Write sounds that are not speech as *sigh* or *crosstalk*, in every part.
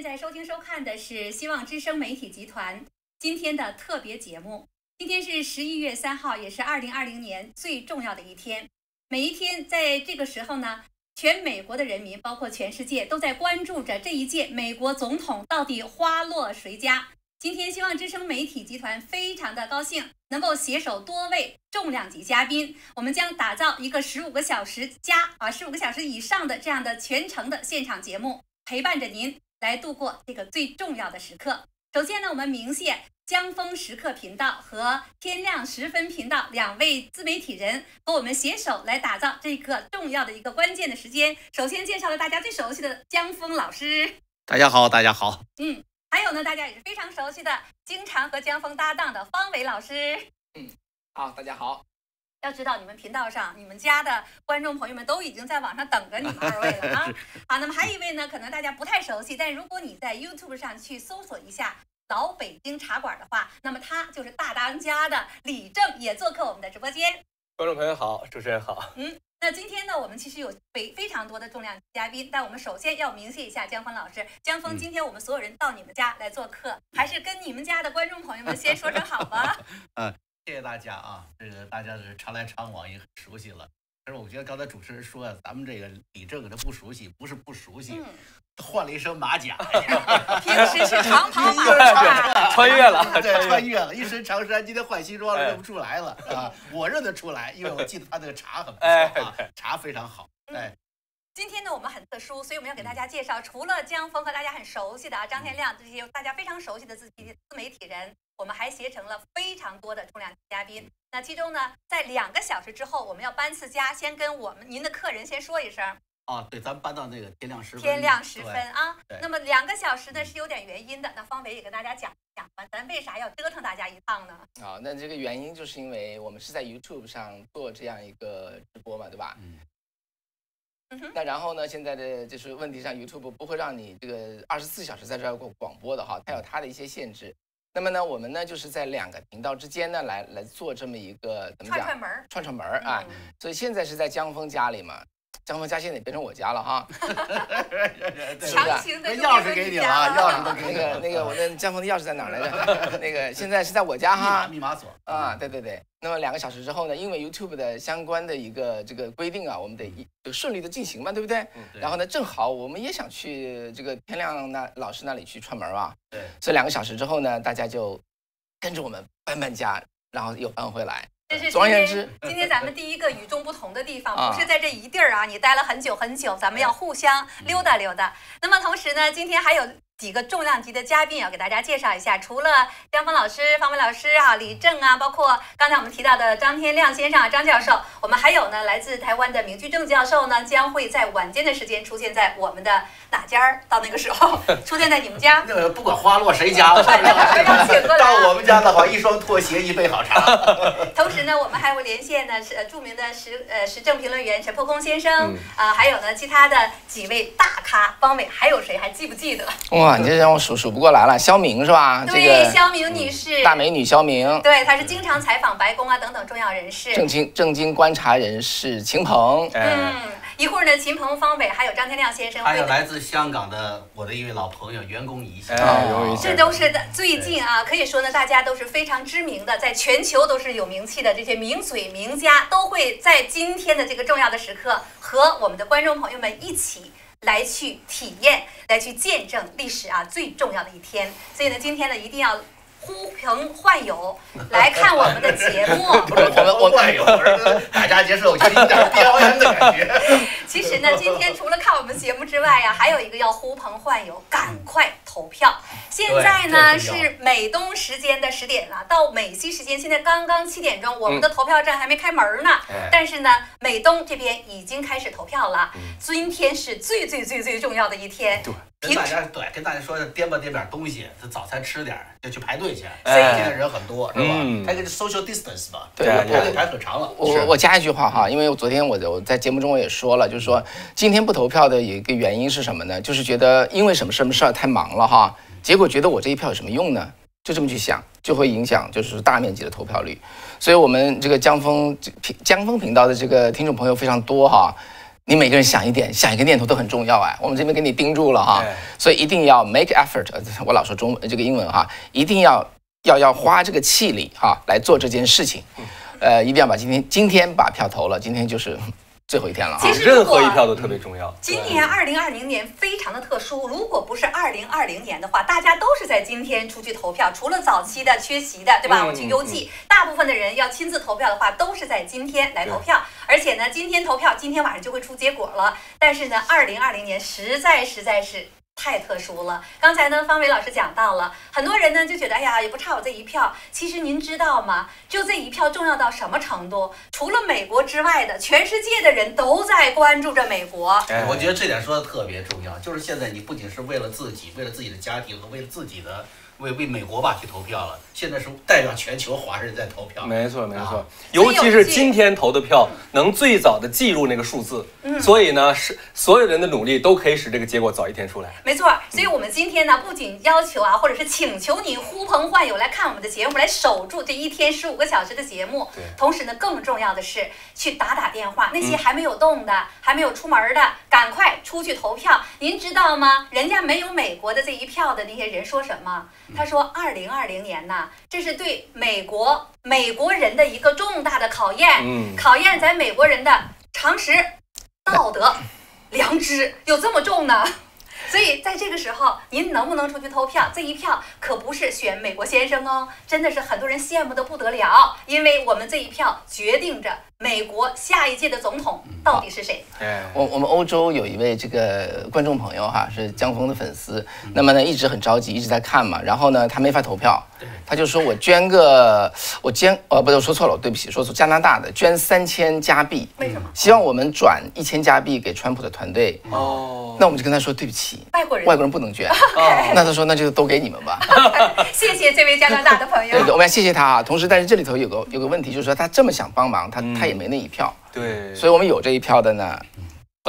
现在收听、收看的是希望之声媒体集团今天的特别节目。今天是十一月三号，也是二零二零年最重要的一天。每一天在这个时候呢，全美国的人民，包括全世界，都在关注着这一届美国总统到底花落谁家。今天，希望之声媒体集团非常的高兴，能够携手多位重量级嘉宾，我们将打造一个十五个小时加啊十五个小时以上的这样的全程的现场节目，陪伴着您来度过这个最重要的时刻。首先呢，我们鸣谢江峰时刻频道和天亮时分频道两位自媒体人和我们携手来打造这个重要的一个关键的时间。首先介绍了大家最熟悉的江峰老师，大家好，大家好，嗯。还有呢，大家也是非常熟悉的，经常和江峰搭档的方伟老师。嗯，好，大家好。要知道，你们频道上，你们家的观众朋友们都已经在网上等着你们二位了啊。*laughs* 好，那么还有一位呢，可能大家不太熟悉，但如果你在 YouTube 上去搜索一下“老北京茶馆”的话，那么他就是大当家的李正，也做客我们的直播间。观众朋友好，主持人好。嗯。那今天呢，我们其实有非非常多的重量级嘉宾，但我们首先要鸣谢一下江峰老师。江峰，今天我们所有人到你们家来做客，还是跟你们家的观众朋友们先说声好吧。*laughs* 嗯，谢谢大家啊，这个大家是常来常往，也很熟悉了。但是我觉得刚才主持人说，啊咱们这个李正这不熟悉，不是不熟悉。换了一身马甲，*laughs* 平时是长袍马褂，*laughs* 穿越了，对，穿越了，一身长衫，今天换西装了，认不出来了啊！我认得出来，因为我记得他那个茶很不错啊，茶非常好。哎，今天呢，我们很特殊，所以我们要给大家介绍，除了江峰和大家很熟悉的啊张天亮这些大家非常熟悉的自自媒体人，我们还携程了非常多的重量级嘉宾。那其中呢，在两个小时之后，我们要搬次家，先跟我们您的客人先说一声。啊，对，咱们搬到那个天亮时分。天亮时分啊，那么两个小时呢是有点原因的。那方伟也跟大家讲讲吧，咱为啥要折腾大家一趟呢？啊，那这个原因就是因为我们是在 YouTube 上做这样一个直播嘛，对吧？嗯。那然后呢，现在的就是问题上，YouTube 不会让你这个二十四小时在这儿广广播的哈，它有它的一些限制。那么呢，我们呢就是在两个频道之间呢来来做这么一个怎么讲？串串门儿。串串门儿啊，所以现在是在江峰家里嘛。江峰家现在也变成我家了哈，*laughs* 强行的钥匙给你了，钥匙都给那个那个我的江峰的钥匙在哪来着？*laughs* 那个现在是在我家哈，密码锁啊，对对对。那么两个小时之后呢，因为 YouTube 的相关的一个这个规定啊，我们得一就顺利的进行嘛，对不对？然后呢，正好我们也想去这个天亮那老师那里去串门啊。对。所以两个小时之后呢，大家就跟着我们搬搬家，然后又搬回来。总而言之，今天咱们第一个与众不同的地方，不是在这一地儿啊，你待了很久很久，咱们要互相溜达溜达。那么同时呢，今天还有。几个重量级的嘉宾要给大家介绍一下，除了江峰老师、方伟老师啊、李正啊，包括刚才我们提到的张天亮先生啊、张教授，我们还有呢，来自台湾的明居正教授呢，将会在晚间的时间出现在我们的哪家儿？到那个时候 *laughs* 出现在你们家？*laughs* 那个不管花落谁家，*laughs* 到我们家的话，一双拖鞋，一杯好茶。同时呢，我们还会连线呢，是著名的时呃时政评论员陈破空先生啊，还有呢其他的几位大咖，方伟还有谁还记不记得？哇！你这让我数数不过来了，肖明是吧？对，肖明女士，大美女肖明。对，她是经常采访白宫啊等等重要人士。正经正经观察人士秦鹏。嗯，一会儿呢，秦鹏、方伟还有张天亮先生。还有来自香港的我的一位老朋友袁公仪。哎，这都是最近啊，可以说呢，大家都是非常知名的，在全球都是有名气的这些名嘴名家，都会在今天的这个重要的时刻和我们的观众朋友们一起。来去体验，来去见证历史啊最重要的一天。所以呢，今天呢一定要呼朋唤友来看我们的节目。我们我唤友，大家接受，有点表演的感觉。其实呢，今天除了看我们节目之外呀，还有一个要呼朋唤友，赶快投票。现在呢是美东时间的十点了，到美西时间现在刚刚七点钟，我们的投票站还没开门呢。但是呢，美东这边已经开始投票了。今天是最最最最重要的一天。对跟大家对，跟大家说颠吧颠点东西，这早餐吃点，就去排队去。今天人很多，是吧？还个 social distance 吧，对，排队排很长了。我我加一句话哈，因为我昨天我我在节目中我也说了，就是说今天不投票的有一个原因是什么呢？就是觉得因为什么什么事儿太忙了哈，结果觉得我这一票有什么用呢？就这么去想，就会影响就是大面积的投票率。所以我们这个江峰频江峰频道的这个听众朋友非常多哈。你每个人想一点，想一个念头都很重要哎。我们这边给你盯住了哈，所以一定要 make effort。我老说中这个英文哈，一定要要要花这个气力哈来做这件事情。呃，一定要把今天今天把票投了，今天就是。最后一天了啊！其实任何一票都特别重要。今年二零二零年非常的特殊，如果不是二零二零年的话，大家都是在今天出去投票。除了早期的缺席的，对吧？我去邮寄，大部分的人要亲自投票的话，都是在今天来投票。而且呢，今天投票，今天晚上就会出结果了。但是呢，二零二零年实在实在是。太特殊了。刚才呢，方伟老师讲到了，很多人呢就觉得，哎呀，也不差我这一票。其实您知道吗？就这一票重要到什么程度？除了美国之外的全世界的人都在关注着美国。我觉得这点说的特别重要，就是现在你不仅是为了自己，为了自己的家庭和为了自己的。为为美国吧去投票了，现在是代表全球华人在投票。没错没错，尤其是今天投的票能最早的记录那个数字，所以呢是所有人的努力都可以使这个结果早一天出来。没错，所以我们今天呢不仅要求啊，或者是请求你呼朋唤友来看我们的节目，来守住这一天十五个小时的节目。对，同时呢更重要的是去打打电话，那些还没有动的、还没有出门的，赶快出去投票。您知道吗？人家没有美国的这一票的那些人说什么？他说：“二零二零年呐，这是对美国美国人的一个重大的考验，考验咱美国人的常识、道德、良知有这么重呢。所以在这个时候，您能不能出去投票？这一票可不是选美国先生哦，真的是很多人羡慕的不得了，因为我们这一票决定着。”美国下一届的总统到底是谁？我我们欧洲有一位这个观众朋友哈，是江峰的粉丝，那么呢一直很着急，一直在看嘛。然后呢他没法投票，他就说我捐个我捐呃不对，说错了，对不起，说错加拿大的捐三千加币，为什么？希望我们转一千加币给川普的团队。哦，那我们就跟他说对不起，外国人外国人不能捐。*laughs* 那他说那就都给你们吧。*laughs* 谢谢这位加拿大的朋友。对，我们要谢谢他啊。同时，但是这里头有个有个问题，就是说他这么想帮忙，他他。也没那一票，对，所以我们有这一票的呢，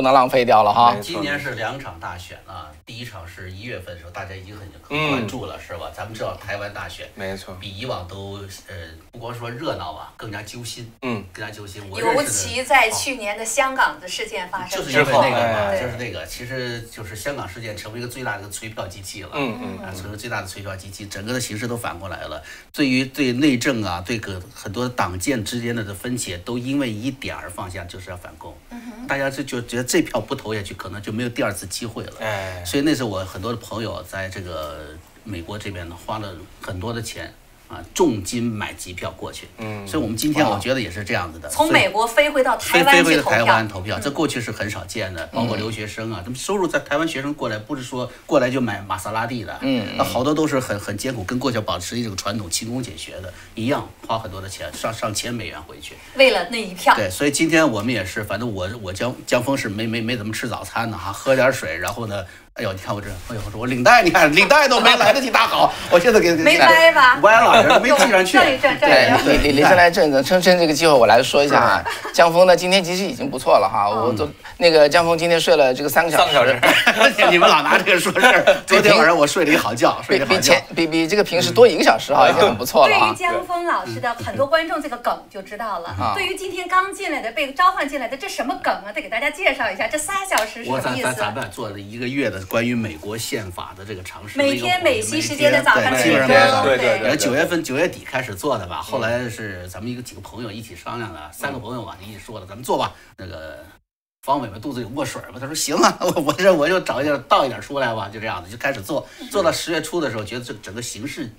不能浪费掉了哈。今年是两场大选啊，第一场是一月份的时候，大家已经很很关注了，是吧？咱们知道台湾大选，没错，比以往都呃。不光说热闹吧，更加揪心。嗯，更加揪心。尤其在去年的香港的事件发生就是因为那个嘛，就是那个，其实就是香港事件成为一个最大的催票机器了。嗯嗯，成为最大的催票机器，整个的形势都反过来了。对于对内政啊，对个很多党建之间的的分歧，都因为一点而放下，就是要反攻。嗯大家就就觉得这票不投下去，可能就没有第二次机会了。哎。所以那时候我很多的朋友在这个美国这边呢，花了很多的钱。啊，重金买机票过去，嗯，所以我们今天我觉得也是这样子的，从美国飞回到台湾飞回台湾投票，这过去是很少见的，包括留学生啊，他们收入在台湾学生过来，不是说过来就买玛莎拉蒂的，嗯，那好多都是很很艰苦，跟过去保持这种传统勤工俭学的一样，花很多的钱，上上千美元回去，为了那一票。对，所以今天我们也是，反正我我江江峰是没没没怎么吃早餐呢哈，喝点水，然后呢。哎呦，你看我这，哎呦，我领带，你看领带都没来得及搭好，*laughs* 我现在给没歪吧？歪了，没系上去。对，李李李先来正趁趁这个机会，我来说一下啊。江峰呢，今天其实已经不错了哈。我都那个江峰今天睡了这个三个小时。三个小时。你们老拿这个说事儿。昨天晚上我睡了一好觉，睡比比前比比这个平时多一个小时哈，已经很不错了对于江峰老师的很多观众，这个梗就知道了。对于今天刚进来的被召唤进来的，这什么梗啊？得给大家介绍一下，这仨小时是什么意思？咱咱咱做了一个月的关于美国。宪法的这个常识，每天美西时间的早上基本上对对对，九月份九月底开始做的吧，后来是咱们一个几个朋友一起商量的，三个朋友吧一起说的，咱们做吧。那个方伟嘛肚子有墨水嘛？他说行啊，*laughs* 我我这我就找一点倒一点出来吧，就这样子就开始做。做到十月初的时候，觉得这整个形势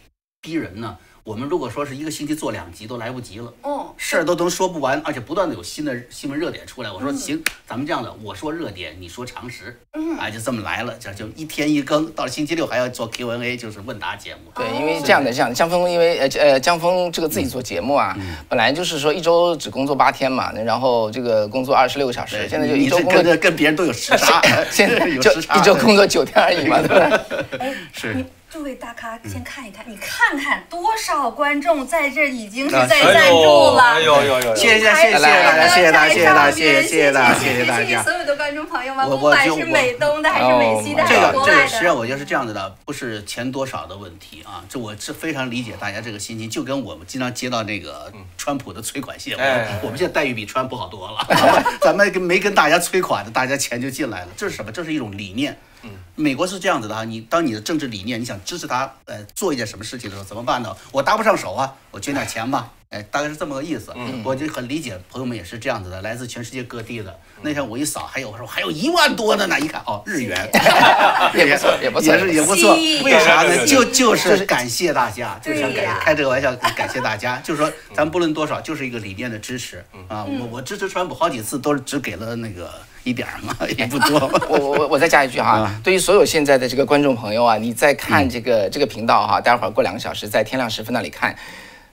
逼人呢。我们如果说是一个星期做两集都来不及了，哦，事儿都能说不完，而且不断的有新的新闻热点出来。我说行，咱们这样的，我说热点，你说常识，嗯，啊，就这么来了，这就一天一更，到了星期六还要做 Q&A，就是问答节目。对，因为这样的，这样江峰，因为呃呃江峰这个自己做节目啊，本来就是说一周只工作八天嘛，然后这个工作二十六个小时，现在就一周工作跟别人都有时差，*laughs* 现在 *laughs* 就一周工作九天而已嘛，*laughs* 对吧？是。诸位大咖先看一看，你看看多少观众在这已经是啊在哎赞助，了。哎呦呦呦，谢谢谢谢谢谢大家，谢谢大家，谢谢大家，谢谢谢谢大家，谢谢大谢谢家。所有的观众朋友们，我不管我就是美东的还是美西的，这个这个实际上。我觉得是这样子的，不是钱多少的问题啊，这我是非常理解大家这个心情，就跟我们经常接到那个川普的催款信，哎我们现在待遇比川普好多了，咱们咱们跟没跟大家催款的，大家钱就进来了，这是什么？这是一种理念。美国是这样子的哈，你当你的政治理念，你想支持他，呃，做一件什么事情的时候，怎么办呢？我搭不上手啊，我捐点钱吧，哎，大概是这么个意思。嗯我就很理解，朋友们也是这样子的，来自全世界各地的。那天我一扫，还有我说还有一万多的呢，一看哦，日元，*laughs* 也不错，也不错，也是也不错。为啥呢？就就是感谢大家，就对是感开这个玩笑，感谢大家。就是说，咱不论多少，就是一个理念的支持啊。我我支持川普好几次，都是只给了那个一点儿嘛，也不多。*laughs* 我我我我再加一句哈啊，对于所有现在的这个观众朋友啊，你在看这个这个频道哈，待会儿过两个小时在天亮时分那里看。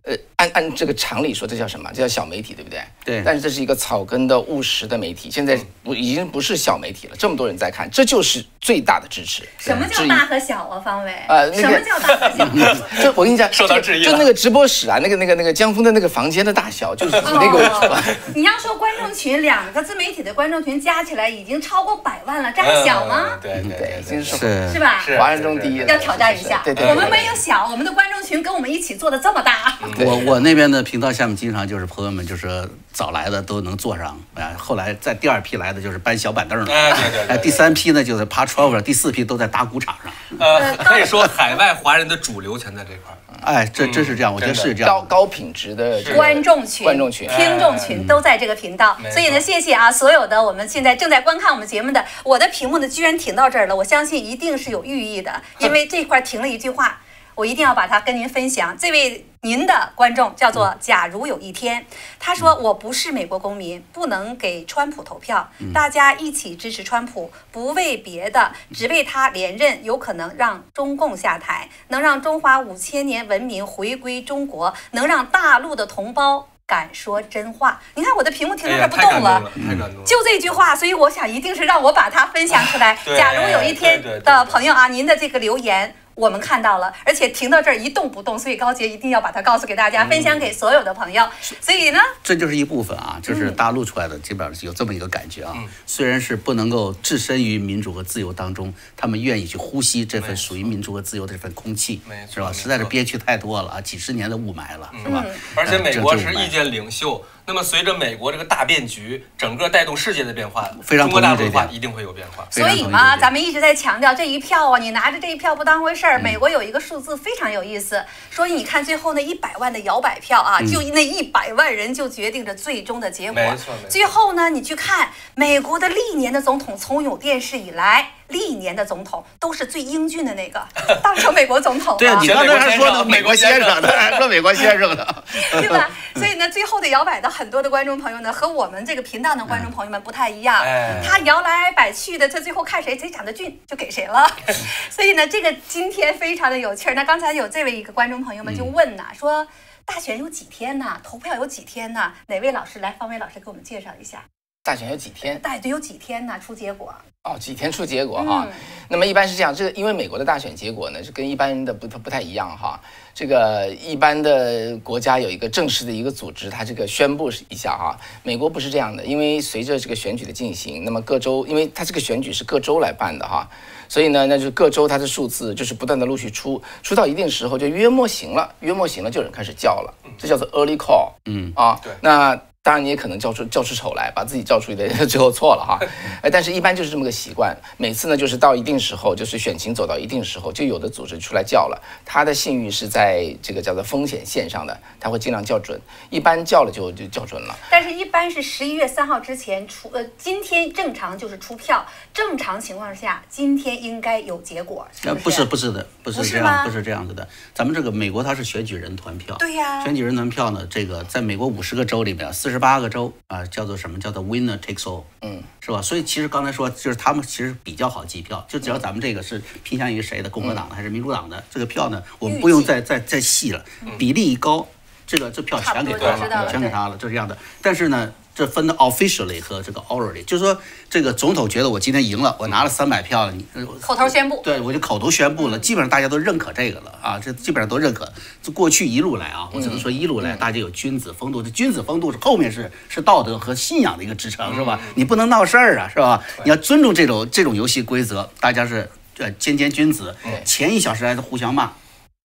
呃，按按这个常理说，这叫什么？这叫小媒体，对不对？对但是这是一个草根的务实的媒体，现在不已经不是小媒体了，这么多人在看，这就是最大的支持。什么叫大和小啊，方伟？呃那个什么叫大和小？*laughs* 就我跟你讲，就受到质疑了就那个直播室啊，那个那个那个江峰的那个房间的大小，就是那个。哦，你要说观众群，两个自媒体的观众群加起来已经超过百万了，这还小吗？嗯对对对，已经是是是吧？是华人中第一，要挑战一下，对对，我们没有小，我们的观众群跟我们一起做的这么大。对。我我那边的频道下面经常就是朋友们就是早来的都能坐上，哎，后来在第二批来的就是搬小板凳的，哎对对对哎，第三批呢就是爬窗户上，第四批都在打鼓场上，呃，可以说海外华人的主流全在这块儿。哎，这真是这样，我觉得是这样。高高品质的观众群、观众群。听众群都在这个频道，所以呢，谢谢啊，所有的我们现在正在观看我们节目的，我的屏幕呢居然停到这儿了，我相信一定是有寓意的，因为这块停了一句话，我一定要把它跟您分享。这位您的观众叫做“假如有一天”，他说：“我不是美国公民，不能给川普投票，大家一起支持川普，不为别的，只为他连任有可能让中共下台，能让中华五千年文明回归中国，能让大陆的同胞敢说真话。”你看我的屏幕停在这儿不动了。动了，太感动了。就这句话，所以我想一定是让我把它分享出来。*laughs* 对假如有一天的朋友啊，您的这个留言。我们看到了，而且停到这儿一动不动，所以高杰一定要把它告诉给大家，分享给所有的朋友。所以呢，这就是一部分啊，嗯就是大陆出来的，基本上是有这么一个感觉啊。虽然是不能够置身于民主和自由当中，他们愿意去呼吸这份属于民主和自由的这份空气是吧？实在是憋屈太多了啊，几十年的雾霾了，是吧？而且美国是意见领袖，那么随着美国这个大变局，整个带动世界的变化，非常中国大陆的话一定会有变化。所以嘛，咱们一直在强调这一票啊，你拿着这一票不当回事嗯儿。美国有一个数字非常有意思，说你看最后那一百万的摇摆票啊，嗯就那一百万人就决定着最终的结果。没错没错最后呢，你去看美国的历年的总统，从有电视以来，历年的总统都是最英俊的那个当成美国总统 *laughs* 对啊，你刚才还说的美国先先生生的，还说美国先生的，*laughs* 对吧？所以呢，最后的摇摆的很多的观众朋友呢，和我们这个频道的观众朋友们不太一样。哎他摇来摆去的，他最后看谁谁长得俊就给谁了。*laughs* 所以呢，这个今天非常的有趣儿。那刚才有这位一个观众朋友们就问呐，说大选有几天呢？投票有几天呢？哪位老师来？方伟老师给我们介绍一下。大选有几天？大选有几天呢？出结果？哦，几天出结果哈。嗯那么一般是这样，这个因为美国的大选结果呢是跟一般的不不太一样哈。这个一般的国家有一个正式的一个组织，它这个宣布一下哈。美国不是这样的，因为随着这个选举的进行，那么各州因为它这个选举是各州来办的哈，所以呢，那就是各州它的数字就是不断的陆续出，出到一定时候就约莫行了，约莫行了就有人开始叫了，这叫做 early call。嗯啊，对那当然你也可能叫出叫出丑来，把自己叫出的 *laughs* 最后错了哈。*laughs* 哎，但是一般就是这么个习惯，每次呢就是到一定时候，就是选情走到一定时候，就有的组织出来叫了，他的信誉是在这个叫做风险线上的，他会尽量叫准，一般叫了就就叫准了。但是，一般是十一月三号之前出，呃，今天正常就是出票，正常情况下，今天应该有结果，是呃，不不是不是的，不是这样，不是这样子的。咱们这个美国它是选举人团票，对呀选举人团票呢，这个在美国五十个州里面，四十八个州啊，叫做什么？叫做 winner takes all，嗯，是吧？所以其实刚才说，就是他们其实比较好计票，就只要咱们这个是偏向于谁的，共和党的还是民主党的，这个票呢，我们不用再再再细了，比例一高，这个这票全给他了了，全给他了，就这样的。但是呢。这分的 officially 和这个 orally，就是说这个总统觉得我今天赢了，我拿了三百票，你口头宣布，对我就口头宣布了，基本上大家都认可这个了啊，这基本上都认可。这过去一路来啊，我只能说一路来，大家有君子风度，这君子风度是后面是是道德和信仰的一个支撑，是吧？你不能闹事儿啊，是吧？你要尊重这种这种游戏规则，大家是呃谦谦君子。前一小时还是互相骂。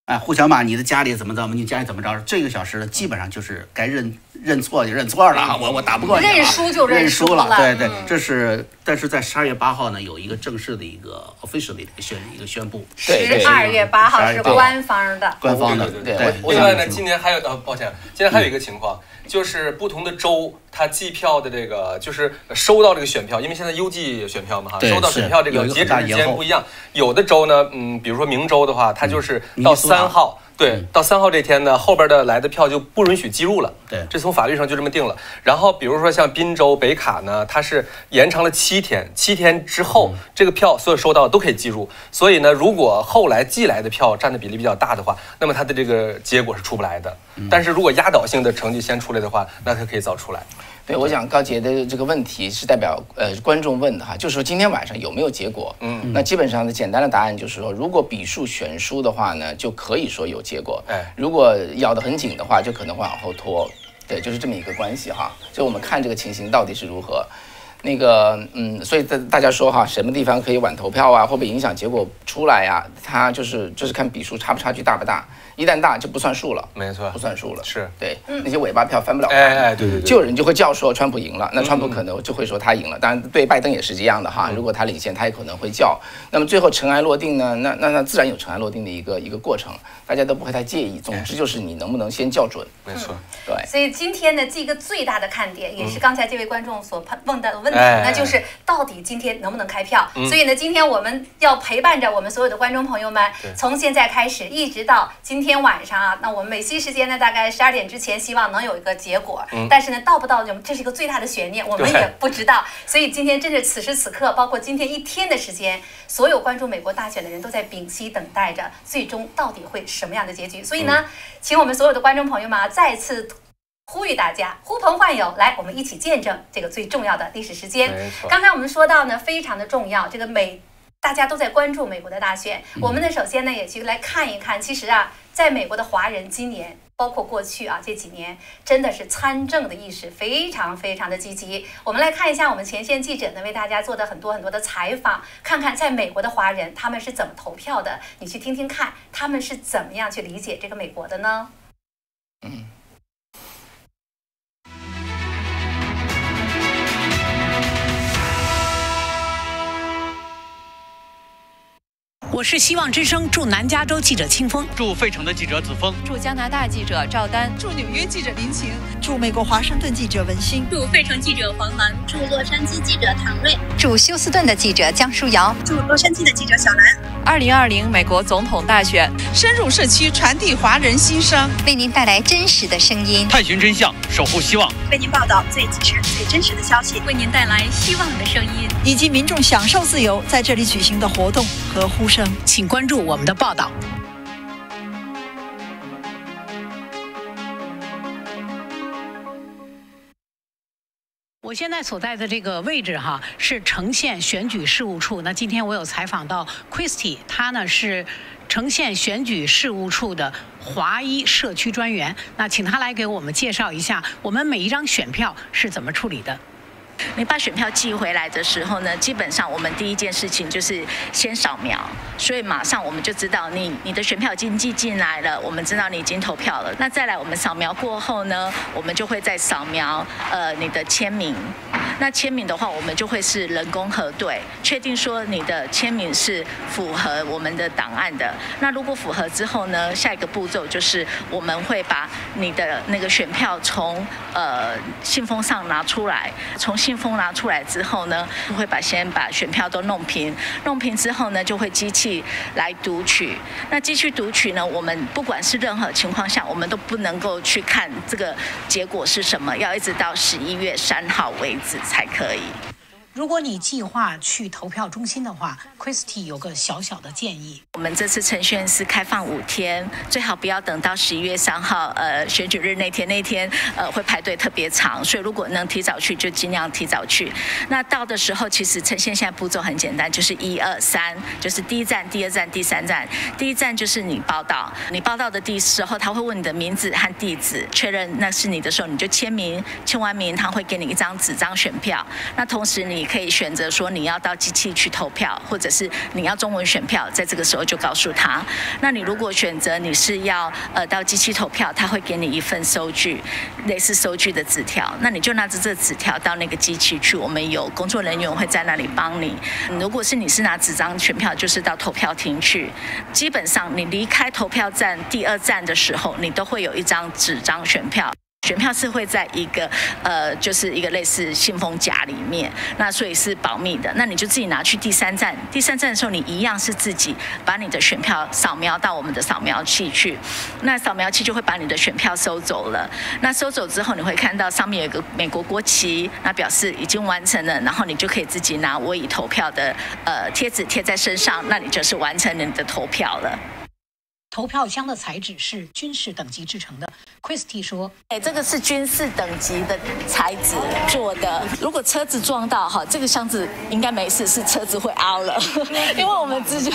哎，互相骂你的家里怎么怎么，你家里怎么着？这个小时呢，基本上就是该认认错就认错了。我我打不过你认输就认输了。对对，这是。但是在十二月八号呢，有一个正式的一个 officially 的宣一个宣布。十二月八号是官方的。官方的。对对对。另外呢，今年还有呃，抱歉，今年还有一个情况，就是不同的州它计票的这个，就是收到这个选票，因为现在邮寄选票嘛哈，收到选票这个截止时间不一样。有的州呢，嗯，比如说明州的话，它就是到三号。对，到三号这天呢，后边的来的票就不允许计入了。对，这从法律上就这么定了。然后，比如说像滨州、北卡呢，它是延长了七天，七天之后这个票所有收到都可以计入。所以呢，如果后来寄来的票占的比例比较大的话，那么它的这个结果是出不来的。但是如果压倒性的成绩先出来的话，那它可以早出来。对，我想高杰的这个问题是代表呃观众问的哈，就是说今天晚上有没有结果？嗯，那基本上的简单的答案就是说，如果比数悬殊的话呢，就可以说有结果。哎，如果咬得很紧的话，就可能会往后拖。对，就是这么一个关系哈。就我们看这个情形到底是如何。那个嗯，所以大大家说哈，什么地方可以晚投票啊，会不会影响结果出来呀？它就是就是看比数差不差距大不大。一旦大就不算数了，没错，不算数了。是对那些尾巴票翻不了盘，哎哎，对对对，就有人就会叫说川普赢了，那川普可能就会说他赢了。当然对拜登也是这样的哈，如果他领先，他也可能会叫。那么最后尘埃落定呢？那那那自然有尘埃落定的一个一个过程，大家都不会太介意。总之就是你能不能先叫准，没错，对。所以今天的这个最大的看点，也是刚才这位观众所问到的问题，那就是到底今天能不能开票？所以呢，今天我们要陪伴着我们所有的观众朋友们，从现在开始一直到今天晚上啊。那我们美西时间呢，大概十二点之前，希望能有一个结果。嗯。但是呢，到不到这是一个最大的悬念，我们也不知道。所以今天真是此时此刻，包括今天一天的时间，所有关注美国大选的人都在屏息等待着，最终到底会什么样的结局。所以呢，请我们所有的观众朋友们啊，再次呼吁大家呼朋唤友来，我们一起见证这个最重要的历史时间。刚才我们说到呢，非常的重要，这个美大家都在关注美国的大选。我们呢，首先呢，也去来看一看，其实啊。在美国的华人今年，包括过去啊这几年，真的是参政的意识非常非常的积极。我们来看一下我们前线记者呢为大家做的很多很多的采访，看看在美国的华人他们是怎么投票的，你去听听看，他们是怎么样去理解这个美国的呢？嗯。我是希望之声驻南加州记者清风，驻费城的记者子峰，驻加拿大记者赵丹，驻纽约记者林晴，驻美国华盛顿记者文心，驻费城记者黄兰，驻洛杉矶记者唐瑞，驻休斯顿的记者江舒瑶，驻洛杉矶的记者小兰。二零二零美国总统大选，深入社区传递华人心声，为您带来真实的声音，探寻真相，守护希望，为您报道最及时、最真实的消息，为您带来希望的声音，以及民众享受自由在这里举行的活动和呼声，请关注。我们的报道。我现在所在的这个位置哈，是城县选举事务处。那今天我有采访到 Christy，他呢是城县选举事务处的华裔社区专员。那请他来给我们介绍一下，我们每一张选票是怎么处理的。你把选票寄回来的时候呢，基本上我们第一件事情就是先扫描，所以马上我们就知道你你的选票已经寄进来了，我们知道你已经投票了。那再来我们扫描过后呢，我们就会再扫描呃你的签名。那签名的话，我们就会是人工核对，确定说你的签名是符合我们的档案的。那如果符合之后呢，下一个步骤就是我们会把你的那个选票从呃信封上拿出来，从信封拿出来之后呢，会把先把选票都弄平，弄平之后呢，就会机器来读取。那机器读取呢，我们不管是任何情况下，我们都不能够去看这个结果是什么，要一直到十一月三号为止。才可以。如果你计划去投票中心的话，Christy 有个小小的建议。我们这次程序是开放五天，最好不要等到十一月三号，呃，选举日那天，那天呃会排队特别长，所以如果能提早去，就尽量提早去。那到的时候，其实呈现现在步骤很简单，就是一二三，就是第一站、第二站、第三站。第一站就是你报道，你报道的第时候，他会问你的名字和地址，确认那是你的时候，你就签名，签完名他会给你一张纸张选票。那同时你可以选择说你要到机器去投票，或者是你要中文选票，在这个时候就告诉他。那你如果选择你是要呃到机器投票，他会给你一份收据，类似收据的纸条。那你就拿着这纸条到那个机器去，我们有工作人员会在那里帮你。如果是你是拿纸张选票，就是到投票厅去。基本上你离开投票站第二站的时候，你都会有一张纸张选票。选票是会在一个呃，就是一个类似信封夹里面，那所以是保密的。那你就自己拿去第三站，第三站的时候，你一样是自己把你的选票扫描到我们的扫描器去，那扫描器就会把你的选票收走了。那收走之后，你会看到上面有一个美国国旗，那表示已经完成了，然后你就可以自己拿我已投票的呃贴纸贴在身上，那你就是完成你的投票了。投票箱的材质是军事等级制成的。Christy 说：“哎，这个是军事等级的材质做的。如果车子撞到哈，这个箱子应该没事，是车子会凹了。*laughs* 因为我们之前，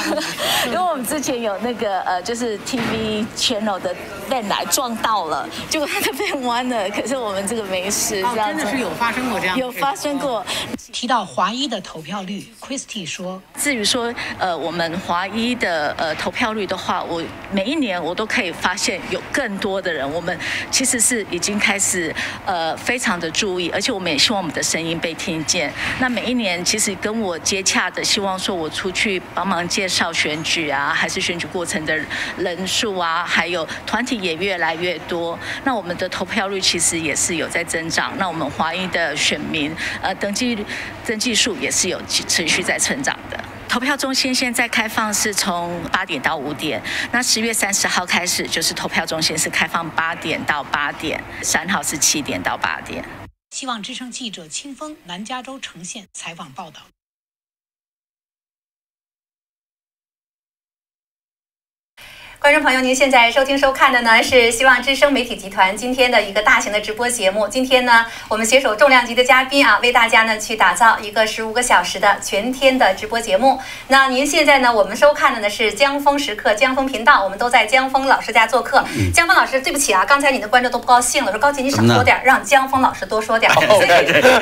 因为我们之前有那个呃，就是 TV channel 的 van 来撞到了，结果它就被弯了。可是我们这个没事。哦，真的是有发生过这样。有发生过。提到华裔的投票率，Christy 说：至于说呃，我们华裔的呃投票率的话，我。”每一年我都可以发现有更多的人，我们其实是已经开始呃非常的注意，而且我们也希望我们的声音被听见。那每一年其实跟我接洽的，希望说我出去帮忙介绍选举啊，还是选举过程的人数啊，还有团体也越来越多。那我们的投票率其实也是有在增长。那我们华裔的选民呃登记登记数也是有持续在成长的。投票中心现在开放是从八点到五点，那十月三十号开始就是投票中心是开放八点到八点，三号是七点到八点。希望之声记者清风南加州呈现采访报道。观众朋友，您现在收听收看的呢是希望之声媒体集团今天的一个大型的直播节目。今天呢，我们携手重量级的嘉宾啊，为大家呢去打造一个十五个小时的全天的直播节目。那您现在呢，我们收看的呢是江峰时刻江峰频道，我们都在江峰老师家做客。江峰老师，对不起啊，刚才你的观众都不高兴了，说高姐你少说点，让江峰老师多说点。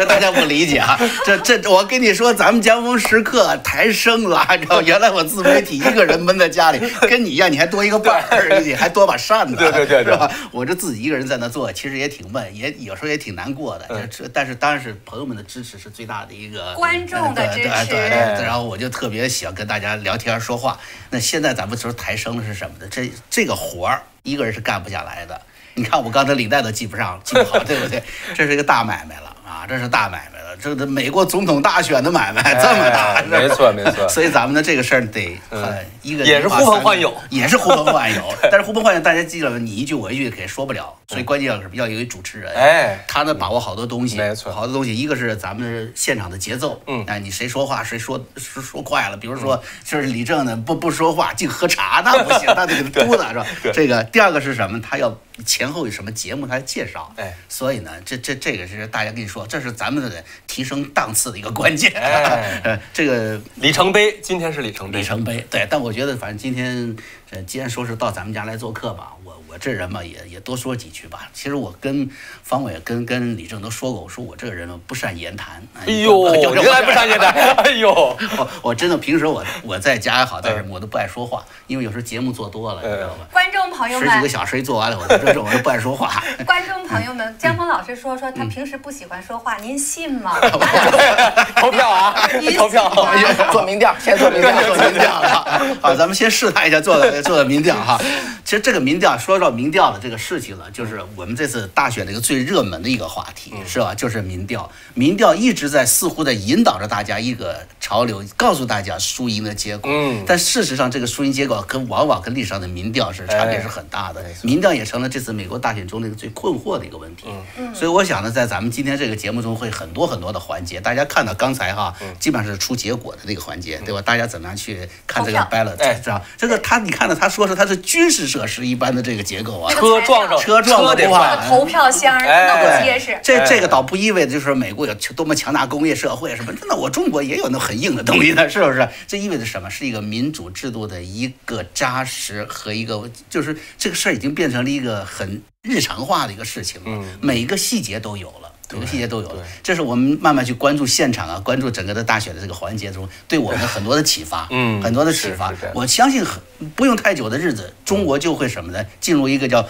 大家不理解啊，这这我跟你说，咱们江峰时刻抬升了，*laughs* 你知道原来我自媒体一个人闷在家里，跟你一样，你还多。一个伴儿，*laughs* 你还多把扇子，对对对，是吧？我这自己一个人在那做，其实也挺闷，也有时候也挺难过的。这但是当然是朋友们的支持是最大的一个观众的支持。然后我就特别喜欢跟大家聊天说话。那现在咱们说抬升的是什么呢？这这个活儿一个人是干不下来的。你看我刚才领带都系不上，系不好，对不对？这是一个大买卖了啊！这是大买卖。这个美国总统大选的买卖这么大，没错没错。所以咱们的这个事儿得一个也是呼朋唤友，也是呼朋唤友。但是呼朋唤友，大家记着，你一句我一句肯定说不了。所以关键是要有一主持人，哎，他能把握好多东西，没错，好多东西。一个是咱们现场的节奏，嗯，哎，你谁说话谁说说说快了，比如说就是李正呢不不说话净喝茶，那不行，*laughs* 那得给他嘟的是吧？这个第二个是什么？他要前后有什么节目他介绍，哎，所以呢，这这这个是大家跟你说，这是咱们的提升档次。的一个关键，*laughs* 呃，这个里程碑，今天是里程碑，里程碑，对。但我觉得，反正今天，呃，既然说是到咱们家来做客吧，我我。这人嘛，也也多说几句吧。其实我跟方伟、跟跟李正都说过，我说我这个人不善言谈。哎呦，*laughs* 原来不善言谈。*laughs* 哎呦，我我真的平时我我在家也好，在什么我都不爱说话，因为有时候节目做多了，你知道吧？观众朋友们，十几个小时一做完了，我这种我就不爱说话。*laughs* 观众朋友们，江峰老师说说他平时不喜欢说话，您信吗？投票啊！投票，做民调，先做民调，做民调。好，咱们先试探一下，做做民调哈。其实这个民调说到民调的这个事情了，就是我们这次大选的一个最热门的一个话题，是吧？就是民调，民调一直在似乎在引导着大家一个潮流，告诉大家输赢的结果。嗯。但事实上，这个输赢结果跟往往跟历史上的民调是差别是很大的。民调也成了这次美国大选中的一个最困惑的一个问题。嗯。所以我想呢，在咱们今天这个节目中会很多很多的环节，大家看到刚才哈，基本上是出结果的那个环节，对吧？大家怎么样去看这个 ballot？是吧？这个他，你看到他说是他是军事设施一般的这个结构啊，车撞上车撞的话，投票箱那么结实。这这个倒不意味着就是美国有多么强大工业社会什么，真的我中国也有那很硬的东西呢，是不是？这意味着什么？是一个民主制度的一个扎实和一个，就是这个事儿已经变成了一个很日常化的一个事情了，每一个细节都有了。每个细节都有了，这是我们慢慢去关注现场啊，关注整个的大选的这个环节中，对我们很多的启发，*laughs* 嗯，很多的启发。我相信很不用太久的日子，中国就会什么呢？进入一个叫。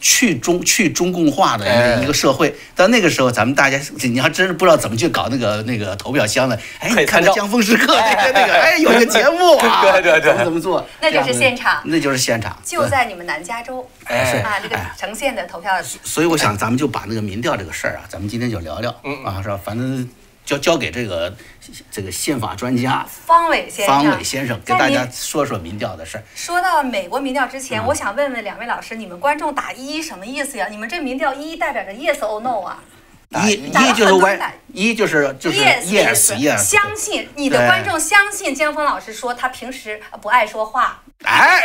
去中去中共化的一个一个社会，到那个时候，咱们大家，你要真是不知道怎么去搞那个那个投票箱的，哎，你看江峰时刻那个那个，哎，有个节目啊，*laughs* 对对对，怎么怎么做，那就是现场，那就是现场，就在你们南加州，哎，啊，这个呈现的投票。所以我想，咱们就把那个民调这个事儿啊，咱们今天就聊聊，啊，是吧？反正。交交给这个这个宪法专家方伟先生，方伟先生给大家说说民调的事儿。说到美国民调之前，我想问问两位老师，你们观众打一什么意思呀？你们这民调一代表着 yes or no 啊？一一就是 y，一就是就是 yes yes，相信你的观众相信江峰老师说他平时不爱说话。哎，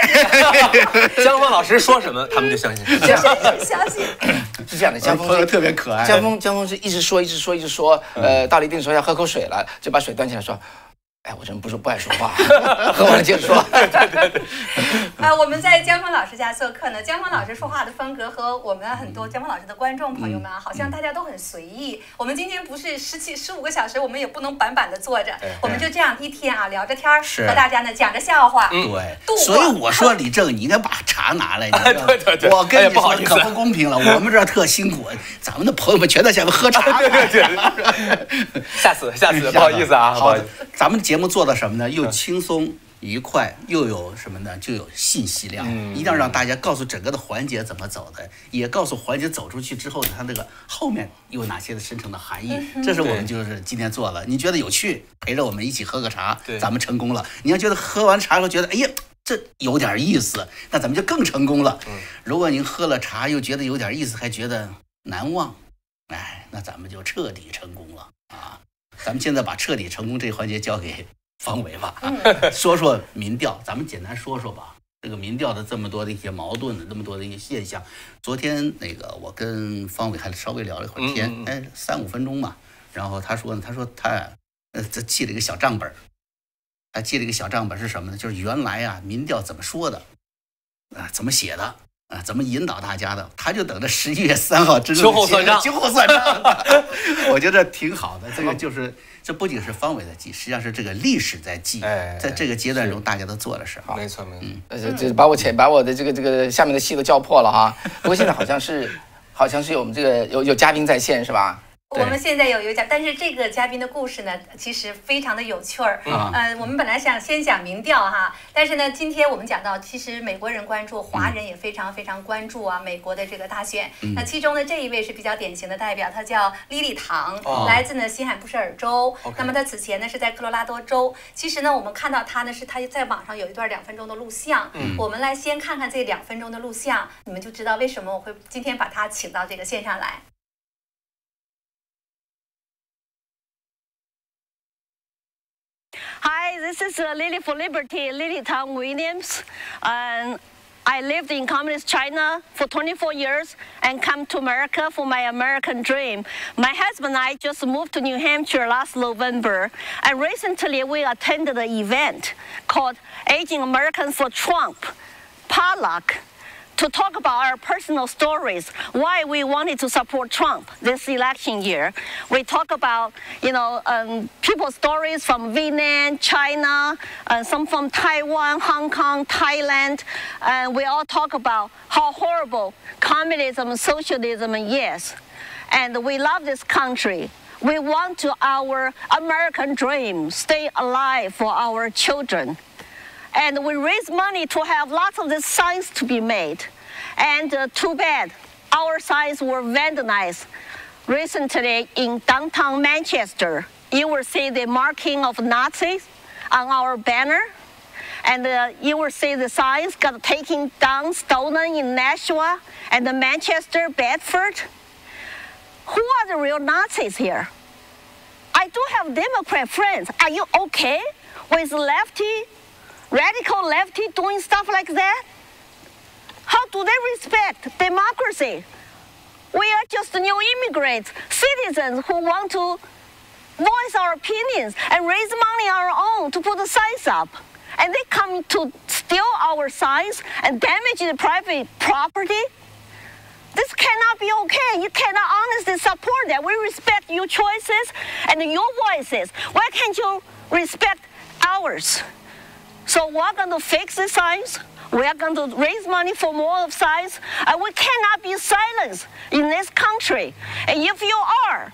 江峰老师说什么，他们就相信。相信是这样的，江峰特别可爱。江峰江峰是一直说，一直说，一直说。呃，到了一定时候要喝口水了，就把水端起来说。哎，我真不是不爱说话，喝完了接着说。对 *laughs* 对对。啊，我们在江峰老师家做客呢。江峰老师说话的风格和我们很多江峰老师的观众朋友们啊，好像大家都很随意。我们今天不是十七十五个小时，我们也不能板板的坐着，我们就这样一天啊，聊着天儿，和大家呢讲着笑话。对。所以我说李正，你应该把茶拿来。*laughs* 对对对。我跟你说可不公平了，我们这儿特辛苦，咱们的朋友们全在下面喝茶。对对对。*laughs* 下次下次不好意思啊，好，咱们。节目做的什么呢？又轻松愉快，又有什么呢？就有信息量。一定要让大家告诉整个的环节怎么走的，也告诉环节走出去之后，它那个后面有哪些的深层的含义。这是我们就是今天做了。你觉得有趣，陪着我们一起喝个茶，咱们成功了。你要觉得喝完茶后觉得，哎呀，这有点意思，那咱们就更成功了。如果您喝了茶又觉得有点意思，还觉得难忘，哎，那咱们就彻底成功了啊。咱们现在把彻底成功这一环节交给方伟吧，说说民调，咱们简单说说吧。这个民调的这么多的一些矛盾的，这么多的一些现象。昨天那个我跟方伟还稍微聊了一会儿天，哎，三五分钟嘛。然后他说呢，他说他呃这记了一个小账本他记了一个小账本是什么呢？就是原来啊民调怎么说的啊，怎么写的。啊，怎么引导大家的？他就等着十一月三号之秋后算账，秋后算账。*laughs* 我觉得挺好的，这个就是这不仅是方伟在记，实际上是这个历史在记。哎，在这个阶段中，大家都做的事。没错，没错。嗯，这把我前把我的这个这个下面的戏都叫破了哈。不过现在好像是好像是有我们这个有有嘉宾在线是吧？我们现在有有讲，但是这个嘉宾的故事呢，其实非常的有趣儿。嗯，我们本来想先讲民调哈，但是呢，今天我们讲到，其实美国人关注，华人也非常非常关注啊，美国的这个大选。那其中呢，这一位是比较典型的代表，他叫莉莉唐，来自呢新罕布什尔州。那么他此前呢是在科罗拉多州。其实呢，我们看到他呢是他在网上有一段两分钟的录像。嗯，我们来先看看这两分钟的录像，你们就知道为什么我会今天把他请到这个线上来。Hi, this is uh, Lily for Liberty, Lily Tang Williams. And I lived in communist China for 24 years and come to America for my American dream. My husband and I just moved to New Hampshire last November. And recently we attended an event called Aging Americans for Trump, PALAC to talk about our personal stories, why we wanted to support Trump this election year. We talk about, you know, um, people's stories from Vietnam, China, and some from Taiwan, Hong Kong, Thailand, and we all talk about how horrible communism socialism is. And we love this country. We want to our American dream stay alive for our children. And we raise money to have lots of the signs to be made. And uh, too bad, our signs were vandalized recently in downtown Manchester. You will see the marking of Nazis on our banner. And uh, you will see the signs got taken down, stolen in Nashua and Manchester, Bedford. Who are the real Nazis here? I do have Democrat friends. Are you okay with lefty, radical lefty doing stuff like that? How do they respect democracy? We are just new immigrants, citizens who want to voice our opinions and raise money on our own to put the signs up. And they come to steal our signs and damage the private property. This cannot be okay. You cannot honestly support that. We respect your choices and your voices. Why can't you respect ours? So we're going to fix the signs. We are going to raise money for more of signs. And we cannot be silenced in this country. And if you are,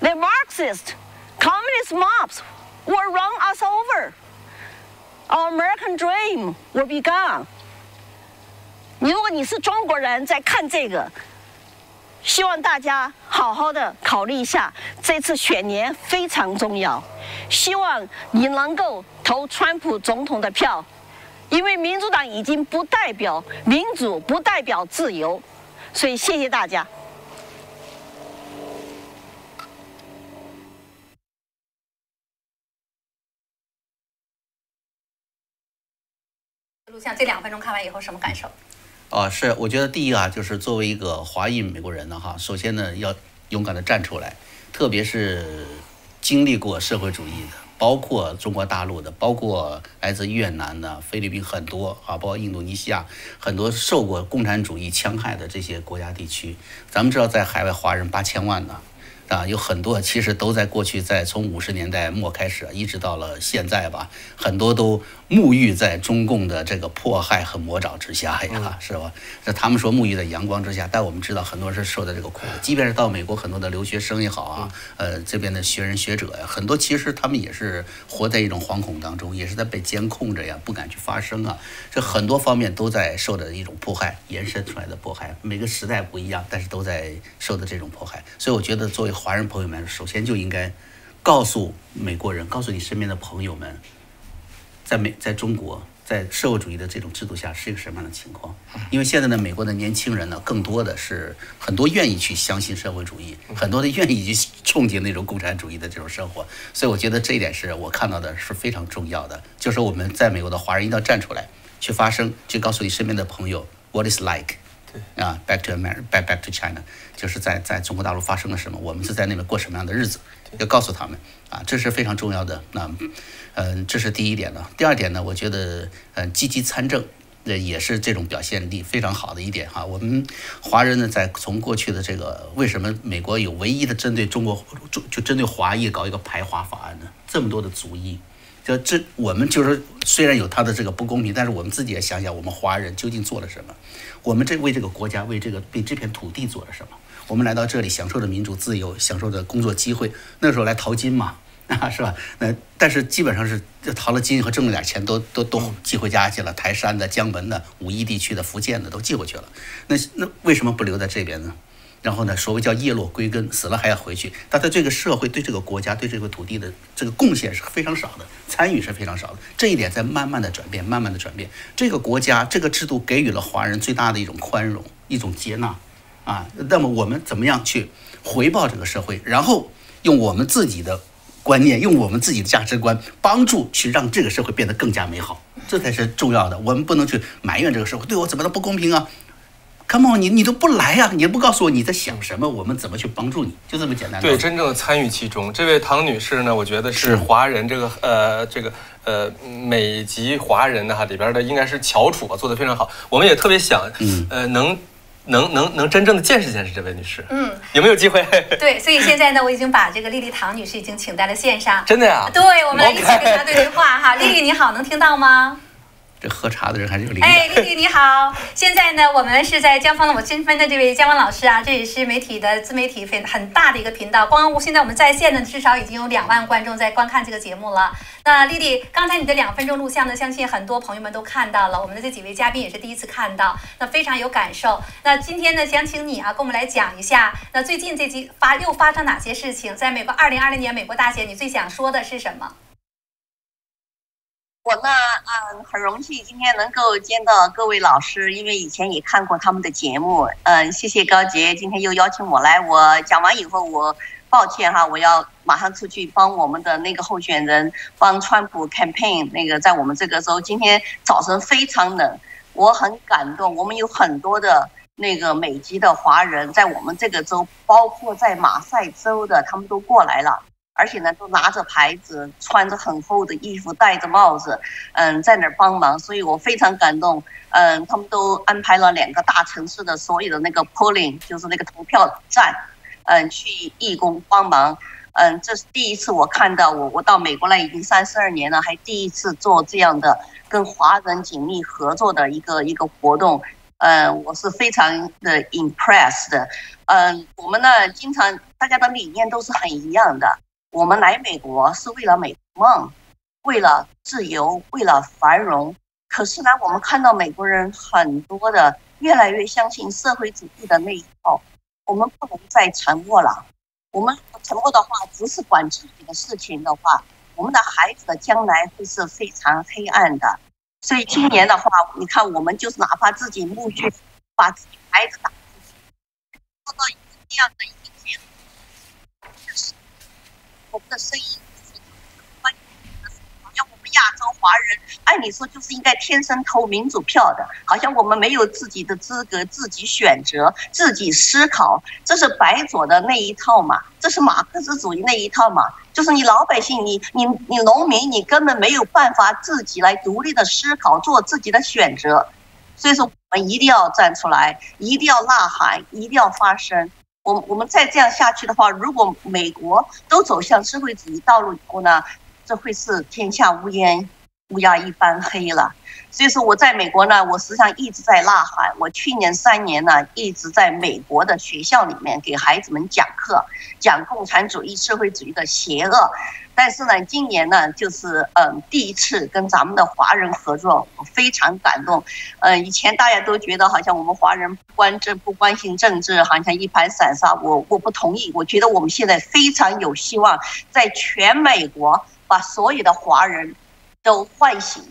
the Marxist, communist mobs will run us over. Our American dream will be gone. 如果你是中国人在看这个， 希望大家好好的考虑一下，这次选年非常重要，希望你能够投川普总统的票，因为民主党已经不代表民主，不代表自由，所以谢谢大家。录像这两分钟看完以后什么感受？啊，是，我觉得第一啊，就是作为一个华裔美国人呢，哈，首先呢要勇敢的站出来，特别是经历过社会主义的，包括中国大陆的，包括来自越南的、菲律宾很多啊，包括印度尼西亚很多受过共产主义戕害的这些国家地区，咱们知道在海外华人八千万呢。啊，有很多其实都在过去，在从五十年代末开始，一直到了现在吧，很多都沐浴在中共的这个迫害和魔爪之下呀，是吧？这他们说沐浴在阳光之下，但我们知道很多人是受的这个苦。即便是到美国，很多的留学生也好啊，呃，这边的学人学者呀，很多其实他们也是活在一种惶恐当中，也是在被监控着呀，不敢去发声啊。这很多方面都在受的一种迫害，延伸出来的迫害。每个时代不一样，但是都在受的这种迫害。所以我觉得作为华人朋友们，首先就应该告诉美国人，告诉你身边的朋友们，在美，在中国，在社会主义的这种制度下是一个什么样的情况？因为现在呢，美国的年轻人呢，更多的是很多愿意去相信社会主义，很多的愿意去憧憬那种共产主义的这种生活。所以我觉得这一点是我看到的是非常重要的，就是我们在美国的华人一定要站出来，去发声，去告诉你身边的朋友，What is like？啊，back to America，back back to China，就是在在中国大陆发生了什么，我们是在那边过什么样的日子，要告诉他们啊，这是非常重要的。那，嗯，这是第一点呢。第二点呢，我觉得，嗯，积极参政，呃，也是这种表现力非常好的一点哈。我们华人呢，在从过去的这个，为什么美国有唯一的针对中国，就就针对华裔搞一个排华法案呢？这么多的族裔。就这，我们就是虽然有他的这个不公平，但是我们自己也想想，我们华人究竟做了什么？我们这为这个国家、为这个为这片土地做了什么？我们来到这里，享受着民主自由，享受着工作机会。那时候来淘金嘛，*laughs* 啊，是吧？那但是基本上是淘了金和挣了点钱，都都都寄回家去了。台山的、江门的、武夷地区的、福建的都寄回去了。那那为什么不留在这边呢？然后呢，所谓叫叶落归根，死了还要回去。他在这个社会、对这个国家、对这个土地的这个贡献是非常少的，参与是非常少的。这一点在慢慢的转变，慢慢的转变。这个国家、这个制度给予了华人最大的一种宽容、一种接纳，啊，那么我们怎么样去回报这个社会？然后用我们自己的观念，用我们自己的价值观，帮助去让这个社会变得更加美好，这才是重要的。我们不能去埋怨这个社会对我怎么能不公平啊？Come on，你你都不来呀？你不告诉我你在想什么？我们怎么去帮助你？就这么简单。对，真正的参与其中。这位唐女士呢？我觉得是华人这个呃这个呃美籍华人的哈里边的应该是翘楚吧，做的非常好。我们也特别想呃能能能能真正的见识见识这位女士。嗯，有没有机会？*laughs* 对，所以现在呢，我已经把这个丽丽唐女士已经请在了线上。真的呀？对，我们来一起跟她对对话哈。丽丽你好，能听到吗？喝茶的人还是有灵哎，丽丽你好，现在呢，我们是在江方的我新分的这位江方老师啊，这也是媒体的自媒体很很大的一个频道，光现在我们在线呢，至少已经有两万观众在观看这个节目了。那丽丽，刚才你的两分钟录像呢，相信很多朋友们都看到了，我们的这几位嘉宾也是第一次看到，那非常有感受。那今天呢，想请你啊，跟我们来讲一下，那最近这几发又发生哪些事情？在美国二零二零年美国大选，你最想说的是什么？我呢，嗯，很荣幸今天能够见到各位老师，因为以前也看过他们的节目，嗯，谢谢高杰，今天又邀请我来。我讲完以后，我抱歉哈，我要马上出去帮我们的那个候选人帮川普 campaign，那个在我们这个州，今天早晨非常冷，我很感动。我们有很多的那个美籍的华人在我们这个州，包括在马赛州的，他们都过来了。而且呢，都拿着牌子，穿着很厚的衣服，戴着帽子，嗯，在那儿帮忙，所以我非常感动。嗯，他们都安排了两个大城市的所有的那个 polling，就是那个投票站，嗯，去义工帮忙。嗯，这是第一次我看到我，我到美国来已经三十二年了，还第一次做这样的跟华人紧密合作的一个一个活动。嗯，我是非常的 impressed。嗯，我们呢，经常大家的理念都是很一样的。我们来美国是为了美梦，为了自由，为了繁荣。可是呢，我们看到美国人很多的越来越相信社会主义的那一套。我们不能再沉默了。我们沉默的话，只是管自己的事情的话，我们的孩子的将来会是非常黑暗的。所以今年的话，你看，我们就是哪怕自己募捐，把自己孩子打出去，做到一个这样的一个。我们的声音好像我们亚洲华人，按理说就是应该天生投民主票的，好像我们没有自己的资格，自己选择，自己思考，这是白左的那一套嘛？这是马克思主义那一套嘛？就是你老百姓，你你你农民，你根本没有办法自己来独立的思考，做自己的选择。所以说，我们一定要站出来，一定要呐喊，一定要发声。我我们再这样下去的话，如果美国都走向社会主义道路以后呢，这会是天下乌烟乌鸦一般黑了。所以说我在美国呢，我实际上一直在呐喊。我去年三年呢，一直在美国的学校里面给孩子们讲课，讲共产主义、社会主义的邪恶。但是呢，今年呢，就是嗯，第一次跟咱们的华人合作，我非常感动。嗯，以前大家都觉得好像我们华人不关政、不关心政治，好像一盘散沙。我我不同意，我觉得我们现在非常有希望，在全美国把所有的华人都唤醒，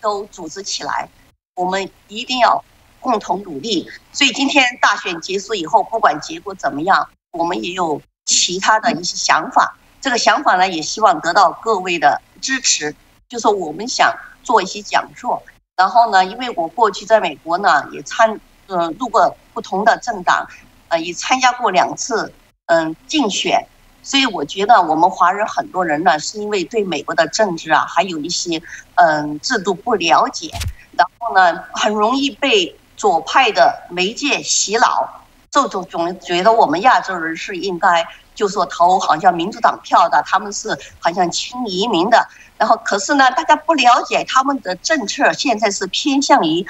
都组织起来。我们一定要共同努力。所以今天大选结束以后，不管结果怎么样，我们也有其他的一些想法。这个想法呢，也希望得到各位的支持。就说我们想做一些讲座，然后呢，因为我过去在美国呢也参呃入过不同的政党，呃也参加过两次嗯竞选，所以我觉得我们华人很多人呢是因为对美国的政治啊还有一些嗯制度不了解，然后呢很容易被左派的媒介洗脑，就总总觉得我们亚洲人是应该。就说投好像民主党票的，他们是好像亲移民的，然后可是呢，大家不了解他们的政策，现在是偏向于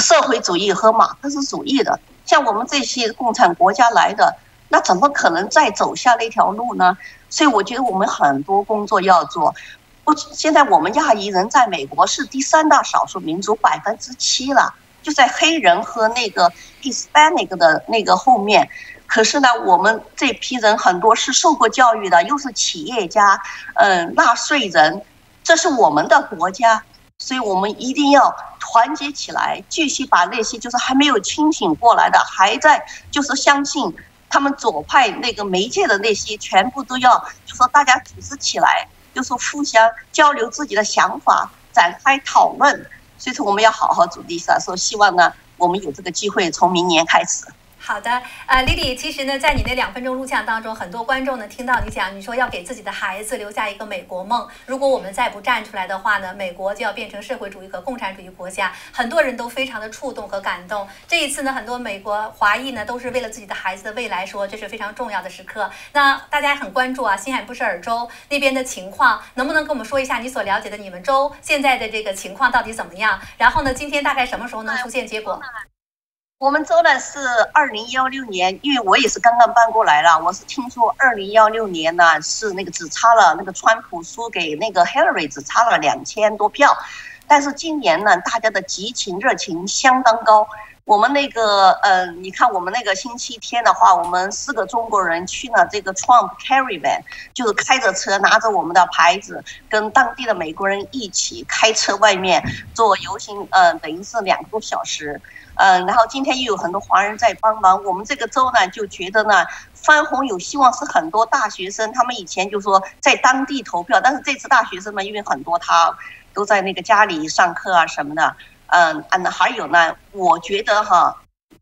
社会主义和马克思主义的。像我们这些共产国家来的，那怎么可能再走下那条路呢？所以我觉得我们很多工作要做。不，现在我们亚裔人在美国是第三大少数民族，百分之七了，就在黑人和那个 Hispanic 的那个后面。可是呢，我们这批人很多是受过教育的，又是企业家，嗯，纳税人，这是我们的国家，所以我们一定要团结起来，继续把那些就是还没有清醒过来的，还在就是相信他们左派那个媒介的那些，全部都要就说大家组织起来，就说互相交流自己的想法，展开讨论。所以说，我们要好好组织一下，说希望呢，我们有这个机会，从明年开始。好的，呃，Lily，其实呢，在你那两分钟录像当中，很多观众呢听到你讲，你说要给自己的孩子留下一个美国梦。如果我们再不站出来的话呢，美国就要变成社会主义和共产主义国家。很多人都非常的触动和感动。这一次呢，很多美国华裔呢都是为了自己的孩子的未来说，这是非常重要的时刻。那大家很关注啊，新罕布什尔州那边的情况，能不能跟我们说一下你所了解的你们州现在的这个情况到底怎么样？然后呢，今天大概什么时候能出现结果？我们州呢是二零幺六年，因为我也是刚刚搬过来了。我是听说二零幺六年呢是那个只差了那个川普输给那个 Hillary 只差了两千多票，但是今年呢大家的激情热情相当高。我们那个呃，你看我们那个星期天的话，我们四个中国人去了这个 Trump Caravan，就是开着车拿着我们的牌子，跟当地的美国人一起开车外面做游行，嗯，等于是两个多小时。嗯，然后今天又有很多华人在帮忙。我们这个州呢，就觉得呢，翻红有希望，是很多大学生，他们以前就说在当地投票，但是这次大学生们因为很多他都在那个家里上课啊什么的，嗯，嗯，还有呢，我觉得哈，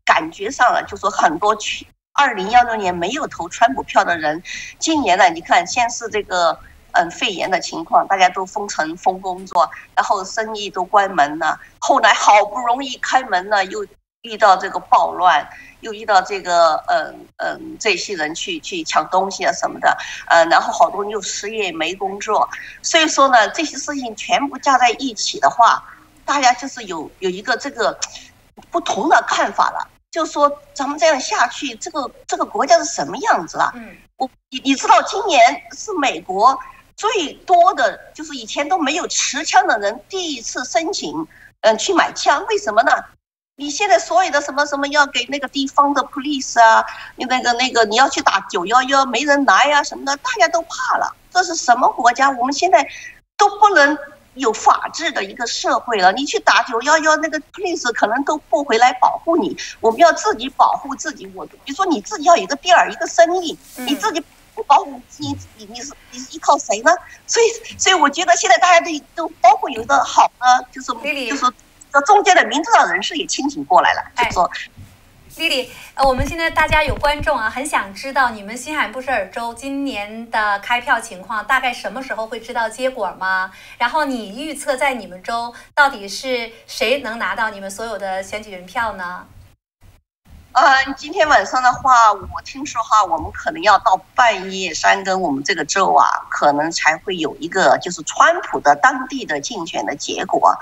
感觉上了就说很多去二零幺六年没有投川普票的人，今年呢，你看先是这个。嗯，肺炎的情况，大家都封城封工作，然后生意都关门了。后来好不容易开门了，又遇到这个暴乱，又遇到这个嗯嗯这些人去去抢东西啊什么的，嗯，然后好多人又失业没工作。所以说呢，这些事情全部加在一起的话，大家就是有有一个这个不同的看法了，就说咱们这样下去，这个这个国家是什么样子啊？嗯，我你你知道今年是美国。最多的就是以前都没有持枪的人第一次申请，嗯，去买枪，为什么呢？你现在所有的什么什么要给那个地方的 police 啊，你那个那个你要去打九幺幺，没人来呀什么的，大家都怕了。这是什么国家？我们现在都不能有法治的一个社会了。你去打九幺幺，那个 police 可能都不回来保护你。我们要自己保护自己。我比如说你自己要有一个店儿，一个生意，你自己。不保护你，你你是你是依靠谁呢？所以所以我觉得现在大家都都包括有一个好的，就是就是这中间的民主党人士也清醒过来了，就说丽丽，呃，我们现在大家有观众啊，很想知道你们新罕布什尔州今年的开票情况，大概什么时候会知道结果吗？然后你预测在你们州到底是谁能拿到你们所有的选举人票呢？嗯，今天晚上的话，我听说哈，我们可能要到半夜三更，我们这个州啊，可能才会有一个就是川普的当地的竞选的结果。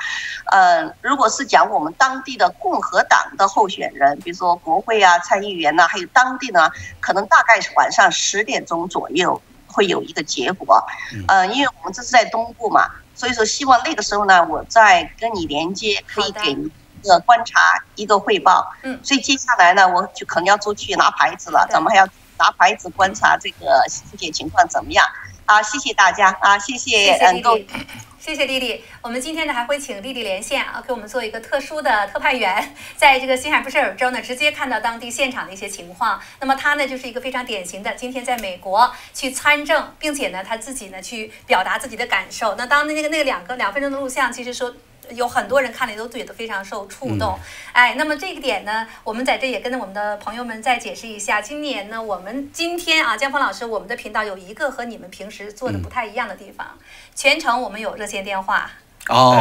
嗯，如果是讲我们当地的共和党的候选人，比如说国会啊、参议员呐，还有当地呢，可能大概是晚上十点钟左右会有一个结果。嗯，因为我们这是在东部嘛，所以说希望那个时候呢，我再跟你连接，可以给你。一个观察，一个汇报，嗯，所以接下来呢，我就可能要出去拿牌子了，咱们还要拿牌子观察这个世界情况怎么样？啊，谢谢大家啊，谢谢嗯各位，*laughs* 谢谢丽丽。我们今天呢还会请丽丽连线啊，给我们做一个特殊的特派员，在这个新罕布什尔州呢，直接看到当地现场的一些情况。那么她呢就是一个非常典型的，今天在美国去参政，并且呢她自己呢去表达自己的感受。那当那个那个两个两分钟的录像，其实说。有很多人看了都觉得非常受触动，哎，那么这个点呢，我们在这也跟我们的朋友们再解释一下。今年呢，我们今天啊，江峰老师，我们的频道有一个和你们平时做的不太一样的地方，全程我们有热线电话。哦，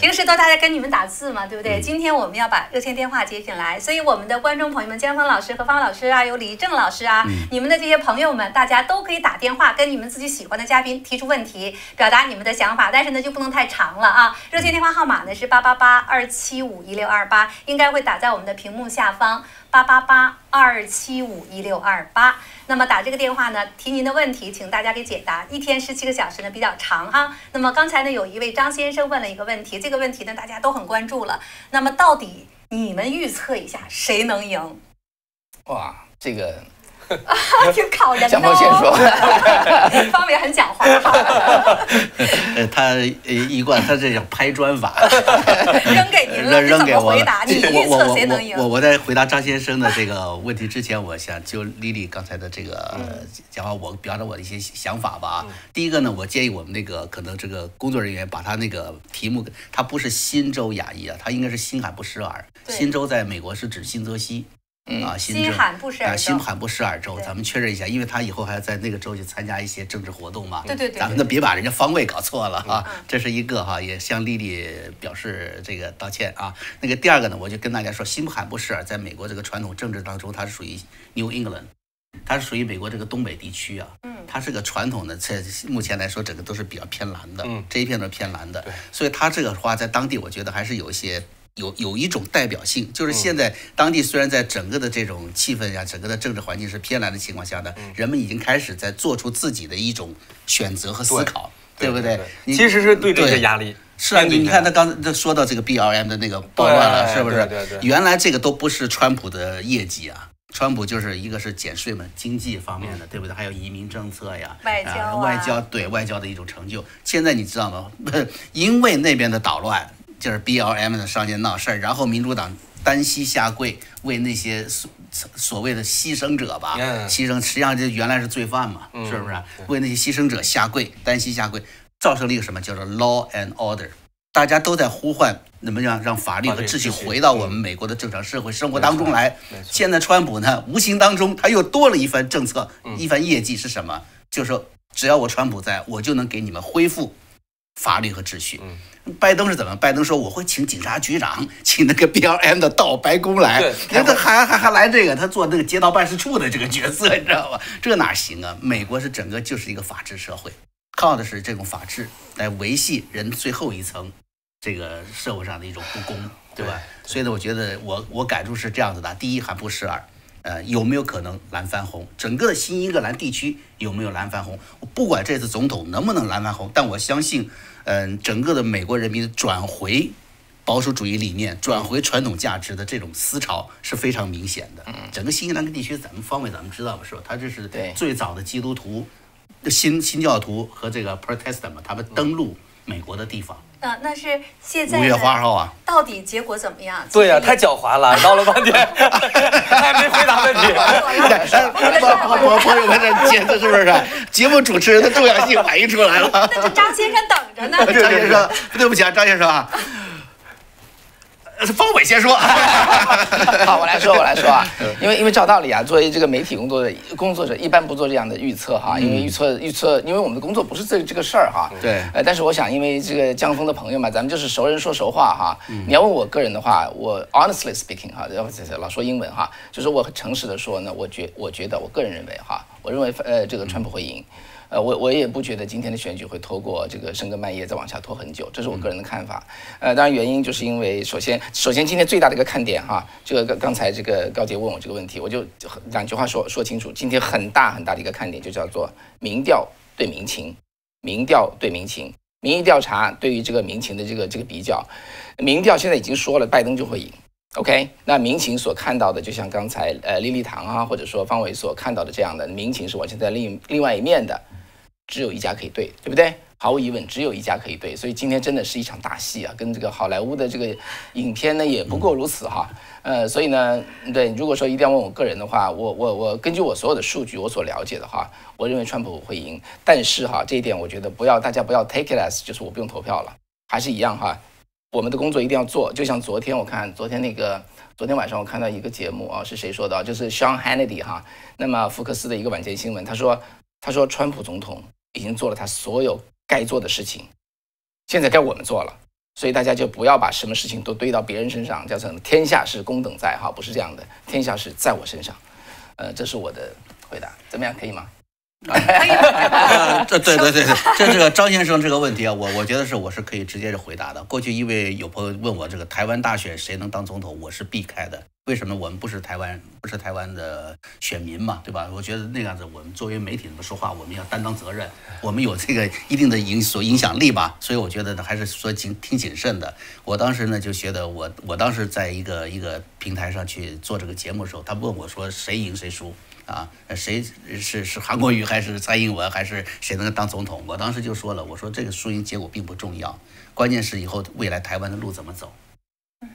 平时都大家跟你们打字嘛，对不对？今天我们要把热线电话接进来，所以我们的观众朋友们，江峰老师和方老师啊，有李正老师啊，你们的这些朋友们，大家都可以打电话跟你们自己喜欢的嘉宾提出问题，表达你们的想法，但是呢就不能太长了啊。热线电话号码呢是八八八二七五一六二八，应该会打在我们的屏幕下方。八八八二七五一六二八，那么打这个电话呢，提您的问题，请大家给解答。一天十七个小时呢，比较长哈。那么刚才呢，有一位张先生问了一个问题，这个问题呢，大家都很关注了。那么到底你们预测一下，谁能赢？哇，这个。*laughs* 挺考人的。江峰先说，*laughs* 方伟很讲话。*laughs* 呃，他一贯他这叫拍砖法，扔给您了，扔给我回答，你预测谁能赢？我我在回答张先生的这个问题之前，我想就丽丽刚才的这个讲话，我表达我的一些想法吧。第一个呢，我建议我们那个可能这个工作人员把他那个题目，他不是新州亚裔啊，他应该是新罕布什尔。新州在美国是指新泽西。啊，新罕布什尔州，新罕布什尔州，咱们确认一下，因为他以后还要在那个州去参加一些政治活动嘛。对对对，咱们都别把人家方位搞错了啊。这是一个哈，也向丽丽表示这个道歉啊。那个第二个呢，我就跟大家说，新罕布什尔在美国这个传统政治当中，它是属于 New England，它是属于美国这个东北地区啊。嗯。它是个传统的，在目前来说，整个都是比较偏蓝的。嗯。这一片都是偏蓝的。所以它这个话在当地，我觉得还是有一些。有有一种代表性，就是现在当地虽然在整个的这种气氛呀，整个的政治环境是偏蓝的情况下呢，人们已经开始在做出自己的一种选择和思考，对不对？其实是对这些压力。是啊，你你看他刚才说到这个 B L M 的那个暴乱了，是不是？对对。原来这个都不是川普的业绩啊，川普就是一个是减税嘛，经济方面的，对不对？还有移民政策呀，外交外交对外交的一种成就。现在你知道吗？*laughs* 因为那边的捣乱。就是 B L M 的上街闹事儿，然后民主党单膝下跪，为那些所所谓的牺牲者吧，牺牲实际上就原来是罪犯嘛，是不是？为那些牺牲者下跪，单膝下跪，造成了一个什么叫做 Law and Order？大家都在呼唤怎么样让法律和秩序回到我们美国的正常社会生活当中来。现在川普呢，无形当中他又多了一番政策，一番业绩是什么？就是说，只要我川普在，我就能给你们恢复法律和秩序。拜登是怎么？拜登说我会请警察局长，*laughs* 请那个 B L M 的到白宫来。对，他还还还来这个，他做那个街道办事处的这个角色，你知道吧？*laughs* 这哪行啊？美国是整个就是一个法治社会，靠的是这种法治来维系人最后一层这个社会上的一种不公，对吧？所以呢，我觉得我我感触是这样子的：第一，还不是二，呃，有没有可能蓝翻红？整个的新英格兰地区有没有蓝翻红？我不管这次总统能不能蓝翻红，但我相信。嗯，整个的美国人民转回保守主义理念、转回传统价值的这种思潮是非常明显的。嗯，整个新英格兰地区，咱们方位咱们知道吧是吧？他这是最早的基督徒、新新教徒和这个 Protestant 嘛，他们登陆美国的地方。嗯，那是现在五月花号啊？到底结果怎么样？对呀，太狡猾了，闹了半天 *laughs* 还没回答问题。*laughs* 朋友们，这节目是不是节目主持人的重要性反映出来了？那这张先生等着呢。*laughs* 张先生，对不起啊，张先生啊。方伟先说，*laughs* 好，我来说，我来说啊，因为因为照道理啊，作为这个媒体工作的工作者，一般不做这样的预测哈，因为预测预测，因为我们的工作不是这这个事儿哈。对。呃，但是我想，因为这个江峰的朋友嘛，咱们就是熟人说熟话哈。你要问我个人的话，我 honestly speaking 哈，要老说英文哈，就是我很诚实的说呢，我觉我觉得我个人认为哈，我认为呃这个川普会赢。呃，我我也不觉得今天的选举会拖过这个深更半夜再往下拖很久，这是我个人的看法。呃，当然原因就是因为首先首先今天最大的一个看点哈，这个刚刚才这个高杰问我这个问题，我就两句话说说清楚。今天很大很大的一个看点就叫做民调对民情，民调对民情，民意调查对于这个民情的这个这个比较，民调现在已经说了拜登就会赢。OK，那民情所看到的就像刚才呃丽丽堂啊，或者说方伟所看到的这样的民情是完全在另另外一面的。只有一家可以对，对不对？毫无疑问，只有一家可以对。所以今天真的是一场大戏啊，跟这个好莱坞的这个影片呢也不过如此哈。呃，所以呢，对，如果说一定要问我个人的话，我我我根据我所有的数据，我所了解的话，我认为川普会赢。但是哈，这一点我觉得不要大家不要 take it as 就是我不用投票了，还是一样哈。我们的工作一定要做。就像昨天我看昨天那个昨天晚上我看到一个节目啊，是谁说的？就是 Sean Hannity 哈。那么福克斯的一个晚间新闻，他说他说川普总统。已经做了他所有该做的事情，现在该我们做了，所以大家就不要把什么事情都堆到别人身上，叫成天下是公等在哈，不是这样的，天下是在我身上，呃，这是我的回答，怎么样，可以吗？这对对对对，这这个张先生这个问题啊，我我觉得是我是可以直接就回答的。过去因为有朋友问我这个台湾大选谁能当总统，我是避开的。为什么我们不是台湾不是台湾的选民嘛，对吧？我觉得那样子，我们作为媒体怎么说话，我们要担当责任，我们有这个一定的影所影响力吧。所以我觉得呢，还是说谨挺谨慎的。我当时呢就觉得，我我当时在一个一个平台上去做这个节目的时候，他问我说谁赢谁输。啊，谁是是韩国瑜还是蔡英文还是谁能当总统？我当时就说了，我说这个输赢结果并不重要，关键是以后未来台湾的路怎么走，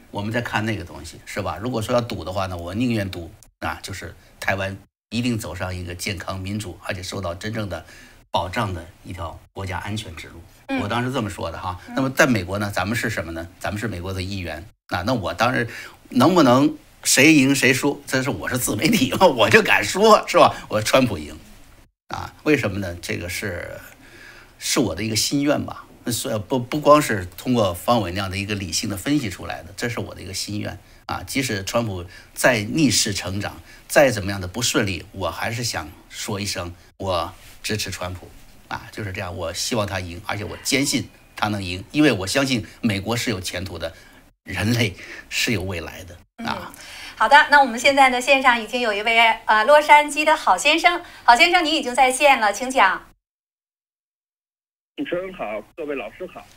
我们在看那个东西，是吧？如果说要赌的话呢，我宁愿赌啊，就是台湾一定走上一个健康民主而且受到真正的保障的一条国家安全之路。我当时这么说的哈。那么在美国呢，咱们是什么呢？咱们是美国的一员啊。那我当时能不能？谁赢谁输，这是我是自媒体嘛，*laughs* 我就敢说，是吧？我川普赢，啊，为什么呢？这个是是我的一个心愿吧。是不不光是通过方伟那样的一个理性的分析出来的，这是我的一个心愿啊。即使川普再逆势成长，再怎么样的不顺利，我还是想说一声，我支持川普啊，就是这样。我希望他赢，而且我坚信他能赢，因为我相信美国是有前途的，人类是有未来的啊。好的，那我们现在呢，线上已经有一位呃洛杉矶的好先生，好先生，你已经在线了，请讲。主持人好，各位老师好，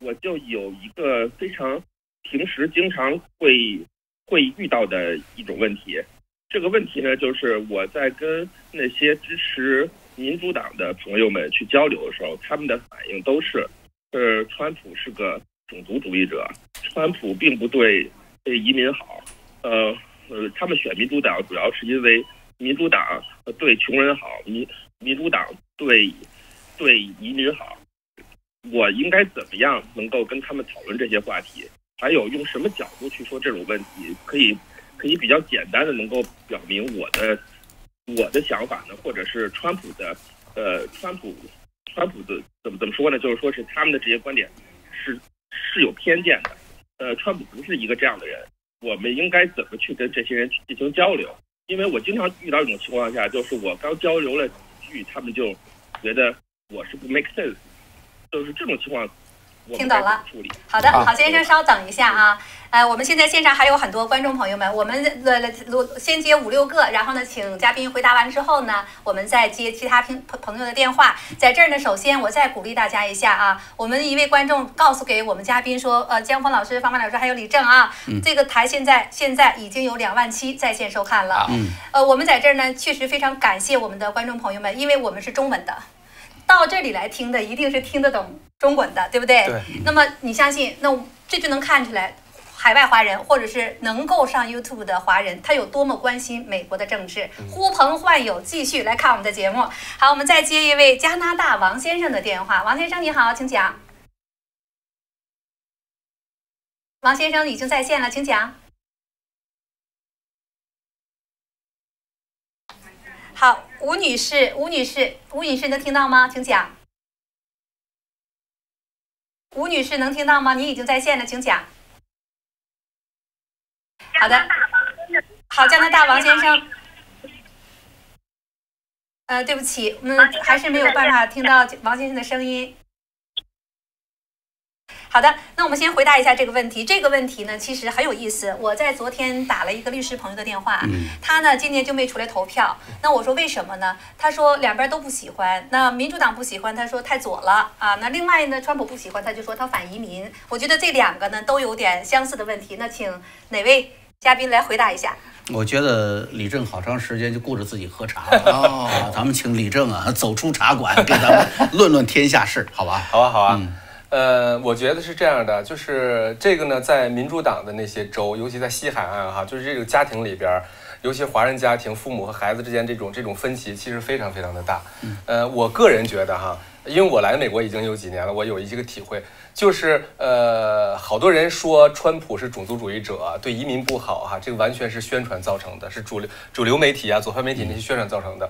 我就有一个非常平时经常会会遇到的一种问题。这个问题呢，就是我在跟那些支持民主党的朋友们去交流的时候，他们的反应都是，呃，川普是个种族主义者，川普并不对对移民好，呃。呃，他们选民主党主要是因为民主党对穷人好，民民主党对对移民好。我应该怎么样能够跟他们讨论这些话题？还有用什么角度去说这种问题？可以可以比较简单的能够表明我的我的想法呢？或者是川普的呃，川普川普的怎么怎么说呢？就是说是他们的这些观点是是有偏见的。呃，川普不是一个这样的人。我们应该怎么去跟这些人进行交流？因为我经常遇到一种情况下，就是我刚交流了几句，他们就觉得我是不 make sense，就是这种情况。听懂了，好的，郝先生稍等一下啊，呃，我们现在线上还有很多观众朋友们，我们呃先接五六个，然后呢，请嘉宾回答完之后呢，我们再接其他朋朋友的电话。在这儿呢，首先我再鼓励大家一下啊，我们一位观众告诉给我们嘉宾说，呃，江峰老师、方方老师还有李正啊，这个台现在现在已经有两万七在线收看了，嗯，呃，我们在这儿呢，确实非常感谢我们的观众朋友们，因为我们是中文的。到这里来听的一定是听得懂中文的，对不对？对。那么你相信，那这就能看出来，海外华人或者是能够上 YouTube 的华人，他有多么关心美国的政治。呼朋唤友，继续来看我们的节目。好，我们再接一位加拿大王先生的电话。王先生你好，请讲。王先生已经在线了，请讲。好，吴女士，吴女士，吴女士能听到吗？请讲。吴女士能听到吗？你已经在线了，请讲。好的，好，加拿大王先生。呃，对不起，我们还是没有办法听到王先生的声音。好的，那我们先回答一下这个问题。这个问题呢，其实很有意思。我在昨天打了一个律师朋友的电话，他呢今年就没出来投票。那我说为什么呢？他说两边都不喜欢。那民主党不喜欢，他说太左了啊。那另外呢，川普不喜欢，他就说他反移民。我觉得这两个呢都有点相似的问题。那请哪位嘉宾来回答一下？我觉得李正好长时间就顾着自己喝茶了 *laughs* 啊。咱们请李正啊走出茶馆，给咱们论论天下事，好吧？好啊，好啊。呃，我觉得是这样的，就是这个呢，在民主党的那些州，尤其在西海岸哈，就是这个家庭里边，尤其华人家庭，父母和孩子之间这种这种分歧，其实非常非常的大。呃，我个人觉得哈，因为我来美国已经有几年了，我有一个体会，就是呃，好多人说川普是种族主义者，对移民不好哈，这个完全是宣传造成的，是主流主流媒体啊、左派媒体那些宣传造成的。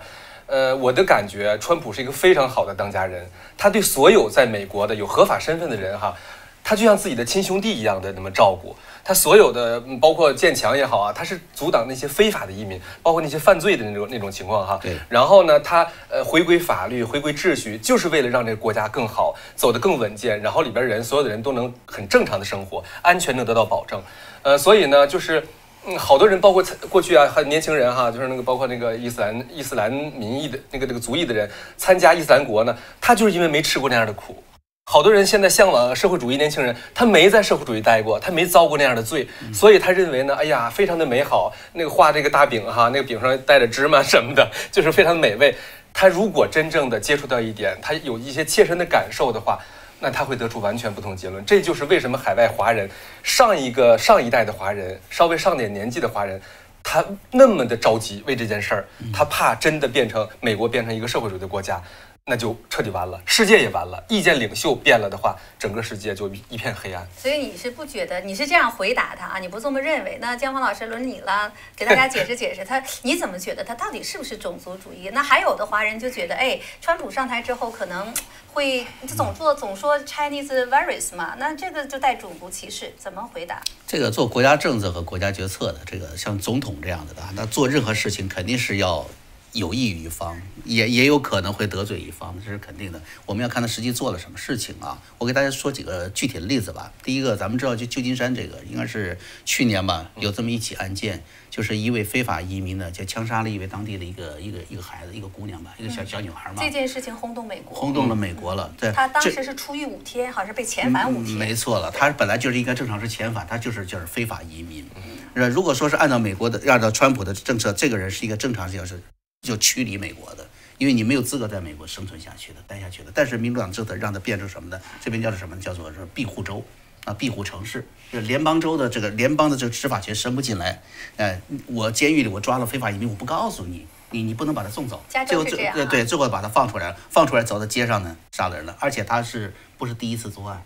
呃，我的感觉，川普是一个非常好的当家人。他对所有在美国的有合法身份的人，哈，他就像自己的亲兄弟一样的那么照顾。他所有的，包括建墙也好啊，他是阻挡那些非法的移民，包括那些犯罪的那种那种情况，哈。对。然后呢，他呃回归法律，回归秩序，就是为了让这个国家更好，走得更稳健，然后里边人所有的人都能很正常的生活，安全能得到保证。呃，所以呢，就是。嗯，好多人，包括过去啊，还年轻人哈，就是那个包括那个伊斯兰伊斯兰民意的那个那个族裔的人参加伊斯兰国呢，他就是因为没吃过那样的苦。好多人现在向往社会主义，年轻人他没在社会主义待过，他没遭过那样的罪，所以他认为呢，哎呀，非常的美好。那个画这个大饼哈，那个饼上带着芝麻什么的，*laughs* 就是非常美味。他如果真正的接触到一点，他有一些切身的感受的话。那他会得出完全不同结论，这就是为什么海外华人上一个上一代的华人，稍微上点年纪的华人，他那么的着急为这件事儿，他怕真的变成美国变成一个社会主义的国家，那就彻底完了，世界也完了。意见领袖变了的话，整个世界就一片黑暗。所以你是不觉得你是这样回答他啊？你不这么认为？那江峰老师轮你了，给大家解释解释他你怎么觉得他到底是不是种族主义？那还有的华人就觉得，哎，川普上台之后可能会总做总说 Chinese virus 嘛，那这个就带种族歧视，怎么回答？这个做国家政策和国家决策的，这个像总统这样的的，那做任何事情肯定是要。有益于一方，也也有可能会得罪一方，这是肯定的。我们要看他实际做了什么事情啊。我给大家说几个具体的例子吧。第一个，咱们知道就旧金山这个，应该是去年吧，有这么一起案件，就是一位非法移民呢，就枪杀了一位当地的一个一个一个孩子，一个姑娘吧，一个小小女孩嘛。这件事情轰动美国，轰动了美国了。对，他当时是出狱五天，好像是被遣返五天。没错了，他本来就是应该正常是遣返，他就是就是非法移民。如果说是按照美国的按照川普的政策，这个人是一个正常，就是。就驱离美国的，因为你没有资格在美国生存下去的，待下去的。但是民主党政策让它变成什么呢？这边叫做什么？叫做是庇护州啊，庇护城市。就联邦州的这个联邦的这个执法权伸不进来。哎，我监狱里我抓了非法移民，我不告诉你，你你不能把他送走。最后最对对，最后把他放出来了，放出来走到街上呢，杀人了。而且他是不是第一次作案？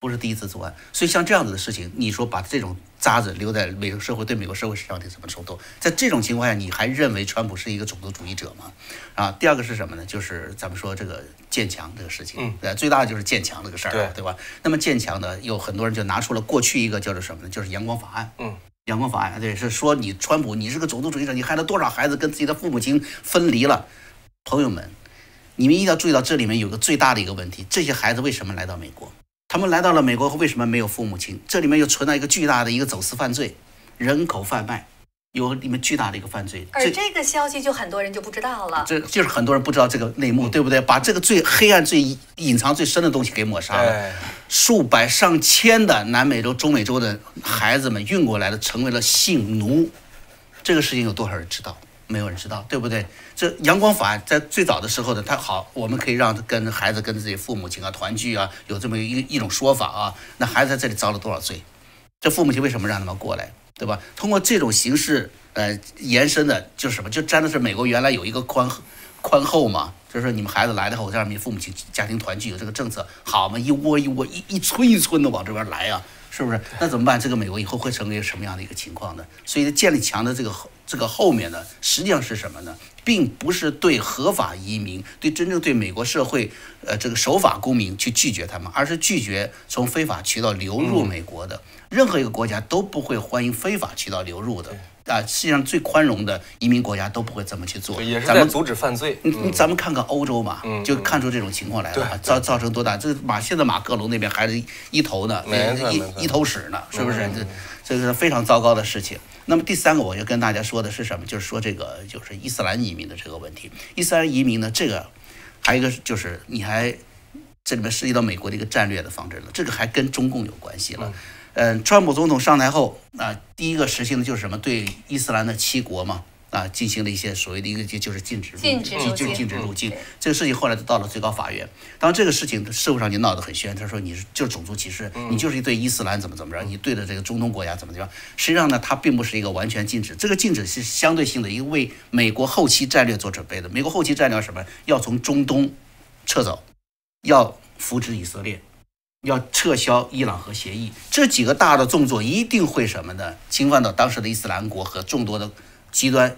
不是第一次作案，所以像这样子的事情，你说把这种渣子留在美国社会，对美国社会是到底怎么受透？在这种情况下，你还认为川普是一个种族主义者吗？啊，第二个是什么呢？就是咱们说这个建强这个事情，呃，最大的就是建强这个事儿，对吧？那么建强呢，有很多人就拿出了过去一个叫做什么呢？就是阳光法案，嗯，阳光法案，对，是说你川普你是个种族主义者，你害了多少孩子跟自己的父母亲分离了？朋友们，你们一定要注意到这里面有个最大的一个问题：这些孩子为什么来到美国？他们来到了美国后，为什么没有父母亲？这里面又存在一个巨大的一个走私犯罪、人口贩卖，有里面巨大的一个犯罪。而这个消息就很多人就不知道了。这就是很多人不知道这个内幕，对不对？把这个最黑暗、最隐藏最深的东西给抹杀了。数百上千的南美洲、中美洲的孩子们运过来的，成为了性奴。这个事情有多少人知道？没有人知道，对不对？这阳光法案在最早的时候呢，它好，我们可以让跟孩子跟自己父母亲啊团聚啊，有这么一一种说法啊。那孩子在这里遭了多少罪？这父母亲为什么让他们过来，对吧？通过这种形式，呃，延伸的就是什么？就真的是美国原来有一个宽宽厚嘛，就是说你们孩子来了后，让你们父母亲家庭团聚有这个政策，好嘛，一窝一窝一一村一村的往这边来啊。是不是？那怎么办？这个美国以后会成为什么样的一个情况呢？所以建立墙的这个后这个后面呢，实际上是什么呢？并不是对合法移民、对真正对美国社会呃这个守法公民去拒绝他们，而是拒绝从非法渠道流入美国的。任何一个国家都不会欢迎非法渠道流入的。啊，世界上最宽容的移民国家都不会这么去做，也是在阻止犯罪。嗯，咱们看看欧洲嘛，就看出这种情况来了，造造成多大？这马现在马克龙那边还是一头呢，一一头屎呢，是不是？这这是非常糟糕的事情。那么第三个，我要跟大家说的是什么？就是说这个就是伊斯兰移民的这个问题。伊斯兰移民呢，这个还有一个就是你还这里面涉及到美国的一个战略的方针了，这个还跟中共有关系了。嗯，川普总统上台后啊，第一个实行的就是什么？对伊斯兰的七国嘛，啊，进行了一些所谓的一个就就是禁止入禁止禁止入境。这个事情后来就到了最高法院。当然，这个事情社会上就闹得很喧。他说你是就是种族歧视，你就是一对伊斯兰怎么怎么着，你对着这个中东国家怎么怎么样。实际上呢，它并不是一个完全禁止，这个禁止是相对性的，一个为美国后期战略做准备的。美国后期战略什么？要从中东撤走，要扶植以色列。要撤销伊朗核协议，这几个大的动作一定会什么呢？侵犯到当时的伊斯兰国和众多的极端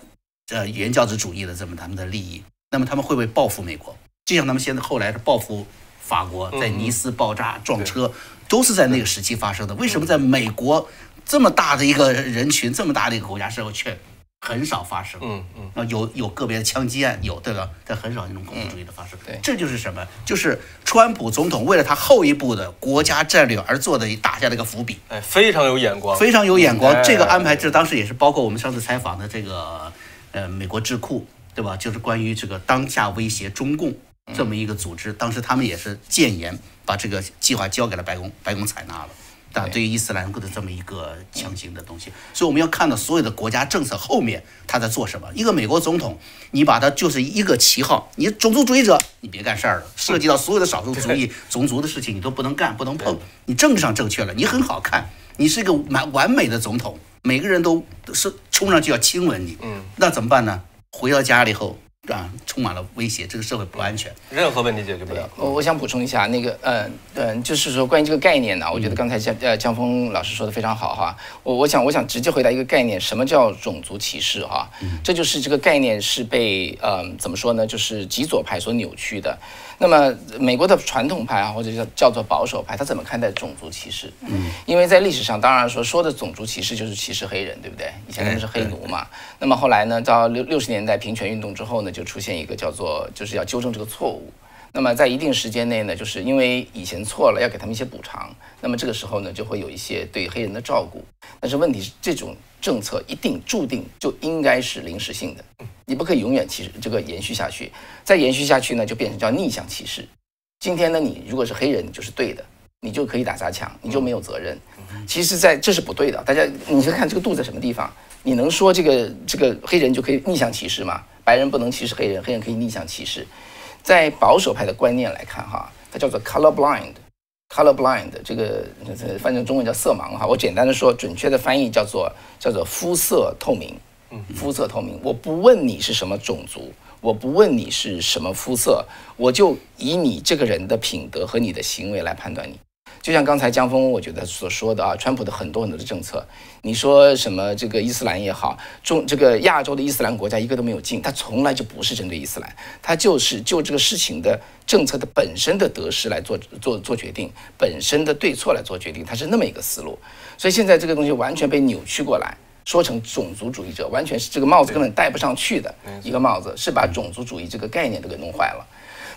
呃原教旨主义的这么他们的利益。那么他们会不会报复美国？就像他们现在后来的报复法国，在尼斯爆炸撞车，都是在那个时期发生的。为什么在美国这么大的一个人群，这么大的一个国家社会却？很少发生，嗯嗯，啊有有个别的枪击案有对吧？但很少那种恐怖主义的发生，对，这就是什么？就是川普总统为了他后一步的国家战略而做的打下了一个伏笔，哎，非常有眼光，非常有眼光。这个安排这当时也是包括我们上次采访的这个呃美国智库对吧？就是关于这个当下威胁中共这么一个组织，当时他们也是建言把这个计划交给了白宫，白宫采纳了。啊，对于伊斯兰国的这么一个强行的东西，所以我们要看到所有的国家政策后面他在做什么。一个美国总统，你把他就是一个旗号，你种族主义者，你别干事儿了。涉及到所有的少数族裔、种族的事情，你都不能干，不能碰。你政治上正确了，你很好看，你是一个蛮完美的总统，每个人都是冲上去要亲吻你。嗯，那怎么办呢？回到家里后。啊，充满了威胁，这个社会不安全，任何问题解决不了。我我想补充一下，那个，嗯嗯，就是说关于这个概念呢，我觉得刚才江呃江峰老师说的非常好哈。我我想我想直接回答一个概念，什么叫种族歧视哈？这就是这个概念是被嗯怎么说呢？就是极左派所扭曲的。那么美国的传统派啊，或者叫叫做保守派，他怎么看待种族歧视？嗯，因为在历史上，当然说说的种族歧视就是歧视黑人，对不对？以前他们是黑奴嘛。那么后来呢，到六六十年代平权运动之后呢，就出现一个叫做就是要纠正这个错误。那么在一定时间内呢，就是因为以前错了，要给他们一些补偿。那么这个时候呢，就会有一些对黑人的照顾。但是问题是，这种政策一定注定就应该是临时性的。你不可以永远歧视这个延续下去，再延续下去呢，就变成叫逆向歧视。今天呢，你如果是黑人，你就是对的，你就可以打砸抢，你就没有责任。其实，在这是不对的。大家，你去看这个度在什么地方？你能说这个这个黑人就可以逆向歧视吗？白人不能歧视黑人，黑人可以逆向歧视？在保守派的观念来看，哈，它叫做 color blind，color blind，这个翻成中文叫色盲哈。我简单的说，准确的翻译叫做叫做肤色透明。肤色透明，我不问你是什么种族，我不问你是什么肤色，我就以你这个人的品德和你的行为来判断你。就像刚才江峰我觉得所说的啊，川普的很多很多的政策，你说什么这个伊斯兰也好，中这个亚洲的伊斯兰国家一个都没有进，他从来就不是针对伊斯兰，他就是就这个事情的政策的本身的得失来做做做决定，本身的对错来做决定，他是那么一个思路。所以现在这个东西完全被扭曲过来。说成种族主义者，完全是这个帽子根本戴不上去的一个帽子，是把种族主义这个概念都给弄坏了。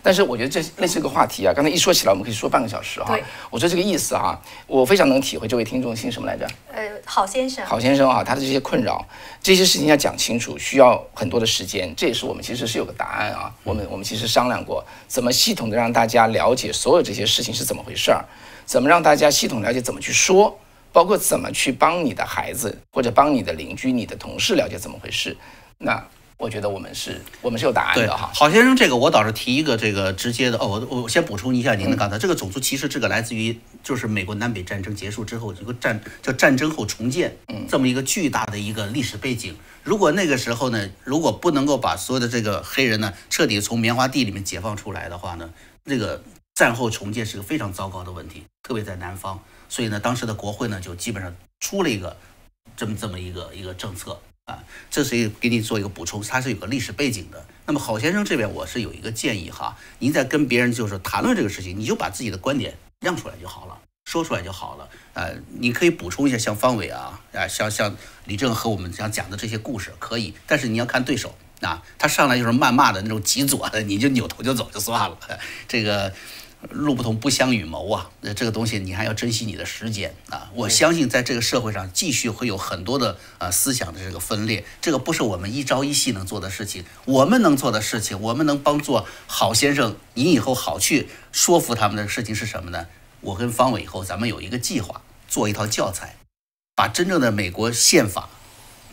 但是我觉得这类似一个话题啊，刚才一说起来，我们可以说半个小时哈。我说这个意思哈，我非常能体会这位听众姓什么来着？呃，郝先生。郝先生啊，他的这些困扰，这些事情要讲清楚，需要很多的时间。这也是我们其实是有个答案啊。我们我们其实商量过，怎么系统的让大家了解所有这些事情是怎么回事儿，怎么让大家系统了解怎么去说。包括怎么去帮你的孩子，或者帮你的邻居、你的同事了解怎么回事，那我觉得我们是，我们是有答案的哈。郝先生，这个我倒是提一个这个直接的哦，我我先补充一下您的刚才这个种族歧视，这个来自于就是美国南北战争结束之后一个战叫战争后重建，嗯，这么一个巨大的一个历史背景。如果那个时候呢，如果不能够把所有的这个黑人呢彻底从棉花地里面解放出来的话呢，那个战后重建是个非常糟糕的问题，特别在南方。所以呢，当时的国会呢就基本上出了一个这么这么一个一个政策啊，这是给你做一个补充，它是有个历史背景的。那么郝先生这边我是有一个建议哈，您在跟别人就是谈论这个事情，你就把自己的观点亮出来就好了，说出来就好了。呃，你可以补充一下，像方伟啊啊，像像李正和我们想讲的这些故事可以，但是你要看对手啊，他上来就是谩骂的那种极左的，你就扭头就走就算了，*laughs* 这个。路不同不相与谋啊，那这个东西你还要珍惜你的时间啊！我相信在这个社会上继续会有很多的呃思想的这个分裂，这个不是我们一朝一夕能做的事情。我们能做的事情，我们能帮助郝先生，你以后好去说服他们的事情是什么呢？我跟方伟以后咱们有一个计划，做一套教材，把真正的美国宪法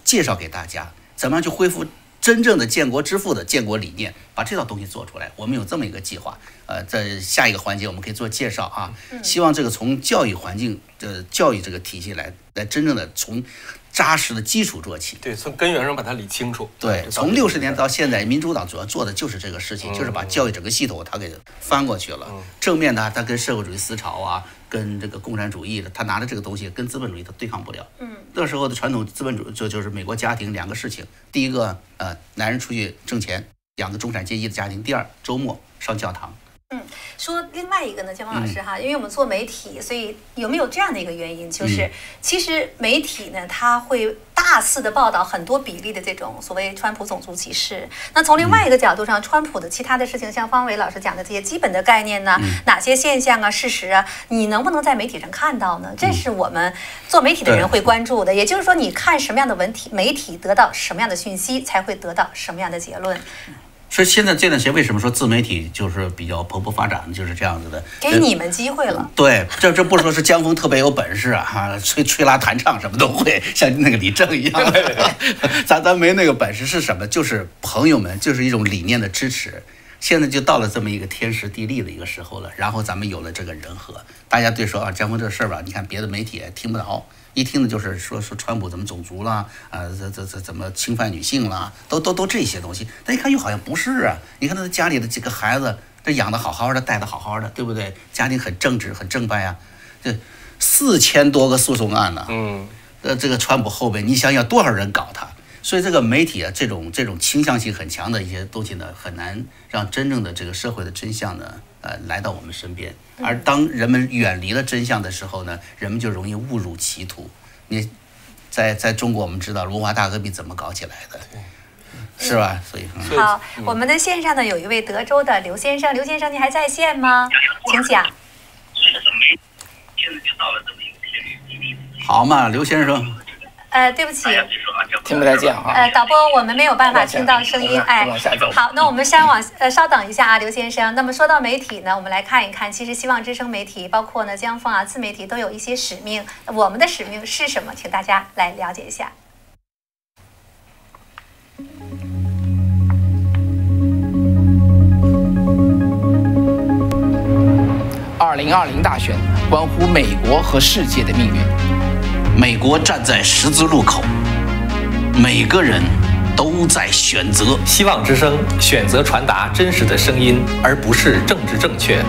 介绍给大家，怎么样去恢复？真正的建国之父的建国理念，把这套东西做出来，我们有这么一个计划。呃，在下一个环节我们可以做介绍啊。希望这个从教育环境的教育这个体系来，来真正的从扎实的基础做起。对，从根源上把它理清楚。对，从六十年到现在，民主党主要做的就是这个事情，就是把教育整个系统它给翻过去了。正面呢，它跟社会主义思潮啊。跟这个共产主义的，他拿着这个东西跟资本主义他对抗不了。嗯，那时候的传统资本主义就就是美国家庭两个事情：第一个，呃，男人出去挣钱养个中产阶级的家庭；第二，周末上教堂。嗯，说另外一个呢，江峰老师哈，因为我们做媒体，所以有没有这样的一个原因，就是其实媒体呢，它会大肆的报道很多比例的这种所谓川普种族歧视。那从另外一个角度上，川普的其他的事情，像方伟老师讲的这些基本的概念呢，哪些现象啊、事实啊，你能不能在媒体上看到呢？这是我们做媒体的人会关注的。也就是说，你看什么样的文体媒体，得到什么样的讯息，才会得到什么样的结论。所以现在这段时间为什么说自媒体就是比较蓬勃发展，就是这样子的，给你们机会了。对，这这不说是江峰特别有本事啊，哈，吹吹拉弹唱什么都会，像那个李正一样。*laughs* 咱咱没那个本事是什么？就是朋友们，就是一种理念的支持。现在就到了这么一个天时地利的一个时候了，然后咱们有了这个人和，大家对说啊，江峰这事儿吧，你看别的媒体也听不着，一听呢就是说说川普怎么种族啦，啊，这这这怎么侵犯女性啦，都都都这些东西。但一看又好像不是啊，你看他家里的几个孩子，这养的好好的，带的好好的，对不对？家庭很正直，很正派啊。这四千多个诉讼案呢，嗯，呃，这个川普后边，你想想多少人搞他？所以这个媒体啊，这种这种倾向性很强的一些东西呢，很难让真正的这个社会的真相呢，呃，来到我们身边。而当人们远离了真相的时候呢，人们就容易误入歧途。你在在中国，我们知道文化大革命怎么搞起来的，是吧？所以好，我们的线上呢有一位德州的刘先生，刘先生，您还在线吗？请讲。好嘛，刘先生。呃，对不起，听不太见啊。呃，导播，我们没有办法听到声音。哎，好，那我们先往呃，稍等一下啊，刘先生。那么说到媒体呢，我们来看一看，其实希望之声媒体，包括呢江峰啊，自媒体都有一些使命。我们的使命是什么？请大家来了解一下。二零二零大选关乎美国和世界的命运。美国站在十字路口，每个人都在选择。希望之声选择传达真实的声音，而不是政治正确。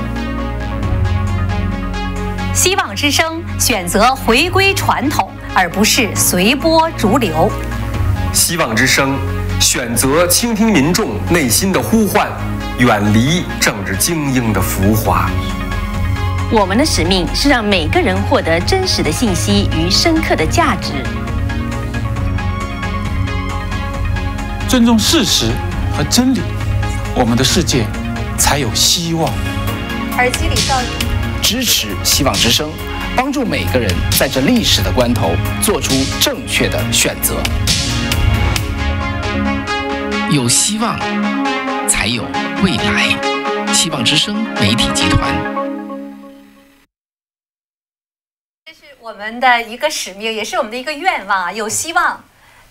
希望之声选择回归传统，而不是随波逐流。希望之声选择倾听民众内心的呼唤，远离政治精英的浮华。我们的使命是让每个人获得真实的信息与深刻的价值，尊重事实和真理，我们的世界才有希望。耳机里噪音，支持希望之声，帮助每个人在这历史的关头做出正确的选择。有希望，才有未来。希望之声媒体集团。我们的一个使命，也是我们的一个愿望！有希望。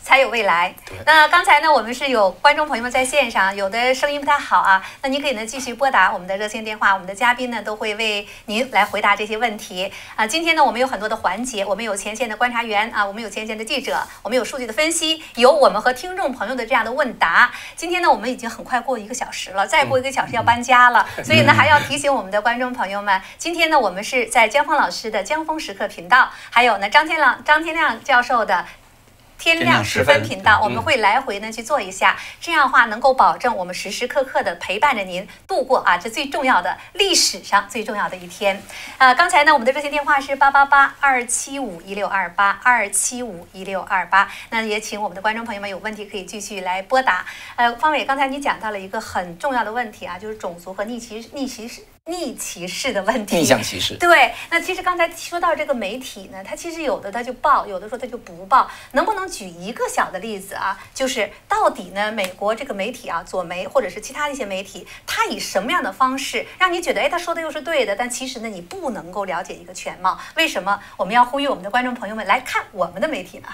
才有未来。那刚才呢，我们是有观众朋友们在线上，有的声音不太好啊，那您可以呢继续拨打我们的热线电话，我们的嘉宾呢都会为您来回答这些问题啊。今天呢，我们有很多的环节，我们有前线的观察员啊，我们有前线的记者，我们有数据的分析，有我们和听众朋友的这样的问答。今天呢，我们已经很快过一个小时了，再过一个小时要搬家了，所以呢，还要提醒我们的观众朋友们，今天呢，我们是在江峰老师的江峰时刻频道，还有呢张天亮张天亮教授的。天亮十分频道，我们会来回呢去做一下，这样的话能够保证我们时时刻刻的陪伴着您度过啊这最重要的历史上最重要的一天。啊，刚才呢我们的热线电话是八八八二七五一六二八二七五一六二八，那也请我们的观众朋友们有问题可以继续来拨打。呃，方伟，刚才你讲到了一个很重要的问题啊，就是种族和逆袭逆歧视。逆歧视的问题，逆向歧视。对，那其实刚才说到这个媒体呢，它其实有的它就报，有的时候它就不报。能不能举一个小的例子啊？就是到底呢，美国这个媒体啊，左媒或者是其他的一些媒体，它以什么样的方式让你觉得，哎，他说的又是对的，但其实呢，你不能够了解一个全貌。为什么我们要呼吁我们的观众朋友们来看我们的媒体呢？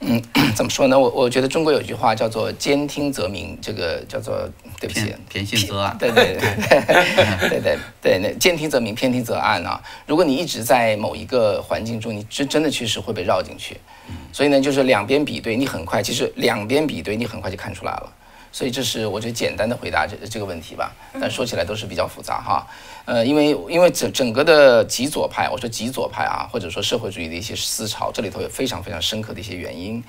嗯，*clears throat* 怎么说呢？我我觉得中国有句话叫做“兼听则明”，这个叫做对不起，偏信则暗。*laughs* 对对 *laughs* 对对对对，那兼听则明，偏听则暗啊。如果你一直在某一个环境中，你真真的确实会被绕进去。所以呢，就是两边比对，你很快，其实两边比对，你很快就看出来了。所以这是我觉得简单的回答这这个问题吧，但说起来都是比较复杂哈。呃，因为因为整整个的极左派，我说极左派啊，或者说社会主义的一些思潮，这里头有非常非常深刻的一些原因。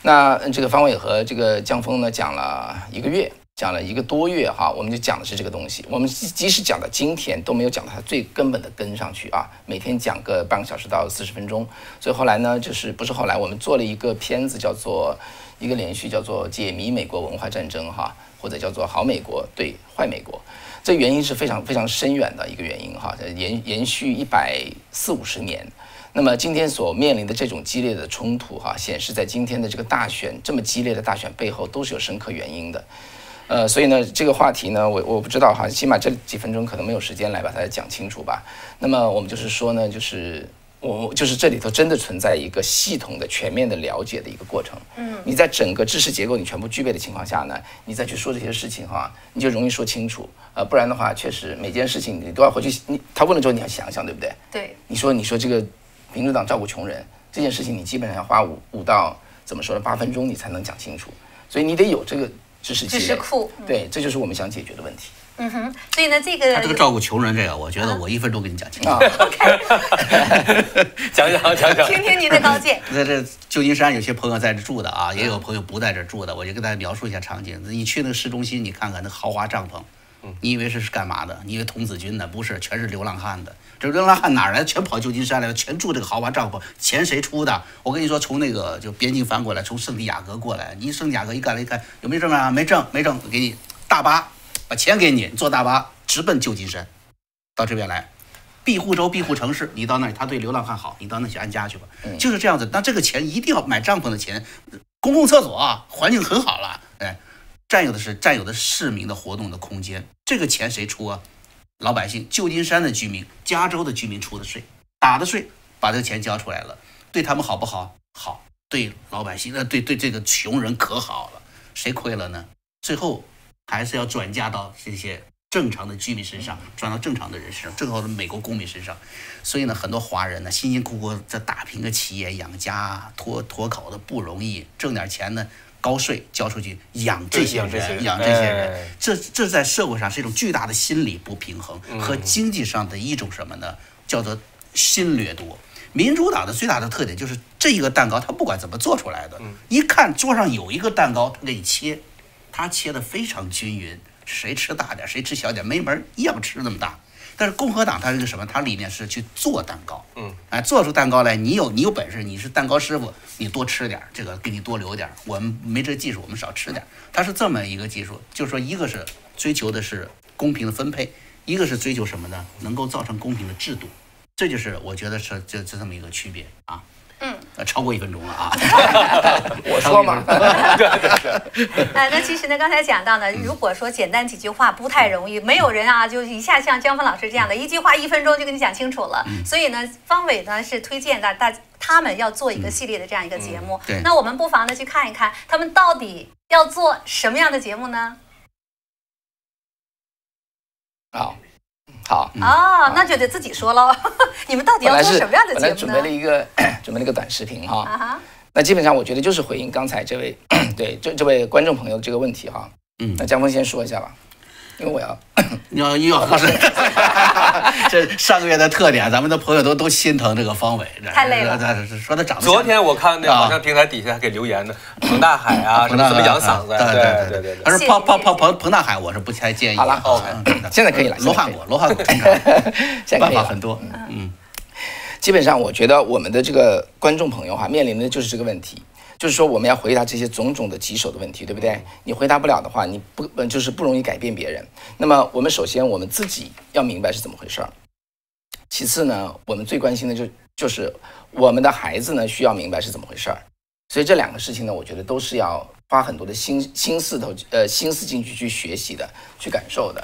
那这个方伟和这个江峰呢讲了一个月，讲了一个多月哈，我们就讲的是这个东西。我们即使讲到今天都没有讲到它最根本的根上去啊。每天讲个半个小时到四十分钟，所以后来呢，就是不是后来我们做了一个片子叫做。一个连续叫做解谜美国文化战争哈，或者叫做好美国对坏美国，这原因是非常非常深远的一个原因哈，延延续一百四五十年。那么今天所面临的这种激烈的冲突哈，显示在今天的这个大选这么激烈的大选背后都是有深刻原因的。呃，所以呢，这个话题呢，我我不知道哈，起码这几分钟可能没有时间来把它讲清楚吧。那么我们就是说呢，就是我就是这里头真的存在一个系统的、全面的了解的一个过程。嗯，你在整个知识结构你全部具备的情况下呢，你再去说这些事情哈，你就容易说清楚。呃，不然的话，确实每件事情你都要回去。你他问了之后，你要想想，对不对？对。你说，你说这个民主党照顾穷人这件事情，你基本上要花五五到怎么说呢？八分钟你才能讲清楚。所以你得有这个知识积累。知识库。对，这就是我们想解决的问题。嗯哼，所以呢，这个他这个照顾穷人这个，我觉得我一分钟给你讲清楚。OK，*laughs* 讲讲讲讲，听听您的高见。*laughs* 在这旧金山，有些朋友在这住的啊，也有朋友不在这住的，我就跟大家描述一下场景。你去那个市中心，你看看那豪华帐篷，你以为是是干嘛的？你以为童子军呢？不是，全是流浪汉的。这流浪汉哪来？全跑旧金山来了，全住这个豪华帐篷，钱谁出的？我跟你说，从那个就边境翻过来，从圣地亚哥过来，你圣地亚哥一干了，一看有没有证啊？没证，没证，给你大巴，把钱给你，坐大巴直奔旧金山，到这边来。庇护州、庇护城市，你到那里，他对流浪汉好，你到那去安家去吧，就是这样子。那这个钱一定要买帐篷的钱，公共厕所啊环境很好了，哎，占有的是占有的市民的活动的空间，这个钱谁出啊？老百姓，旧金山的居民、加州的居民出的税，打的税，把这个钱交出来了，对他们好不好？好，对老百姓，那，对对这个穷人可好了，谁亏了呢？最后还是要转嫁到这些。正常的居民身上，转到正常的人身上，正好的美国公民身上，所以呢，很多华人呢，辛辛苦苦在打拼个企业养家，脱脱口的不容易，挣点钱呢，高税交出去养这些人，养这些人，这这在社会上是一种巨大的心理不平衡和经济上的一种什么呢？叫做新掠夺。民主党的最大的特点就是这一个蛋糕，他不管怎么做出来的，一看桌上有一个蛋糕，他给你切，他切的非常均匀。谁吃大点，谁吃小点，没门一样吃那么大。但是共和党它是个什么？它里面是去做蛋糕，嗯，哎，做出蛋糕来，你有你有本事，你是蛋糕师傅，你多吃点，这个给你多留点。我们没这技术，我们少吃点。它是这么一个技术，就是说，一个是追求的是公平的分配，一个是追求什么呢？能够造成公平的制度。这就是我觉得是就就这么一个区别啊。嗯，超过一分钟了啊！*laughs* 我说嘛，*laughs* 对对对。哎，那其实呢，刚才讲到呢，如果说简单几句话不太容易，没有人啊，就一下像江峰老师这样的一句话一分钟就给你讲清楚了。所以呢，方伟呢是推荐大大他们要做一个系列的这样一个节目。对。那我们不妨呢去看一看，他们到底要做什么样的节目呢？好。好哦，那就得自己说喽。*laughs* 你们到底要做什么样的节目呢？准备了一个准备了一个短视频哈。那基本上我觉得就是回应刚才这位 *clears throat* 对这这位观众朋友的这个问题哈。嗯，那江峰先说一下吧。因为我要，你要又要喝这上个月的特点，咱们的朋友都都心疼这个方伟，太累了。说他长得。昨天我看那个好像平台底下还给留言呢，彭大海啊，什么怎么养嗓子？对对对对。他说彭彭彭彭彭大海，我是不太建议。好了，现在可以了。罗汉果，罗汉果，办法很多。嗯，基本上我觉得我们的这个观众朋友哈，面临的就是这个问题。就是说，我们要回答这些种种的棘手的问题，对不对？你回答不了的话，你不就是不容易改变别人。那么，我们首先我们自己要明白是怎么回事儿。其次呢，我们最关心的就就是我们的孩子呢需要明白是怎么回事儿。所以这两个事情呢，我觉得都是要花很多的心心思头呃心思进去去学习的，去感受的。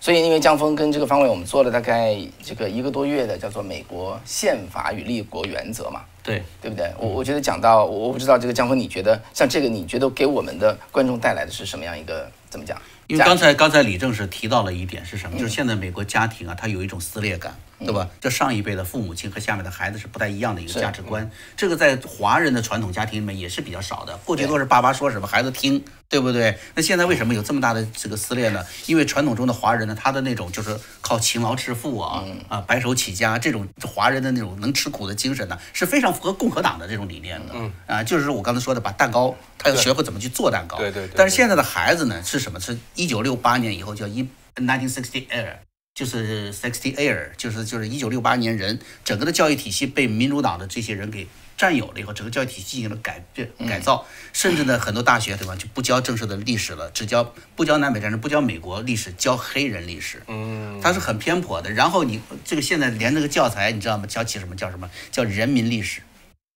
所以，因为江峰跟这个方伟，我们做了大概这个一个多月的叫做《美国宪法与立国原则》嘛。对，对不对？我我觉得讲到，我不知道这个江峰，你觉得像这个，你觉得给我们的观众带来的是什么样一个怎么讲？因为刚才刚才李正是提到了一点是什么？就是现在美国家庭啊，它有一种撕裂感。对吧？就上一辈的父母亲和下面的孩子是不太一样的一个价值观，这个在华人的传统家庭里面也是比较少的。过去都是爸爸说什么孩子听，对不对？那现在为什么有这么大的这个撕裂呢？因为传统中的华人呢，他的那种就是靠勤劳致富啊，啊白手起家这种华人的那种能吃苦的精神呢，是非常符合共和党的这种理念的。嗯啊，就是我刚才说的，把蛋糕他要学会怎么去做蛋糕。对对。但是现在的孩子呢，是什么？是一九六八年以后叫一 nineteen sixty eight。就是 sixty air，就是就是一九六八年人整个的教育体系被民主党的这些人给占有了以后，整个教育体系进行了改变改造，甚至呢很多大学对吧就不教正式的历史了，只教不教南北战争，不教美国历史，教黑人历史。嗯，它是很偏颇的。然后你这个现在连那个教材你知道吗？教起什么叫什么叫人民历史？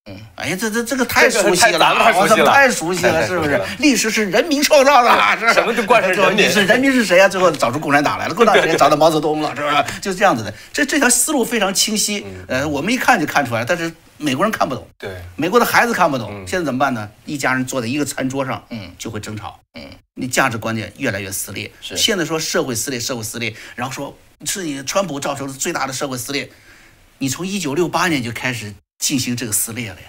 嗯，哎呀，这这这个太熟悉了，我怎么太熟悉了，是不是？历史是人民创造的，*laughs* 是什么都贯彻人民。是人民是谁啊？最后找出共产党来了，共产党找到毛泽东了，是不是？就这样子的。这这条思路非常清晰，呃，我们一看就看出来，但是美国人看不懂。对，美国的孩子看不懂。现在怎么办呢？一家人坐在一个餐桌上，嗯，就会争吵，嗯，你价值观念越来越撕裂。是，现在说社会撕裂，社会撕裂，然后说是你川普造成的最大的社会撕裂，你从一九六八年就开始进行这个撕裂了呀。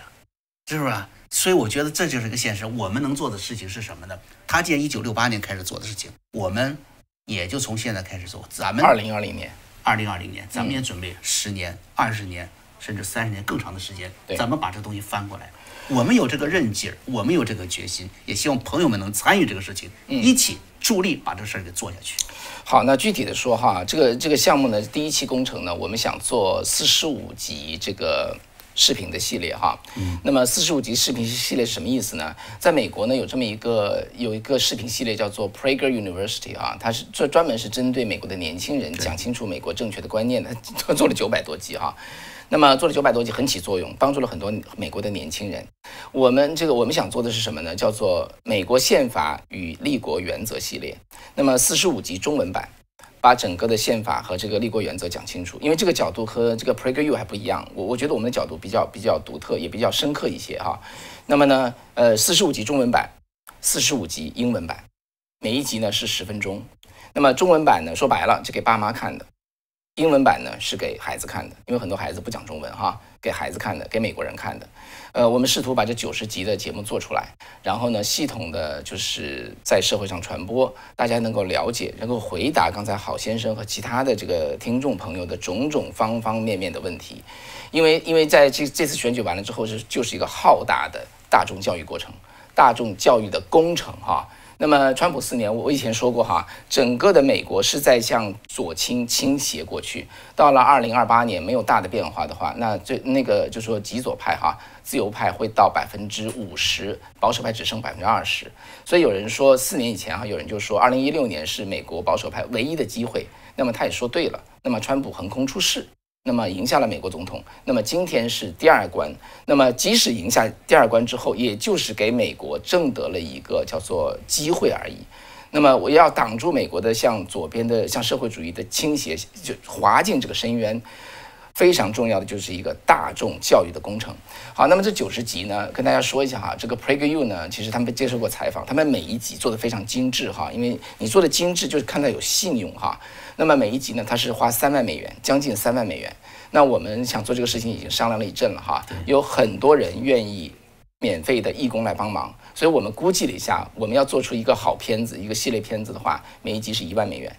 是不是？所以我觉得这就是一个现实。我们能做的事情是什么呢？他既然一九六八年开始做的事情，我们也就从现在开始做。咱们二零二零年，二零二零年，咱们也准备十年、二十年，甚至三十年更长的时间，咱们把这东西翻过来。我们有这个韧劲儿，我们有这个决心，也希望朋友们能参与这个事情，一起助力把这事儿给做下去。好，那具体的说哈，这个这个项目呢，第一期工程呢，我们想做四十五级这个。视频的系列哈，嗯，那么四十五集视频系列是什么意思呢？在美国呢有这么一个有一个视频系列叫做 Prager University 啊，它是专专门是针对美国的年轻人讲清楚美国正确的观念的，它 *laughs* 做了九百多集哈，那么做了九百多集很起作用，帮助了很多美国的年轻人。我们这个我们想做的是什么呢？叫做美国宪法与立国原则系列，那么四十五集中文版。把整个的宪法和这个立国原则讲清楚，因为这个角度和这个 PragerU 还不一样。我我觉得我们的角度比较比较独特，也比较深刻一些哈。那么呢，呃，四十五集中文版，四十五集英文版，每一集呢是十分钟。那么中文版呢，说白了就给爸妈看的。英文版呢是给孩子看的，因为很多孩子不讲中文哈，给孩子看的，给美国人看的。呃，我们试图把这九十集的节目做出来，然后呢，系统的就是在社会上传播，大家能够了解，能够回答刚才郝先生和其他的这个听众朋友的种种方方面面的问题。因为，因为在这这次选举完了之后，是就是一个浩大的大众教育过程，大众教育的工程哈。那么，川普四年，我以前说过哈，整个的美国是在向左倾倾斜过去。到了二零二八年，没有大的变化的话，那这那个就说极左派哈，自由派会到百分之五十，保守派只剩百分之二十。所以有人说，四年以前哈，有人就说二零一六年是美国保守派唯一的机会。那么他也说对了。那么川普横空出世。那么赢下了美国总统，那么今天是第二关，那么即使赢下第二关之后，也就是给美国挣得了一个叫做机会而已。那么我要挡住美国的向左边的向社会主义的倾斜，就滑进这个深渊，非常重要的就是一个大众教育的工程。好，那么这九十集呢，跟大家说一下哈，这个 PragerU 呢，其实他们接受过采访，他们每一集做的非常精致哈，因为你做的精致就是看到有信用哈。那么每一集呢，它是花三万美元，将近三万美元。那我们想做这个事情，已经商量了一阵了哈，有很多人愿意免费的义工来帮忙，所以我们估计了一下，我们要做出一个好片子，一个系列片子的话，每一集是一万美元，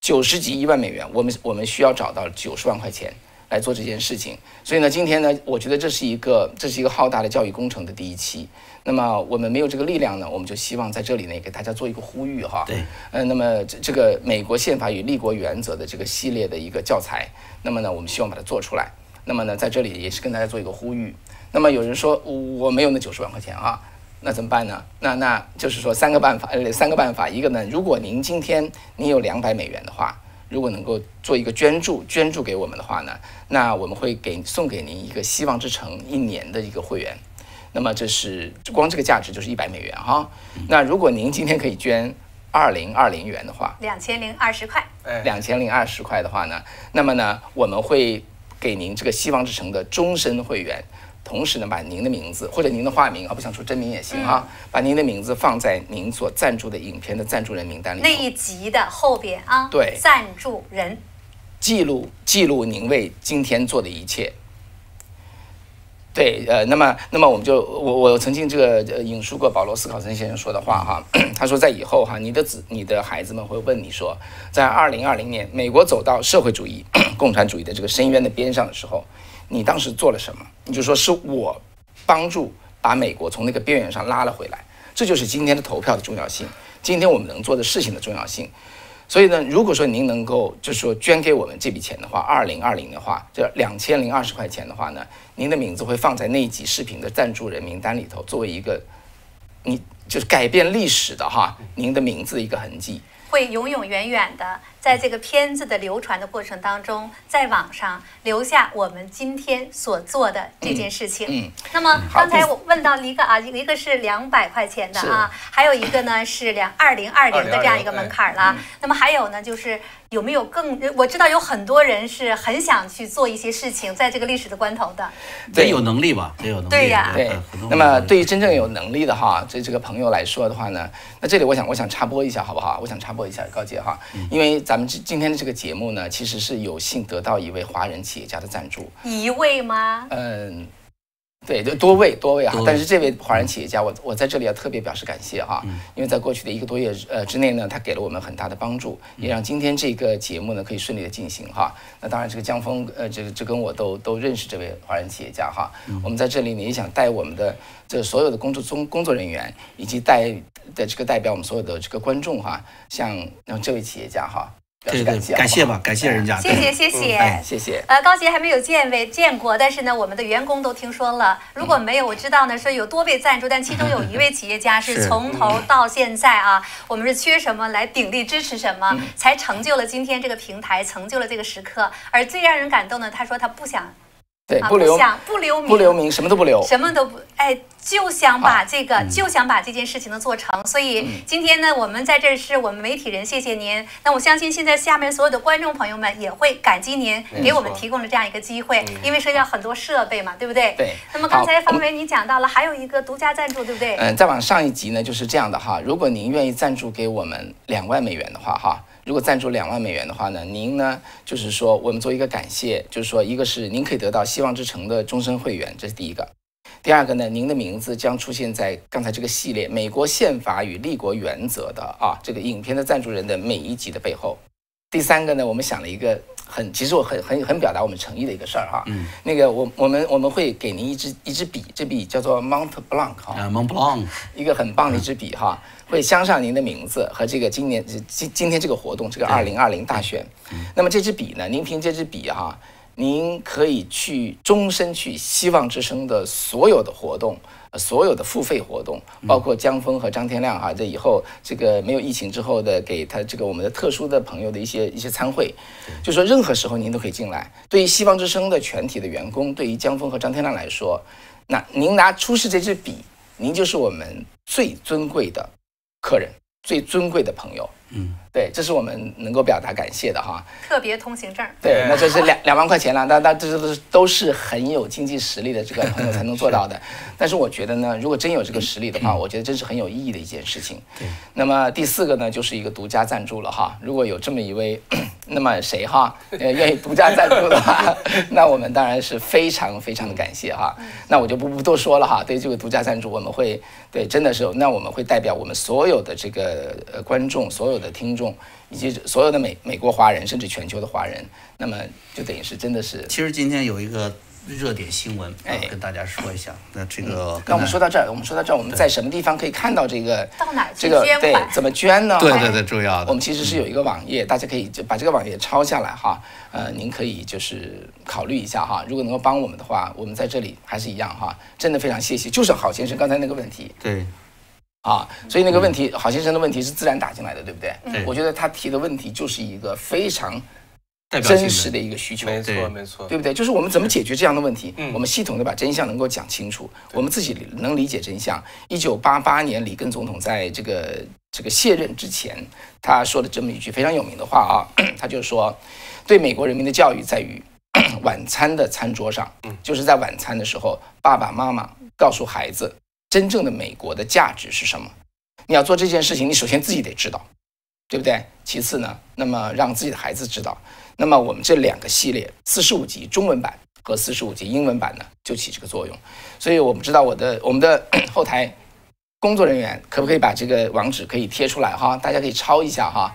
九十集一万美元，我们我们需要找到九十万块钱来做这件事情。所以呢，今天呢，我觉得这是一个这是一个浩大的教育工程的第一期。那么我们没有这个力量呢，我们就希望在这里呢给大家做一个呼吁哈。对。呃，那么这这个美国宪法与立国原则的这个系列的一个教材，那么呢，我们希望把它做出来。那么呢，在这里也是跟大家做一个呼吁。那么有人说我没有那九十万块钱啊，那怎么办呢？那那就是说三个办法，呃，三个办法。一个呢，如果您今天您有两百美元的话，如果能够做一个捐助，捐助给我们的话呢，那我们会给送给您一个希望之城一年的一个会员。那么这是光这个价值就是一百美元哈。那如果您今天可以捐二零二零元的话，两千零二十块，两千零二十块的话呢，那么呢我们会给您这个希望之城的终身会员，同时呢把您的名字或者您的化名啊，不想说真名也行啊，把您的名字放在您所赞助的影片的赞助人名单里。那一集的后边啊，对，赞助人记录记录您为今天做的一切。对，呃，那么，那么我们就，我我曾经这个引述过保罗斯考森先生说的话哈，*clears throat* 他说在以后哈，你的子，你的孩子们会问你说，在二零二零年，美国走到社会主义、*clears throat* 共产主义的这个深渊的边上的时候，你当时做了什么？你就说是我帮助把美国从那个边缘上拉了回来，这就是今天的投票的重要性，今天我们能做的事情的重要性。所以呢，如果说您能够就是说捐给我们这笔钱的话，二零二零的话，这两千零二十块钱的话呢，您的名字会放在那一集视频的赞助人名单里头，作为一个，你就是改变历史的哈，您的名字的一个痕迹，会永永远远的在这个片子的流传的过程当中，在网上留下我们今天所做的这件事情。嗯，那么刚才我问到一个啊，一个是两百块钱的啊，还有一个呢是两二零二零的这样一个门槛了。那么还有呢，就是有没有更？我知道有很多人是很想去做一些事情，在这个历史的关头的。得有能力吧，得有能力。对呀，对。那么对于真正有能力的哈，这这个朋友来说的话呢，那这里我想我想插播一下好不好？我想插播一下高姐哈，因为咱们今今天的这个节目呢，其实是有幸得到一位华人企业家的赞助。一位吗？嗯。对，就多位多位哈，但是这位华人企业家，我我在这里要特别表示感谢哈，因为在过去的一个多月呃之内呢，他给了我们很大的帮助，也让今天这个节目呢可以顺利的进行哈。那当然，这个江峰呃，这个这跟我都都认识这位华人企业家哈。我们在这里呢也想带我们的这所有的工作中工作人员，以及带的这个代表我们所有的这个观众哈，向让这位企业家哈。对对，感谢吧，感谢人家。谢谢谢谢谢谢。呃，高杰还没有见位见过，但是呢，我们的员工都听说了。如果没有，我知道呢，说有多位赞助，但其中有一位企业家是 *laughs* 从头到现在啊，我们是缺什么来鼎力支持什么，才成就了今天这个平台，成就了这个时刻。而最让人感动的，他说他不想。对，不留不留名，不留名，什么都不留，什么都不，哎，就想把这个，就想把这件事情呢做成。所以今天呢，我们在这儿是我们媒体人，谢谢您。那我相信现在下面所有的观众朋友们也会感激您给我们提供了这样一个机会，因为涉及到很多设备嘛，对不对？对。那么刚才方伟你讲到了，还有一个独家赞助，对不对？嗯，再往上一级呢，就是这样的哈。如果您愿意赞助给我们两万美元的话，哈。如果赞助两万美元的话呢，您呢就是说我们做一个感谢，就是说一个是您可以得到希望之城的终身会员，这是第一个；第二个呢，您的名字将出现在刚才这个系列《美国宪法与立国原则》的啊这个影片的赞助人的每一集的背后；第三个呢，我们想了一个很其实我很很很表达我们诚意的一个事儿哈，嗯，那个我我们我们会给您一支一支笔，这笔叫做 Mont Blanc 哈，Mont Blanc，一个很棒的一支笔哈。会镶上您的名字和这个今年今今天这个活动，这个二零二零大选。那么这支笔呢？您凭这支笔哈，您可以去终身去希望之声的所有的活动，所有的付费活动，包括江峰和张天亮哈，这以后这个没有疫情之后的给他这个我们的特殊的朋友的一些一些参会，就说任何时候您都可以进来。对于西方之声的全体的员工，对于江峰和张天亮来说，那您拿出示这支笔，您就是我们最尊贵的。客人最尊贵的朋友，嗯，对，这是我们能够表达感谢的哈。特别通行证，对，那这是两 *laughs* 两万块钱了，那那这都是都是很有经济实力的这个朋友才能做到的。*laughs* 但是我觉得呢，如果真有这个实力的话，我觉得真是很有意义的一件事情。对。那么第四个呢，就是一个独家赞助了哈。如果有这么一位，*clears throat* 那么谁哈，*laughs* 呃，愿意独家赞助的话，那我们当然是非常非常的感谢哈。那我就不不多说了哈。对这个独家赞助，我们会。对，真的是，那我们会代表我们所有的这个呃观众、所有的听众，以及所有的美美国华人，甚至全球的华人，那么就等于是真的是。其实今天有一个热点新闻，哎，跟大家说一下。那这个，那我们说到这儿，我们说到这儿，我们在什么地方可以看到这个？到哪这个对，怎么捐呢？对对对，重要的。我们其实是有一个网页，大家可以就把这个网页抄下来哈。呃，您可以就是考虑一下哈，如果能够帮我们的话，我们在这里还是一样哈，真的非常谢谢。就是郝先生刚才那个问题，对，啊，所以那个问题，郝先生的问题是自然打进来的，对不对？对，我觉得他提的问题就是一个非常真实的一个需求，没错没错，对不对？就是我们怎么解决这样的问题？嗯，我们系统的把真相能够讲清楚，我们自己能理解真相。一九八八年，里根总统在这个这个卸任之前，他说了这么一句非常有名的话啊，*clears throat* 他就说。对美国人民的教育在于 *clears throat* 晚餐的餐桌上，就是在晚餐的时候，爸爸妈妈告诉孩子真正的美国的价值是什么。你要做这件事情，你首先自己得知道，对不对？其次呢，那么让自己的孩子知道。那么我们这两个系列，四十五集中文版和四十五集英文版呢，就起这个作用。所以我不知道我的我们的 *coughs* 后台工作人员可不可以把这个网址可以贴出来哈，大家可以抄一下哈。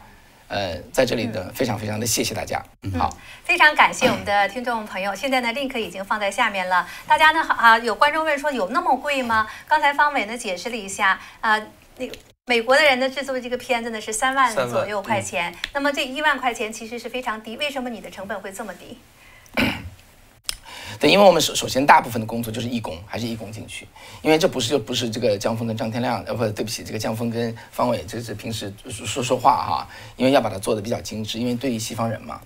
呃，在这里的非常非常的谢谢大家，嗯好，非常感谢我们的听众朋友。现在呢，link 已经放在下面了。大家呢，啊，有观众问说有那么贵吗？刚才方伟呢解释了一下，啊，那个美国的人呢制作这个片子呢是三万左右块钱，那么这一万块钱其实是非常低。为什么你的成本会这么低？对，因为我们首首先大部分的工作就是义工，还是义工进去，因为这不是就不是这个江峰跟张天亮，呃，不对不起，这个江峰跟方伟，这是平时说说话哈，因为要把它做的比较精致，因为对于西方人嘛。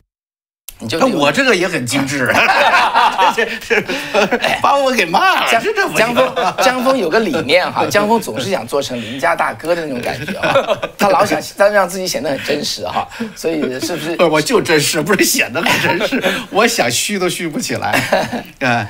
你就我这个也很精致，*laughs* 把我给骂了。江峰，*laughs* 江峰有个理念哈，江峰总是想做成邻家大哥的那种感觉啊，他老想他让自己显得很真实哈，所以是不是？我就真实，不是显得很真实，我想虚都虚不起来，*laughs* 嗯。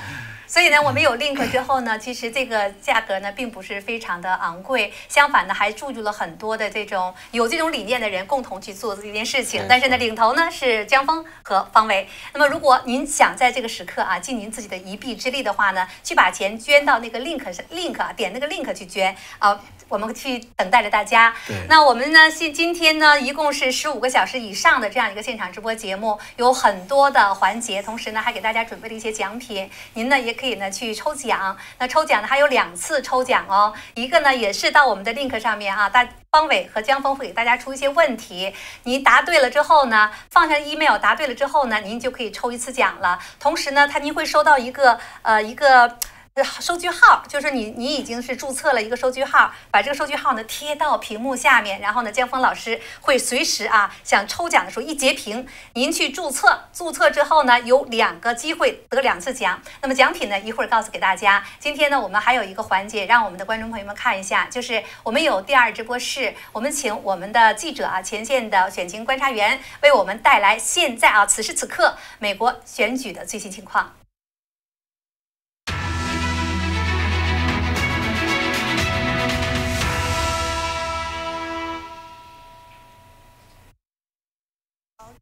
所以呢，我们有 link 之后呢，其实这个价格呢并不是非常的昂贵，相反呢还注入了很多的这种有这种理念的人共同去做这件事情。但是呢，领头呢是江峰和方维。那么如果您想在这个时刻啊尽您自己的一臂之力的话呢，去把钱捐到那个 link 上，link 啊点那个 link 去捐啊。我们去等待着大家。那我们呢？今今天呢，一共是十五个小时以上的这样一个现场直播节目，有很多的环节，同时呢，还给大家准备了一些奖品。您呢，也可以呢去抽奖。那抽奖呢，还有两次抽奖哦。一个呢，也是到我们的 link 上面啊，大方伟和江峰会给大家出一些问题。您答对了之后呢，放下 email，答对了之后呢，您就可以抽一次奖了。同时呢，他您会收到一个呃一个。*laughs* 收据号就是你，你已经是注册了一个收据号，把这个收据号呢贴到屏幕下面，然后呢，江峰老师会随时啊想抽奖的时候一截屏，您去注册，注册之后呢有两个机会得两次奖。那么奖品呢一会儿告诉给大家。今天呢我们还有一个环节，让我们的观众朋友们看一下，就是我们有第二直播室，我们请我们的记者啊，前线的选情观察员为我们带来现在啊此时此刻美国选举的最新情况。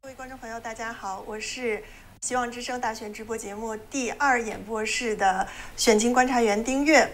各位观众朋友，大家好，我是希望之声大选直播节目第二演播室的选情观察员丁月。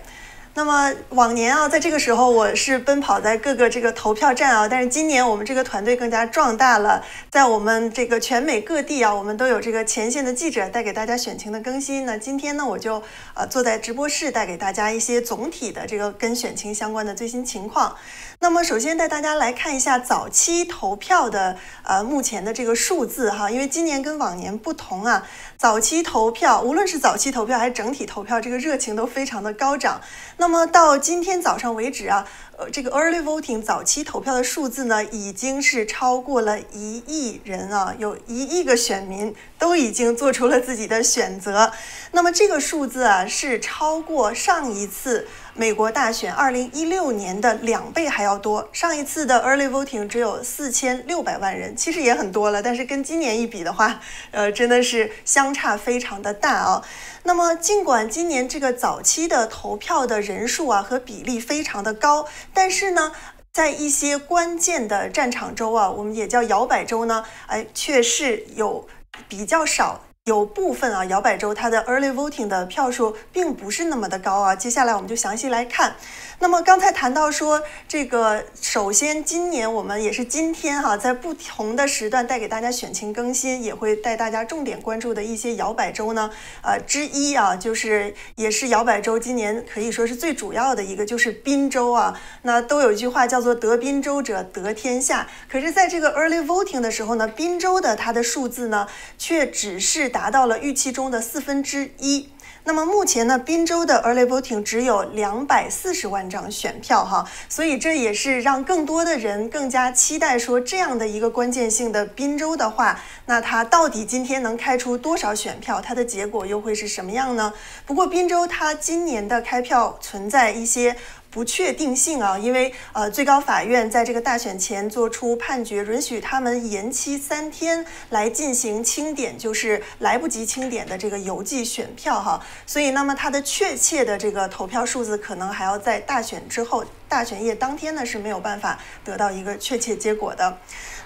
那么往年啊，在这个时候我是奔跑在各个这个投票站啊，但是今年我们这个团队更加壮大了，在我们这个全美各地啊，我们都有这个前线的记者带给大家选情的更新。那今天呢，我就呃坐在直播室带给大家一些总体的这个跟选情相关的最新情况。那么首先带大家来看一下早期投票的呃目前的这个数字哈，因为今年跟往年不同啊，早期投票无论是早期投票还是整体投票，这个热情都非常的高涨。那么到今天早上为止啊，呃这个 early voting 早期投票的数字呢，已经是超过了一亿人啊，有一亿个选民都已经做出了自己的选择。那么这个数字啊，是超过上一次。美国大选二零一六年的两倍还要多，上一次的 early voting 只有四千六百万人，其实也很多了，但是跟今年一比的话，*laughs* 呃，真的是相差非常的大啊。那么，尽管今年这个早期的投票的人数啊和比例非常的高，但是呢，在一些关键的战场州啊，我们也叫摇摆州呢，哎，却是有比较少。有部分啊，摇摆州它的 early voting 的票数并不是那么的高啊。接下来我们就详细来看。那么刚才谈到说，这个首先今年我们也是今天哈，在不同的时段带给大家选情更新，也会带大家重点关注的一些摇摆州呢，呃之一啊，就是也是摇摆州今年可以说是最主要的一个，就是宾州啊。那都有一句话叫做得宾州者得天下。可是在这个 early voting 的时候呢，宾州的它的数字呢，却只是达达到了预期中的四分之一。那么目前呢，滨州的 early voting 只有两百四十万张选票哈，所以这也是让更多的人更加期待说这样的一个关键性的滨州的话，那它到底今天能开出多少选票，它的结果又会是什么样呢？不过滨州它今年的开票存在一些。不确定性啊，因为呃，最高法院在这个大选前做出判决，允许他们延期三天来进行清点，就是来不及清点的这个邮寄选票哈。所以，那么它的确切的这个投票数字，可能还要在大选之后，大选夜当天呢是没有办法得到一个确切结果的。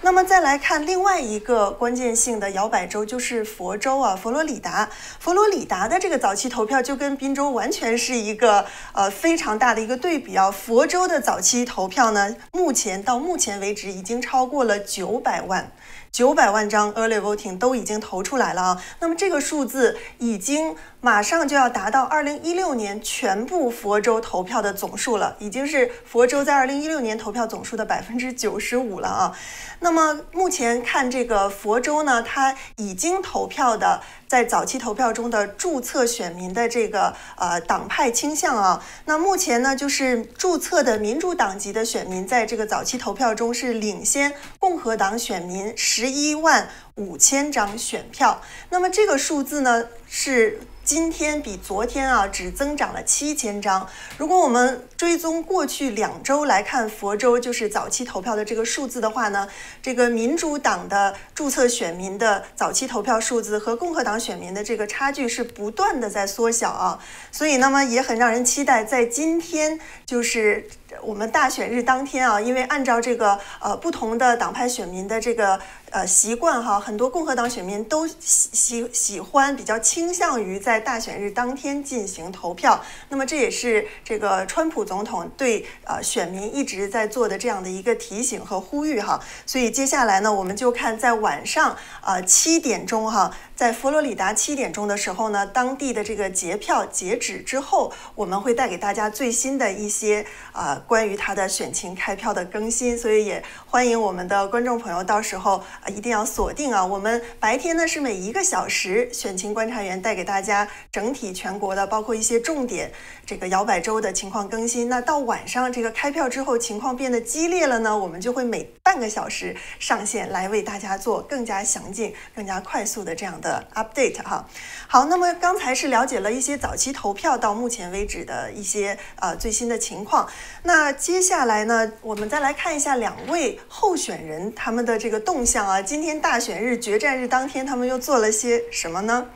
那么再来看另外一个关键性的摇摆州，就是佛州啊，佛罗里达。佛罗里达的这个早期投票就跟宾州完全是一个呃非常大的一个对比啊。佛州的早期投票呢，目前到目前为止已经超过了九百万。九百万张 early voting 都已经投出来了啊，那么这个数字已经马上就要达到二零一六年全部佛州投票的总数了，已经是佛州在二零一六年投票总数的百分之九十五了啊。那么目前看这个佛州呢，它已经投票的在早期投票中的注册选民的这个呃党派倾向啊。那目前呢，就是注册的民主党籍的选民在这个早期投票中是领先共和党选民十一万五千张选票。那么这个数字呢是。今天比昨天啊，只增长了七千张。如果我们追踪过去两周来看佛州就是早期投票的这个数字的话呢，这个民主党的注册选民的早期投票数字和共和党选民的这个差距是不断的在缩小啊。所以，那么也很让人期待，在今天就是我们大选日当天啊，因为按照这个呃不同的党派选民的这个。呃，习惯哈，很多共和党选民都喜喜喜欢比较倾向于在大选日当天进行投票。那么这也是这个川普总统对呃选民一直在做的这样的一个提醒和呼吁哈。所以接下来呢，我们就看在晚上呃七点钟哈。在佛罗里达七点钟的时候呢，当地的这个结票截止之后，我们会带给大家最新的一些啊关于他的选情开票的更新，所以也欢迎我们的观众朋友到时候一定要锁定啊。我们白天呢是每一个小时选情观察员带给大家整体全国的，包括一些重点这个摇摆州的情况更新。那到晚上这个开票之后情况变得激烈了呢，我们就会每半个小时上线来为大家做更加详尽、更加快速的这样。的 update 哈，好，那么刚才是了解了一些早期投票到目前为止的一些呃最新的情况，那接下来呢，我们再来看一下两位候选人他们的这个动向啊，啊今天大选日决战日当天，他们又做了些什么呢？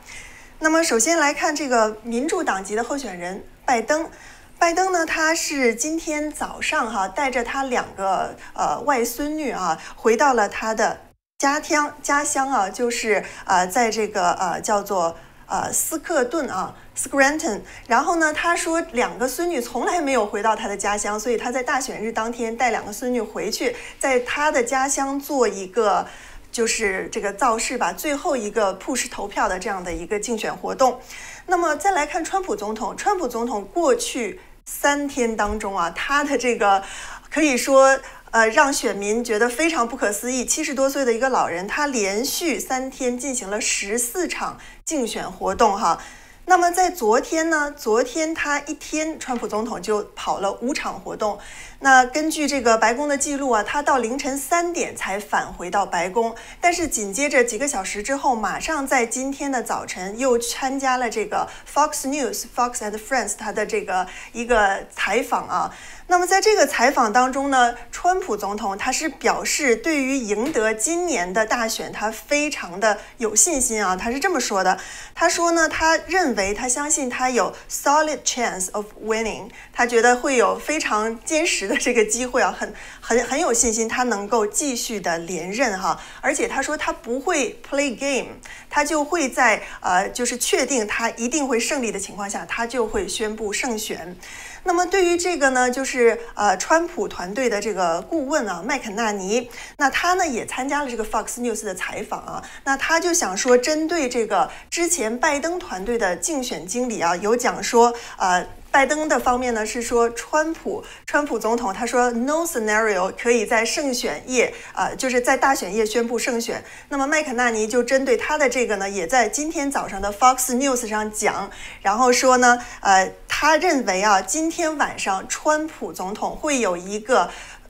那么首先来看这个民主党籍的候选人拜登，拜登呢，他是今天早上哈带着他两个呃外孙女啊回到了他的。家乡家乡啊，就是呃，在这个呃叫做呃斯克顿啊，Scranton。然后呢，他说两个孙女从来没有回到他的家乡，所以他在大选日当天带两个孙女回去，在他的家乡做一个就是这个造势吧，最后一个 push 投票的这样的一个竞选活动。那么再来看川普总统，川普总统过去三天当中啊，他的这个可以说。呃，让选民觉得非常不可思议。七十多岁的一个老人，他连续三天进行了十四场竞选活动，哈。那么在昨天呢？昨天他一天，川普总统就跑了五场活动。那根据这个白宫的记录啊，他到凌晨三点才返回到白宫。但是紧接着几个小时之后，马上在今天的早晨又参加了这个 Fox News Fox and Friends 他的这个一个采访啊。那么在这个采访当中呢，川普总统他是表示对于赢得今年的大选，他非常的有信心啊。他是这么说的，他说呢，他认为他相信他有 solid chance of winning，他觉得会有非常坚实的这个机会啊，很很很有信心他能够继续的连任哈。而且他说他不会 play game，他就会在呃就是确定他一定会胜利的情况下，他就会宣布胜选。那么对于这个呢，就是呃，川普团队的这个顾问啊，麦肯纳尼，那他呢也参加了这个 Fox News 的采访啊，那他就想说，针对这个之前拜登团队的竞选经理啊，有讲说，呃。拜登的方面呢是说，川普，川普总统他说 no scenario 可以在胜选夜，呃，就是在大选夜宣布胜选。那么麦肯纳尼就针对他的这个呢，也在今天早上的 Fox News 上讲，然后说呢，呃，他认为啊，今天晚上川普总统会有一个。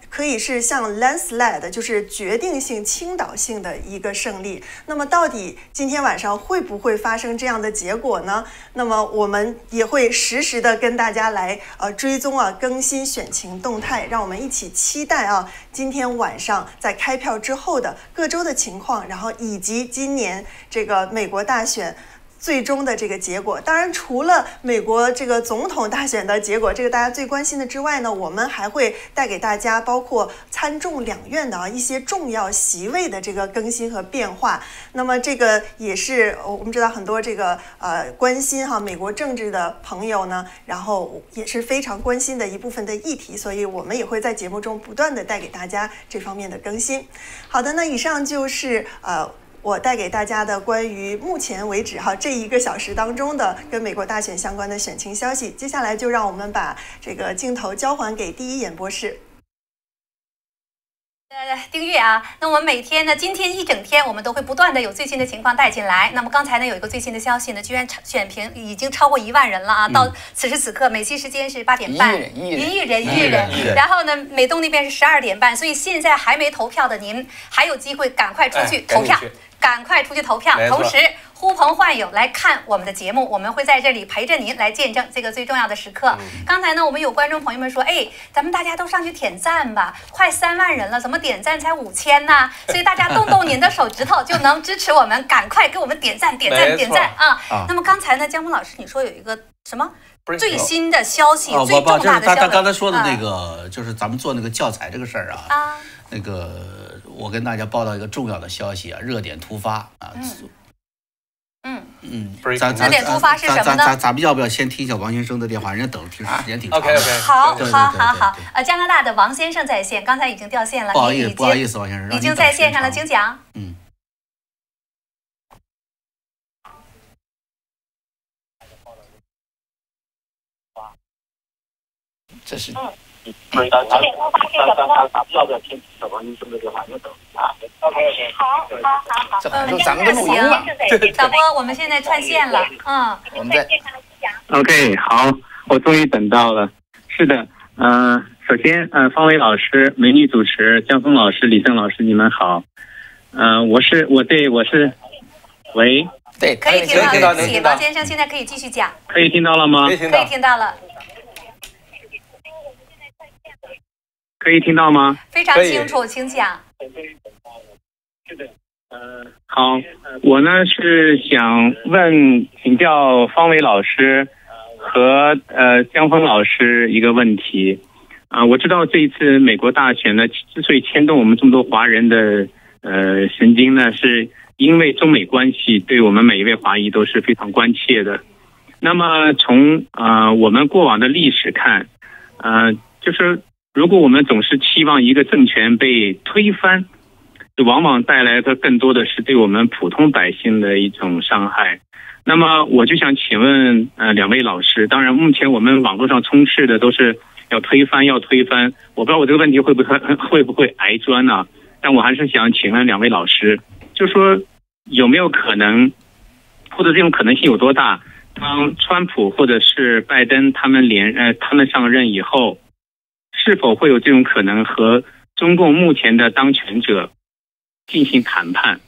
可以是像 landslide，就是决定性、倾倒性的一个胜利。那么，到底今天晚上会不会发生这样的结果呢？那么，我们也会实时的跟大家来呃追踪啊，更新选情动态，让我们一起期待啊，今天晚上在开票之后的各州的情况，然后以及今年这个美国大选。最终的这个结果，当然除了美国这个总统大选的结果，这个大家最关心的之外呢，我们还会带给大家包括参众两院的啊一些重要席位的这个更新和变化。那么这个也是我们知道很多这个呃关心哈美国政治的朋友呢，然后也是非常关心的一部分的议题，所以我们也会在节目中不断的带给大家这方面的更新。好的，那以上就是呃。我带给大家的关于目前为止哈这一个小时当中的跟美国大选相关的选情消息，接下来就让我们把这个镜头交还给第一演播室。呃，订阅啊，那我们每天呢，今天一整天我们都会不断的有最新的情况带进来。那么刚才呢有一个最新的消息呢，居然选评已经超过一万人了啊！到此时此刻，美西时间是八点半，一亿人，一亿人，然后呢，美东那边是十二点半，所以现在还没投票的您还有机会赶快出去投票。赶快出去投票，同时呼朋唤友来看我们的节目，我们会在这里陪着您来见证这个最重要的时刻。刚才呢，我们有观众朋友们说，哎，咱们大家都上去点赞吧，快三万人了，怎么点赞才五千呢？*laughs* 所以大家动动您的手指头就能支持我们，赶快给我们点赞、点赞、点赞啊！那么刚才呢，江峰老师，你说有一个什么最新的消息？最重大的消息？他刚才说的那个，就是咱们做那个教材这个事儿啊，啊，那个。我跟大家报道一个重要的消息啊，热点突发啊，嗯嗯，咱咱点突发是什么呢？咱咱咱们要不要先听一下王先生的电话？人家等挺时间挺长。OK OK，好，好，好，好。呃，加拿大的王先生在线，刚才已经掉线了。不好意思，不好意思，王先生，已经在线上了，请讲。嗯。这是。所以大家，大家大家要不要听小王医生的电话？你等啊。OK 好，好，好，好。嗯，咱们的录音了。导播，我们现在串线了。嗯，我们在。OK，好，我终于等到了。是的，嗯，首先，嗯，方伟老师、美女主持江峰老师、李正老师，你们好。嗯，我是我对我是，喂。对，可以听到，对不起，王先生，现在可以继续讲。可以听到了吗？可以听到了。可以听到吗？非常清楚，请讲。是的，呃，好，我呢是想问请教方伟老师和呃江峰老师一个问题啊，我知道这一次美国大选呢，之所以牵动我们这么多华人的呃神经呢，是因为中美关系对我们每一位华裔都是非常关切的。那么从啊我们过往的历史看，呃，就是。如果我们总是期望一个政权被推翻，往往带来的更多的是对我们普通百姓的一种伤害。那么，我就想请问，呃，两位老师，当然，目前我们网络上充斥的都是要推翻，要推翻。我不知道我这个问题会不会 *laughs* 会不会挨砖呢？但我还是想请问两位老师，就说有没有可能，或者这种可能性有多大？当川普或者是拜登他们连呃他们上任以后。是否会有这种可能和中共目前的当权者进行谈判，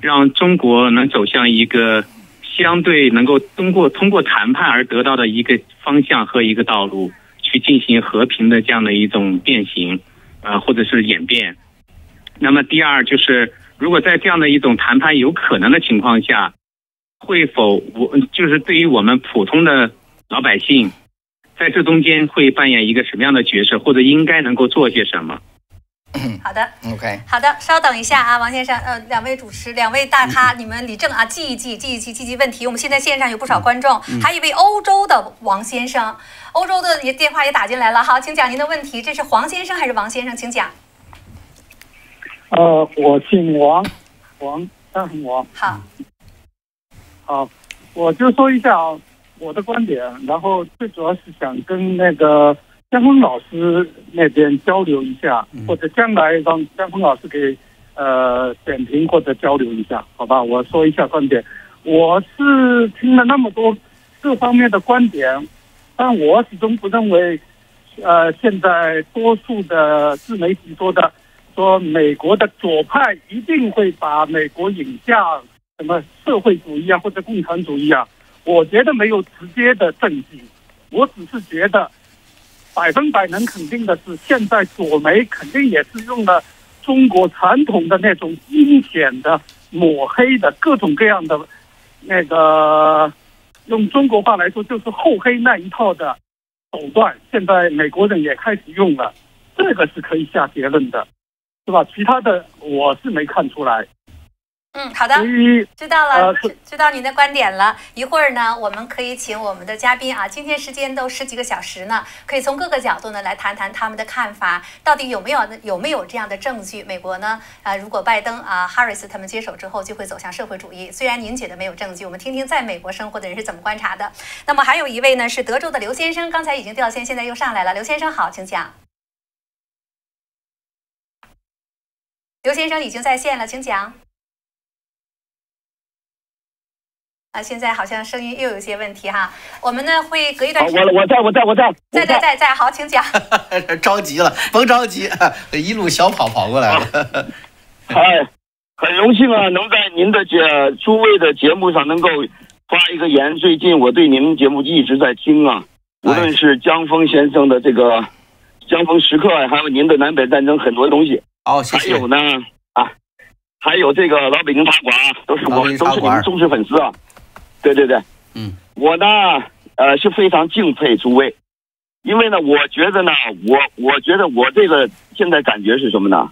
让中国能走向一个相对能够通过通过谈判而得到的一个方向和一个道路，去进行和平的这样的一种变形，呃，或者是演变。那么第二就是，如果在这样的一种谈判有可能的情况下，会否我就是对于我们普通的老百姓？在这中间会扮演一个什么样的角色，或者应该能够做些什么？好的，OK，好的，稍等一下啊，王先生，呃，两位主持，两位大咖，你们李正啊，记一记，记一记，记记问题。我们现在线上有不少观众，还有一位欧洲的王先生，欧洲的也电话也打进来了，好，请讲您的问题。这是黄先生还是王先生？请讲。呃，我姓王，王，大姓王。好，好，我就说一下啊。我的观点，然后最主要是想跟那个江峰老师那边交流一下，或者将来让江峰老师给呃点评或者交流一下，好吧？我说一下观点，我是听了那么多各方面的观点，但我始终不认为，呃，现在多数的自媒体说的说美国的左派一定会把美国引向什么社会主义啊或者共产主义啊。我觉得没有直接的证据，我只是觉得百分百能肯定的是，现在左媒肯定也是用了中国传统的那种阴险的抹黑的各种各样的那个，用中国话来说就是厚黑那一套的手段，现在美国人也开始用了，这个是可以下结论的，是吧？其他的我是没看出来。嗯，好的，知道了，知道您的观点了。一会儿呢，我们可以请我们的嘉宾啊，今天时间都十几个小时呢，可以从各个角度呢来谈谈他们的看法，到底有没有有没有这样的证据？美国呢，啊，如果拜登啊、哈里斯他们接手之后就会走向社会主义，虽然您觉得没有证据，我们听听在美国生活的人是怎么观察的。那么还有一位呢，是德州的刘先生，刚才已经掉线，现在又上来了。刘先生好，请讲。刘先生已经在线了，请讲。啊，现在好像声音又有些问题哈。我们呢会隔一段时间。我我在我在我在。在在在在，好，请讲。*laughs* 着急了，甭着急，一路小跑跑过来了。*laughs* 哎，很荣幸啊，能在您的节诸位的节目上能够发一个言。最近我对您节目一直在听啊，无论是江峰先生的这个《江峰时刻》，还有您的南北战争很多东西。哦，谢谢。还有呢啊，还有这个老北京茶馆，都是我们都是你们忠实粉丝啊。对对对，嗯，我呢，呃，是非常敬佩诸位，因为呢，我觉得呢，我我觉得我这个现在感觉是什么呢？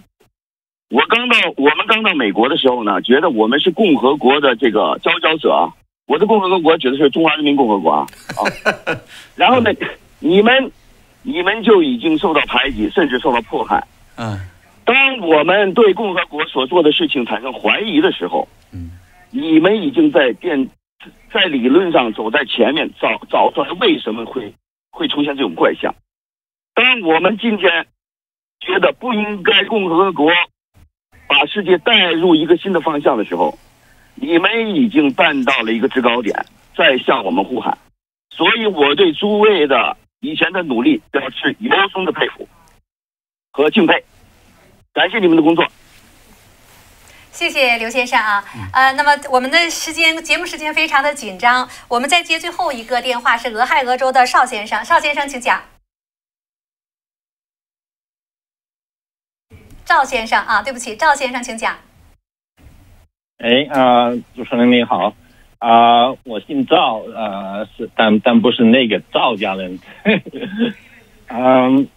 我刚到我们刚到美国的时候呢，觉得我们是共和国的这个佼佼者，我的共和国指的是中华人民共和国啊。啊，*laughs* 然后呢，你们你们就已经受到排挤，甚至受到迫害，嗯，当我们对共和国所做的事情产生怀疑的时候，嗯，你们已经在变。在理论上走在前面，找找出来为什么会会出现这种怪象。当我们今天觉得不应该共和国把世界带入一个新的方向的时候，你们已经站到了一个制高点，在向我们呼喊。所以我对诸位的以前的努力表示由衷的佩服和敬佩，感谢你们的工作。谢谢刘先生啊，呃，那么我们的时间节目时间非常的紧张，我们再接最后一个电话是俄亥俄州的邵先生，邵先生请讲。赵先生啊，对不起，赵先生请讲。哎啊，主持人你好啊，我姓赵啊，是但但不是那个赵家人，*laughs* 嗯。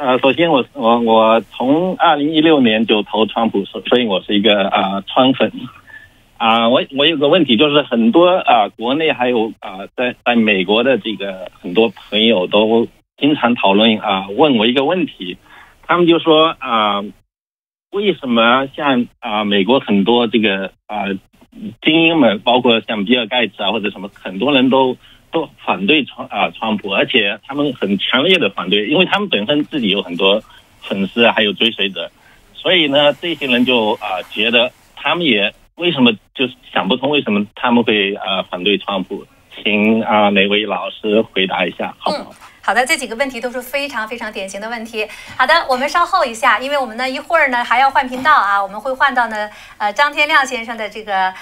呃，首先我我我从二零一六年就投川普，所所以我是一个啊川粉啊。我我有个问题，就是很多啊国内还有啊在在美国的这个很多朋友都经常讨论啊，问我一个问题，他们就说啊，为什么像啊美国很多这个啊精英们，包括像比尔盖茨啊或者什么，很多人都。都反对川啊川普，而且他们很强烈的反对，因为他们本身自己有很多粉丝啊还有追随者，所以呢，这些人就啊觉得他们也为什么就是想不通为什么他们会啊反对川普，请啊哪位老师回答一下，好不好？好的，这几个问题都是非常非常典型的问题。好的，我们稍后一下，因为我们呢一会儿呢还要换频道啊，我们会换到呢呃张天亮先生的这个。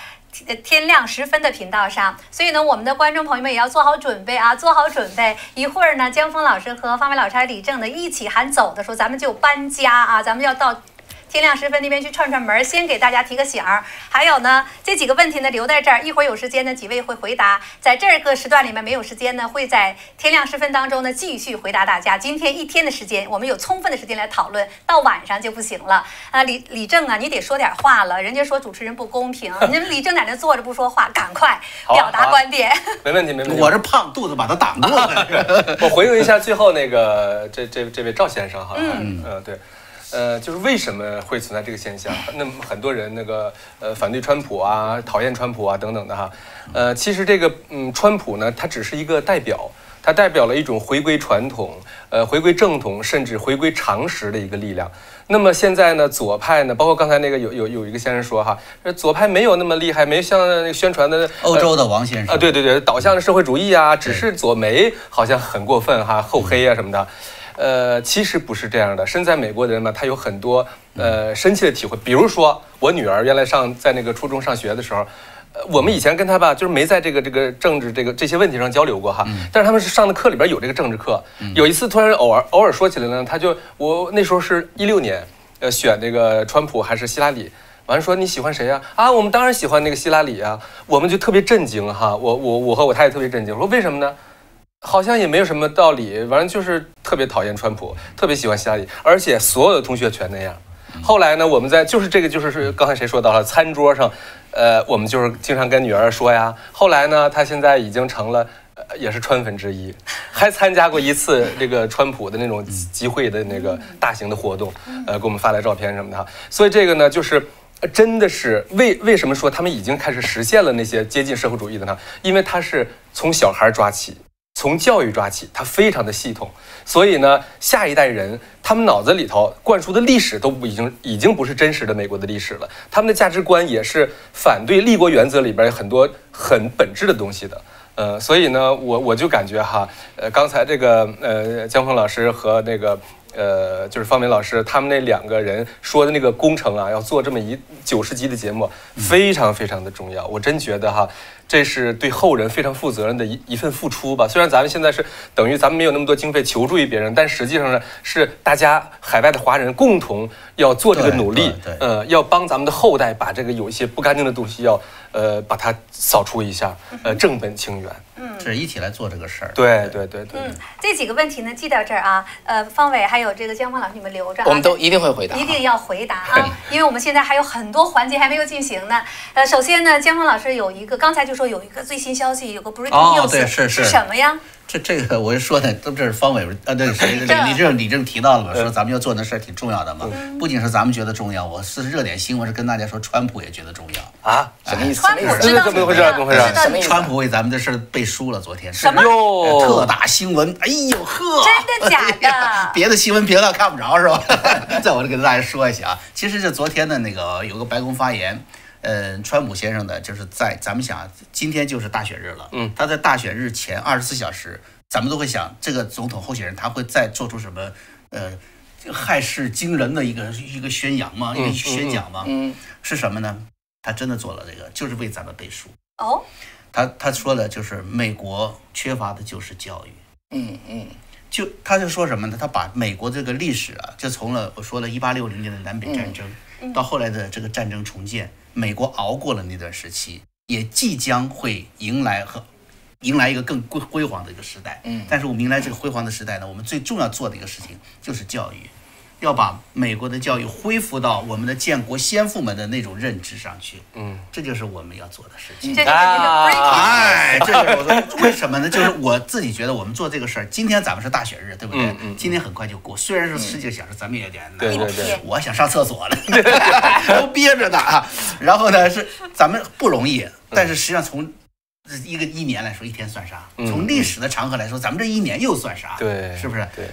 天亮时分的频道上，所以呢，我们的观众朋友们也要做好准备啊，做好准备。一会儿呢，江峰老师和方伟老师、李正呢一起喊走的时候，咱们就搬家啊，咱们要到。天亮时分，那边去串串门，先给大家提个醒儿。还有呢，这几个问题呢留在这儿，一会儿有时间呢，几位会回答。在这个时段里面没有时间呢，会在天亮时分当中呢继续回答大家。今天一天的时间，我们有充分的时间来讨论，到晚上就不行了啊！李李正啊，你得说点话了。人家说主持人不公平，*laughs* 你们李正在那坐着不说话，赶快表达观点。*laughs* 没问题，没问题。我这胖肚子把他挡住了。*laughs* 我回应一下最后那个这这这位赵先生哈，嗯嗯对。呃，就是为什么会存在这个现象？那么很多人那个呃反对川普啊，讨厌川普啊等等的哈。呃，其实这个嗯，川普呢，他只是一个代表，他代表了一种回归传统、呃回归正统，甚至回归常识的一个力量。那么现在呢，左派呢，包括刚才那个有有有一个先生说哈，左派没有那么厉害，没像那个宣传的欧洲的王先生啊，对对对，导向社会主义啊，只是左媒好像很过分哈，厚黑啊什么的。呃，其实不是这样的。身在美国的人呢，他有很多呃深切的体会。比如说，我女儿原来上在那个初中上学的时候，呃，我们以前跟她吧，就是没在这个这个政治这个这些问题上交流过哈。但是他们是上的课里边有这个政治课。有一次突然偶尔偶尔说起来呢，他就我那时候是一六年，呃，选这个川普还是希拉里？完了说你喜欢谁呀？啊，我们当然喜欢那个希拉里啊。我们就特别震惊哈，我我我和我太太特别震惊，说为什么呢？好像也没有什么道理，反正就是特别讨厌川普，特别喜欢希拉里，而且所有的同学全那样。后来呢，我们在就是这个就是刚才谁说到了餐桌上，呃，我们就是经常跟女儿说呀。后来呢，她现在已经成了也是川粉之一，还参加过一次这个川普的那种集会的那个大型的活动，呃，给我们发来照片什么的。所以这个呢，就是真的是为为什么说他们已经开始实现了那些接近社会主义的呢？因为他是从小孩抓起。从教育抓起，它非常的系统。所以呢，下一代人他们脑子里头灌输的历史都不已经已经不是真实的美国的历史了，他们的价值观也是反对立国原则里边有很多很本质的东西的。呃，所以呢，我我就感觉哈，呃，刚才这个呃江峰老师和那个。呃，就是方明老师他们那两个人说的那个工程啊，要做这么一九十集的节目，非常非常的重要。我真觉得哈，这是对后人非常负责任的一一份付出吧。虽然咱们现在是等于咱们没有那么多经费求助于别人，但实际上呢，是大家海外的华人共同要做这个努力，呃，要帮咱们的后代把这个有一些不干净的东西要呃把它扫除一下，呃，正本清源。嗯，是一起来做这个事儿。对对对对。嗯，这几个问题呢，记到这儿啊。呃，方伟还有这个江峰老师，你们留着。我们都一定会回答。一定要回答啊，因为我们现在还有很多环节还没有进行呢。呃，首先呢，江峰老师有一个，刚才就说有一个最新消息，有个 breaking news，哦，对，是是什么呀？这这个我就说的，都这是方伟呃，那个谁李李正李正提到了嘛，说咱们要做那事儿挺重要的嘛。不仅是咱们觉得重要，我是热点新闻是跟大家说，川普也觉得重要啊？什么意思？川普知道怎么回事？怎么回事？什么？川普为咱们的事儿背书了，昨天什么？特大新闻！哎呦呵，真的假的？*laughs* 别的新闻频道看不着是吧？*laughs* 在我这跟大家说一下啊，其实这昨天的那个有个白宫发言。呃，川普先生呢就是在咱们想，今天就是大选日了。嗯，他在大选日前二十四小时，咱们都会想，这个总统候选人他会再做出什么呃骇世惊人的一个一个宣扬吗？一个宣讲吗？嗯，是什么呢？他真的做了这个，就是为咱们背书。哦，他他说的就是美国缺乏的就是教育。嗯嗯，就他就说什么呢？他把美国这个历史啊，就从了我说了一八六零年的南北战争，到后来的这个战争重建。美国熬过了那段时期，也即将会迎来和迎来一个更辉辉煌的一个时代。嗯，但是我们迎来这个辉煌的时代呢，我们最重要做的一个事情就是教育，要把美国的教育恢复到我们的建国先父们的那种认知上去。嗯，这就是我们要做的事情。哎，这是我说为什么呢？就是我自己觉得我们做这个事儿，今天咱们是大选日，对不对？嗯嗯。今天很快就过，虽然是十几个小时，咱们也有点难。对对对。我想上厕所了，*laughs* 都憋着呢啊。然后呢，是咱们不容易，但是实际上从一个一年来说，一天算啥？从历史的长河来说，咱们这一年又算啥？对，是不是？对，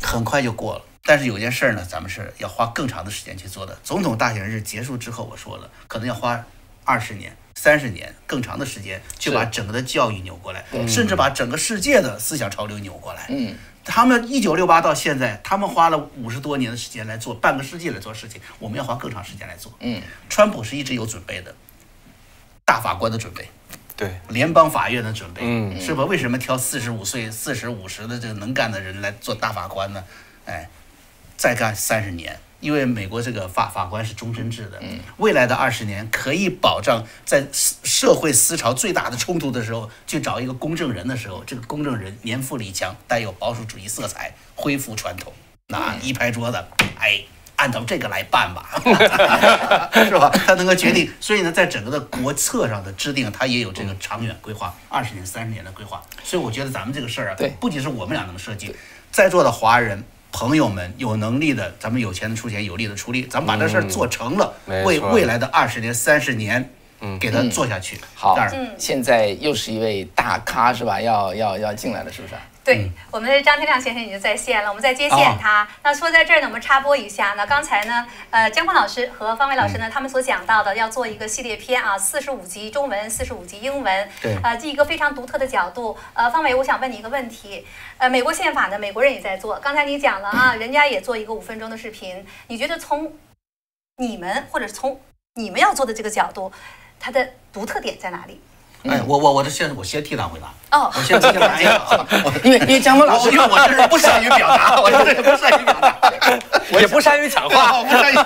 很快就过了。但是有件事儿呢，咱们是要花更长的时间去做的。总统大选日结束之后，我说了，可能要花二十年、三十年更长的时间，去把整个的教育扭过来，甚至把整个世界的思想潮流扭过来。嗯，他们一九六八到现在，他们花了五十多年的时间来做，半个世纪来做事情，我们要花更长时间来做。嗯，川普是一直有准备的，大法官的准备，对，联邦法院的准备，嗯，是吧？为什么挑四十五岁、四十五十的这个能干的人来做大法官呢？哎。再干三十年，因为美国这个法法官是终身制的，未来的二十年可以保障在社会思潮最大的冲突的时候，去找一个公证人的时候，这个公证人年富力强，带有保守主义色彩，恢复传统。那一拍桌子，哎，按照这个来办吧，是吧？他能够决定，所以呢，在整个的国策上的制定，他也有这个长远规划，二十年、三十年的规划。所以我觉得咱们这个事儿啊，对，不仅是我们俩能设计，在座的华人。朋友们有能力的，咱们有钱的出钱，有力的出力，咱们把这事儿做成了，为未来的二十年、三十年，嗯，给他做下去。好，现在又是一位大咖是吧？要要要进来了，是不是？对，我们的张天亮先生已经在线了，我们在接线他。那说在这儿呢，我们插播一下。那刚才呢，呃，姜昆老师和方伟老师呢，他们所讲到的要做一个系列片啊，四十五集中文，四十五集英文，对，呃，这一个非常独特的角度。呃，方伟，我想问你一个问题，呃，美国宪法呢，美国人也在做，刚才你讲了啊，人家也做一个五分钟的视频，你觉得从你们或者从你们要做的这个角度，它的独特点在哪里？哎，我我我这先我先替他回答。哦，我先替他回答。*laughs* 因为因为江峰老师，因为我这人不善于表达，我这人不善于表达，我 *laughs* 也不善于讲话，我不善于。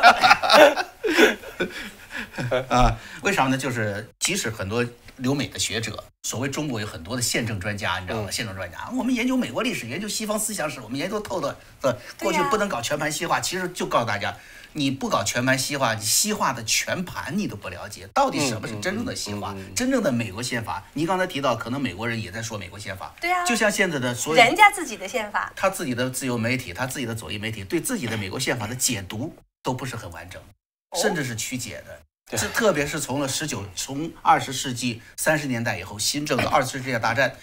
*laughs* 啊，为啥呢？就是即使很多留美的学者，所谓中国有很多的宪政专家，你知道吗？宪政专家，我们研究美国历史，研究西方思想史，我们研究透的。呃，过去不能搞全盘西化，其实就告诉大家。你不搞全盘西化，你西化的全盘你都不了解，到底什么是真正的西化？真正的美国宪法，你刚才提到，可能美国人也在说美国宪法。对啊，就像现在的所有人家自己的宪法，他自己的自由媒体，他自己的左翼媒体对自己的美国宪法的解读都不是很完整，甚至是曲解的。这特别是从了十九从二十世纪三十年代以后，新政的二次世界大战。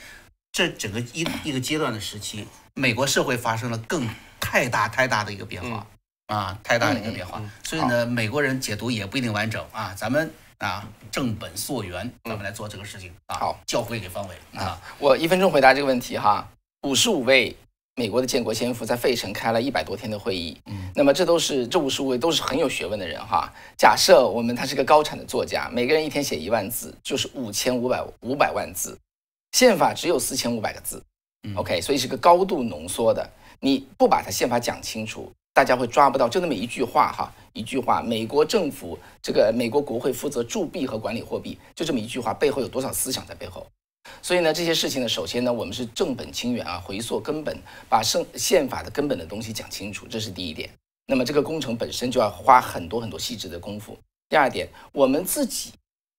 这整个一一个阶段的时期，美国社会发生了更太大太大的一个变化啊，太大的一个变化。所以呢，美国人解读也不一定完整啊。咱们啊，正本溯源，咱们来做这个事情啊。好，教诲给方伟啊。我一分钟回答这个问题哈。五十五位美国的建国先父在费城开了一百多天的会议，嗯，那么这都是这五十五位都是很有学问的人哈。假设我们他是个高产的作家，每个人一天写一万字，就是五千五百五百万字。宪法只有四千五百个字，OK，所以是个高度浓缩的。你不把它宪法讲清楚，大家会抓不到，就那么一句话哈，一句话。美国政府这个美国国会负责铸币和管理货币，就这么一句话，背后有多少思想在背后？所以呢，这些事情呢，首先呢，我们是正本清源啊，回溯根本，把圣宪法的根本的东西讲清楚，这是第一点。那么这个工程本身就要花很多很多细致的功夫。第二点，我们自己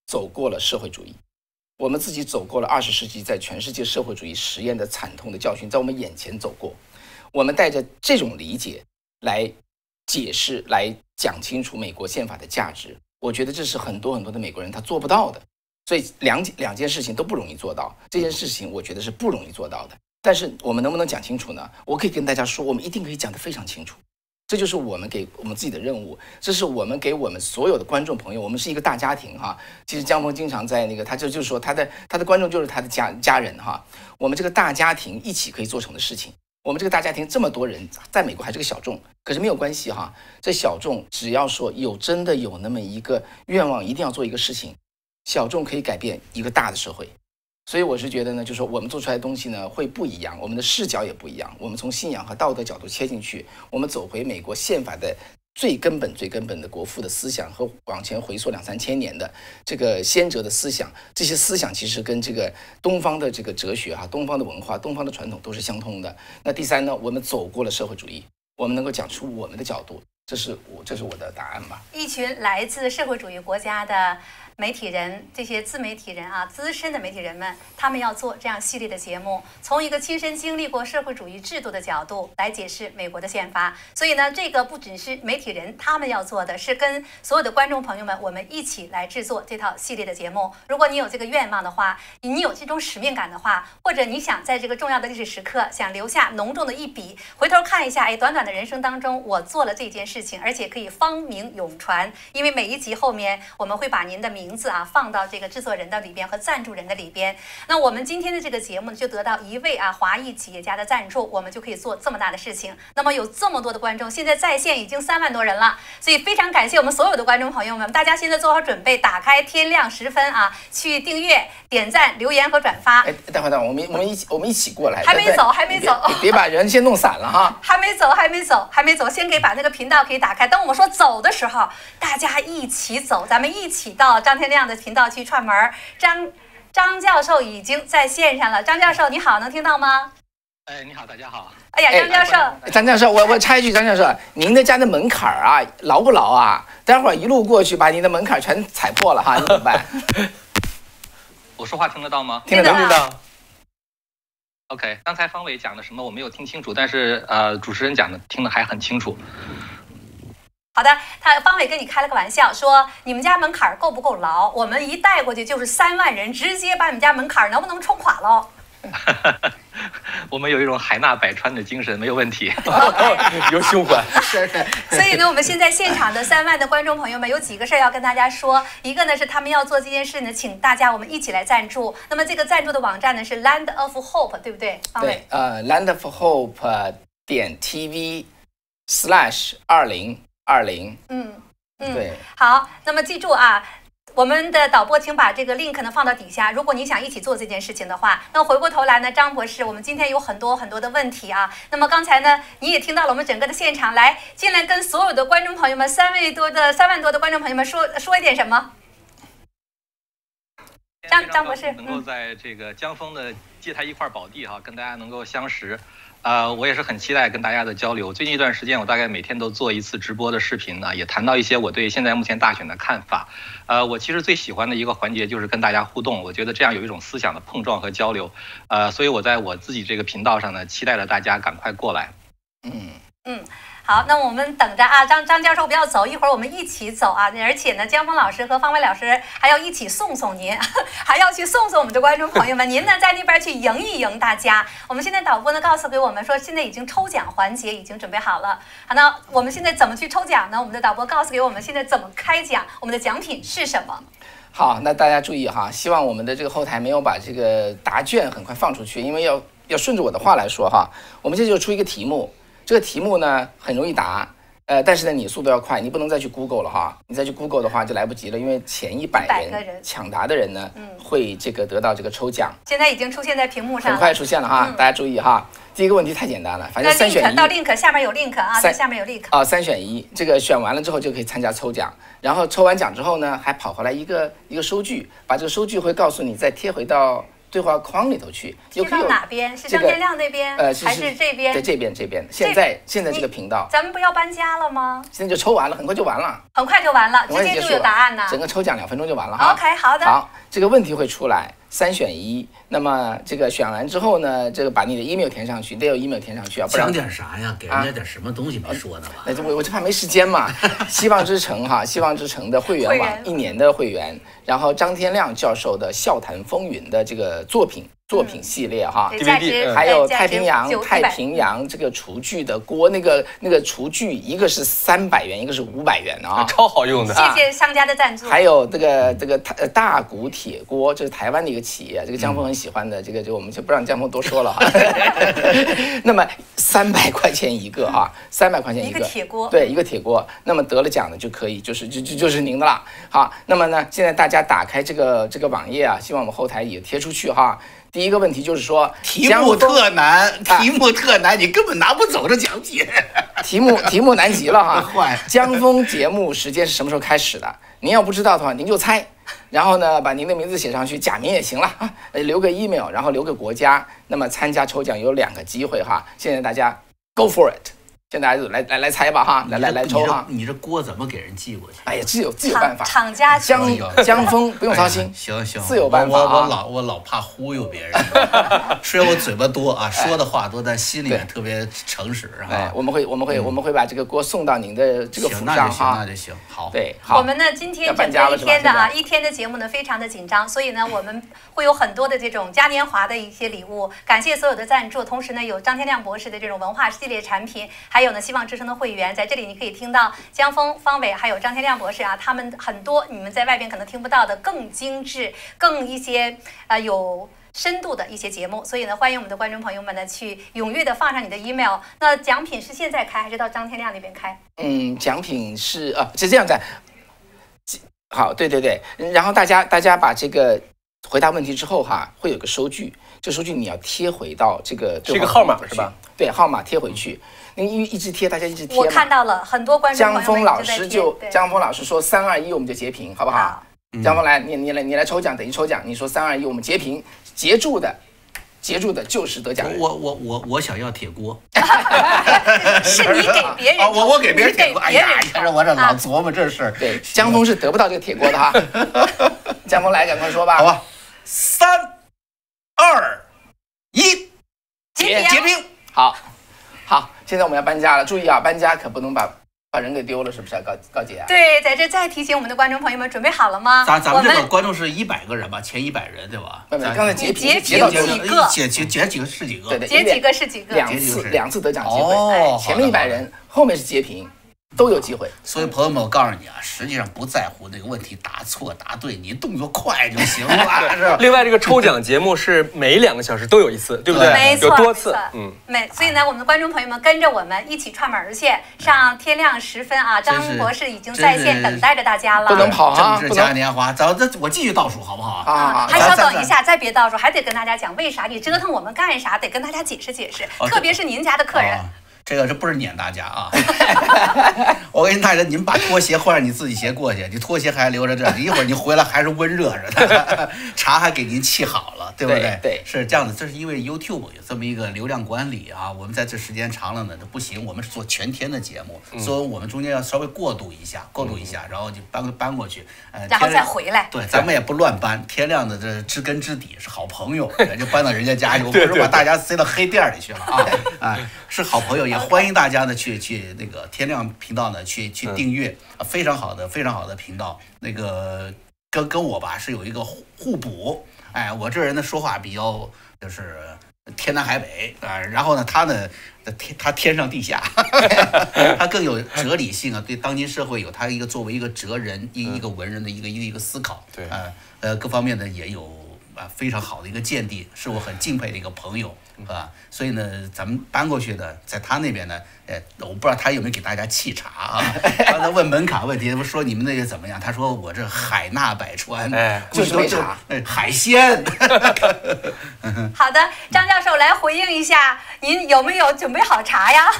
走过了社会主义。我们自己走过了二十世纪在全世界社会主义实验的惨痛的教训，在我们眼前走过。我们带着这种理解来解释、来讲清楚美国宪法的价值，我觉得这是很多很多的美国人他做不到的。所以两两件事情都不容易做到，这件事情我觉得是不容易做到的。但是我们能不能讲清楚呢？我可以跟大家说，我们一定可以讲得非常清楚。这就是我们给我们自己的任务，这是我们给我们所有的观众朋友，我们是一个大家庭哈。其实江峰经常在那个，他就就是说他的他的观众就是他的家家人哈。我们这个大家庭一起可以做成的事情，我们这个大家庭这么多人，在美国还是个小众，可是没有关系哈。这小众只要说有真的有那么一个愿望，一定要做一个事情，小众可以改变一个大的社会。所以我是觉得呢，就是说我们做出来的东西呢会不一样，我们的视角也不一样。我们从信仰和道德角度切进去，我们走回美国宪法的最根本、最根本的国父的思想和往前回溯两三千年的这个先哲的思想，这些思想其实跟这个东方的这个哲学哈、东方的文化、东方的传统都是相通的。那第三呢，我们走过了社会主义，我们能够讲出我们的角度，这是我这是我的答案吧。一群来自社会主义国家的。媒体人，这些自媒体人啊，资深的媒体人们，他们要做这样系列的节目，从一个亲身经历过社会主义制度的角度来解释美国的宪法。所以呢，这个不只是媒体人他们要做的，是跟所有的观众朋友们，我们一起来制作这套系列的节目。如果你有这个愿望的话，你有这种使命感的话，或者你想在这个重要的历史时刻想留下浓重的一笔，回头看一下，哎，短短的人生当中，我做了这件事情，而且可以芳名永传。因为每一集后面我们会把您的名。名字啊，放到这个制作人的里边和赞助人的里边。那我们今天的这个节目呢，就得到一位啊华裔企业家的赞助，我们就可以做这么大的事情。那么有这么多的观众，现在在线已经三万多人了，所以非常感谢我们所有的观众朋友们。大家现在做好准备，打开天亮时分啊，去订阅、点赞、留言和转发。哎，等会儿，等会儿，我们我们一起我们一起过来。还没走，还没走，别把人先弄散了哈。*laughs* 还没走，还没走，还没走，先给把那个频道可以打开。等我们说走的时候，大家一起走，咱们一起到张。天亮的频道去串门儿，张张教授已经在线上了。张教授你好，能听到吗？哎，你好，大家好。哎呀，张教授，张教授，我我插一句，张教授，您的家的门槛儿啊，牢不牢啊？待会儿一路过去，把您的门槛全踩破了哈，你怎么办？*laughs* 我说话听得到吗？听得到，听得到。OK，刚才方伟讲的什么我没有听清楚，但是呃，主持人讲的听得还很清楚。好的，他方伟跟你开了个玩笑，说你们家门槛够不够牢？我们一带过去就是三万人，直接把你们家门槛能不能冲垮喽？*laughs* 我们有一种海纳百川的精神，没有问题。*laughs* *laughs* 有胸怀。所以呢，我们现在现场的三万的观众朋友们有几个事儿要跟大家说。一个呢是他们要做这件事呢，请大家我们一起来赞助。那么这个赞助的网站呢是 Land of Hope，对不对？对，呃，Land of Hope 点 TV slash 二零。二零，嗯嗯，对，好，那么记住啊，我们的导播，请把这个 link 呢放到底下。如果你想一起做这件事情的话，那回过头来呢，张博士，我们今天有很多很多的问题啊。那么刚才呢，你也听到了我们整个的现场，来进来跟所有的观众朋友们，三位多的三万多的观众朋友们说说一点什么？张张博士，能够在这个江峰的借他一块宝地哈，跟大家能够相识。呃，我也是很期待跟大家的交流。最近一段时间，我大概每天都做一次直播的视频呢，也谈到一些我对现在目前大选的看法。呃，我其实最喜欢的一个环节就是跟大家互动，我觉得这样有一种思想的碰撞和交流。呃，所以我在我自己这个频道上呢，期待着大家赶快过来。嗯。嗯。好，那我们等着啊，张张教授不要走，一会儿我们一起走啊！而且呢，江峰老师和方伟老师还要一起送送您，*laughs* 还要去送送我们的观众朋友们。您呢，在那边去迎一迎大家。我们现在导播呢，告诉给我们说，现在已经抽奖环节已经准备好了。好，那我们现在怎么去抽奖呢？我们的导播告诉给我们，现在怎么开奖？我们的奖品是什么？好，那大家注意哈，希望我们的这个后台没有把这个答卷很快放出去，因为要要顺着我的话来说哈。我们这就出一个题目。这个题目呢很容易答，呃，但是呢你速度要快，你不能再去 Google 了哈，你再去 Google 的话就来不及了，因为前一百人抢答的人呢，会这个得到这个抽奖。现在已经出现在屏幕上，很快出现了哈，大家注意哈。第一个问题太简单了，反正三选一。到 link 下面有 link 啊，在下面有 link。啊，三选一，这个选完了之后就可以参加抽奖，然后抽完奖之后呢，还跑回来一个一个收据，把这个收据会告诉你再贴回到。对话框里头去，贴到哪边？是张天亮那边，呃，还是这边？在这边，这边。现在现在这个频道，咱们不要搬家了吗？现在就抽完了，很快就完了。很快就完了，直接就有答案呢。整个抽奖两分钟就完了哈。OK，好的。好，这个问题会出来。三选一，那么这个选完之后呢，这个把你的 email 填上去，得有 email 填上去啊。讲点啥呀？给人家点什么东西没说呢吧？那就我我就怕没时间嘛。*laughs* 希望之城哈，希望之城的会员网一年的会员，然后张天亮教授的笑谈风云的这个作品。作品系列哈，DVD，还有太平洋太平洋这个厨具的锅，那个那个厨具，一个是三百元，一个是五百元啊，超好用的。谢谢商家的赞助。还有这个这个大大骨铁锅，这是台湾的一个企业，这个江峰很喜欢的，这个就我们就不让江峰多说了哈。*laughs* 那么三百块钱一个哈，三百块钱一个铁锅，对，一个铁锅。那么得了奖的就可以，就是就就就是您的了。好，那么呢，现在大家打开这个这个网页啊，希望我们后台也贴出去哈。第一个问题就是说，题目特难，题目特难，你根本拿不走这奖品。题目题目难极了哈。*laughs* 江峰节目时间是什么时候开始的？您要不知道的话，您就猜。*laughs* 然后呢，把您的名字写上去，假名也行了啊。留个 email，然后留个国家。那么参加抽奖有两个机会哈。现在大家 go for it。现在来来来猜吧哈，来来来抽哈！你这锅怎么给人寄过去？哎呀，自有自有办法。厂家江江峰不用操心。行行，自有办法我我老我老怕忽悠别人，*laughs* 虽然我嘴巴多啊，说的话多，但心里面特别诚实，是吧？我们会我们会我们会把这个锅送到您的这个府上哈。那就行，好。对，好。我们呢今天整个一天的啊，一天的节目呢非常的紧张，所以呢我们会有很多的这种嘉年华的一些礼物，感谢所有的赞助，同时呢有张天亮博士的这种文化系列产品，还有呢希望之声的。会员在这里，你可以听到江峰、方伟还有张天亮博士啊，他们很多你们在外边可能听不到的更精致、更一些呃有深度的一些节目。所以呢，欢迎我们的观众朋友们呢去踊跃的放上你的 email。那奖品是现在开还是到张天亮那边开？嗯，奖品是啊是这样的。好，对对对，然后大家大家把这个回答问题之后哈，会有个收据，这收据你要贴回到这个这个号码是吧？对，号码贴回去。因为一直贴，大家一直贴我看到了很多观众江峰老师就江峰老师说三二一，我们就截屏，好不好？江峰来，你你来你来抽奖，等于抽奖。你说三二一，我们截屏，截住的，截住的就是得奖人。我我我我想要铁锅。*laughs* 是你给别人，*laughs* 我我给别人铁锅。哎呀，看着我这老琢磨这事儿。对，江峰是得不到这个铁锅的哈。*laughs* 江峰来，赶快说吧。好吧，三二一，截截屏。好。好，现在我们要搬家了，注意啊，搬家可不能把把人给丢了，是不是啊，高高姐？对，在这再提醒我们的观众朋友们，准备好了吗？咱咱们这个观众是一百个人吧，前一百人对吧？刚才截截截到几个？截截截几个是几个？对对，截几个是几个？两次两次得奖机会，哦，前面一百人，后面是截屏。都有机会，所以朋友们，我告诉你啊，实际上不在乎那个问题答错答对，你动作快就行了，*laughs* 是吧？另外，这个抽奖节目是每两个小时都有一次，对不对？没错，有多次，嗯，每所以呢，我们的观众朋友们跟着我们一起串门去，上天亮时分啊，张博士已经在线等待着大家了。不能跑啊！政治嘉年华，走，这我继续倒数好不好啊？还稍等一下，再别倒数，还得跟大家讲为啥你折腾我们干啥？得跟大家解释解释，特别是您家的客人。这个这不是撵大家啊！*laughs* 我跟大家，你们把拖鞋换上你自己鞋过去，你拖鞋还留着这，一会儿你回来还是温热着的，*laughs* 茶还给您沏好了，对不对？对，是这样的。这是因为 YouTube 有这么一个流量管理啊，我们在这时间长了呢，这不行。我们是做全天的节目，所以我们中间要稍微过渡一下，过渡一下，然后就搬搬过去，呃，然后再回来。对，咱们也不乱搬。天亮的这知根知底，是好朋友，*laughs* 就搬到人家家去，我不是把大家塞到黑店里去了啊！哎，是好朋友也。欢迎大家呢去去那个天亮频道呢去去订阅，非常好的非常好的频道。那个跟跟我吧是有一个互互补，哎，我这人呢说话比较就是天南海北啊，然后呢他呢天他天上地下，*laughs* 他更有哲理性啊，对当今社会有他一个作为一个哲人一一个文人的一个一个一个思考，对啊呃各方面呢也有啊非常好的一个见地，是我很敬佩的一个朋友。啊，所以呢，咱们搬过去的，在他那边呢，呃，我不知道他有没有给大家沏茶啊？*laughs* 刚才问门槛问题，说你们那个怎么样？他说我这海纳百川，哎，就是没茶，海鲜。*laughs* 好的，张教授来回应一下，您有没有准备好茶呀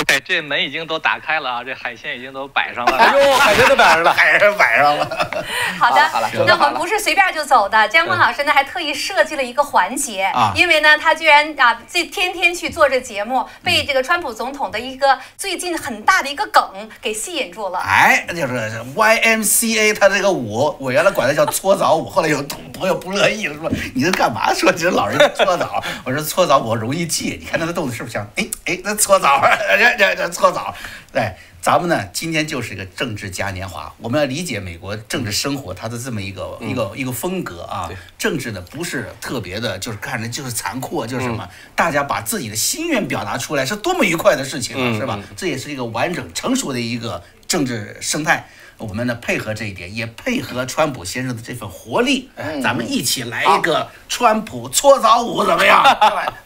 ？OK，这门已经都打开了啊，这海鲜已经都摆上了。哎呦，海鲜都摆上了，*laughs* 海鲜摆上了。*laughs* 好的，好了，那我们不是随便就走的。江峰老师呢，还特意设计了一个环节啊，因为呢，他居然啊，这天天去做这节目，被这个川普总统的一个最近很大的一个梗给吸引住了。哎，就是 YMCA，他这个舞，我原来管它叫搓澡舞，后来有朋友不乐意了，说你这干嘛？说你这老人搓澡？我说搓澡我容易记，你看他的动作是不是像？哎哎，那搓澡。*laughs* 这这搓澡，对，咱们呢，今天就是一个政治嘉年华，我们要理解美国政治生活它的这么一个一个一个风格啊。政治呢不是特别的，就是看着就是残酷，就是什么，大家把自己的心愿表达出来，是多么愉快的事情，是吧？这也是一个完整成熟的一个政治生态。我们呢配合这一点，也配合川普先生的这份活力，咱们一起来一个川普搓澡舞，怎么样？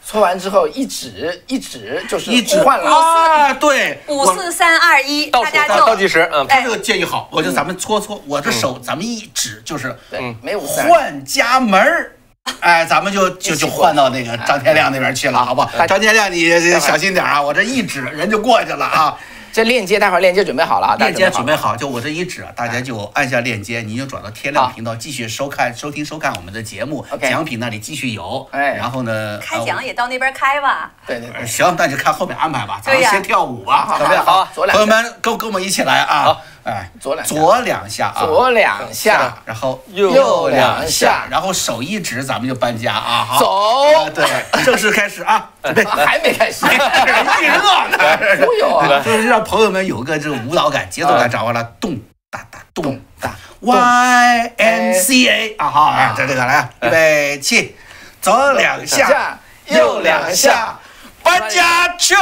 搓完之后一指一指就是一指换了啊！对，五四三二一，大家就倒计时。嗯，他这个建议好，我就咱们搓搓，我这手咱们一指就是嗯，没有换家门儿，哎，咱们就就就换到那个张天亮那边去了，好不好？张天亮，你小心点啊！我这一指人就过去了啊。这链接待会儿链接准备好了啊，链接准备好，就我这一指，大家就按下链接，你就转到天亮频道继续收看、收听、收看我们的节目。奖品那里继续有，哎，然后呢，开奖也到那边开吧。对对对，行，那就看后面安排吧。咱们先跳舞吧，怎么样？好，朋友们跟跟我们一起来啊！好，哎，左两左两下啊，左两下，然后右两下，然后手一指，咱们就搬家啊！好，走，对，正式开始啊！*laughs* 准备，还没开始，*laughs* 预热呢，忽悠啊！就是让朋友们有个这个舞蹈感、节奏感掌握了，动哒哒动哒，Y M C A 啊好，哎，在这个来，预备起，左两下，右两下，搬家去。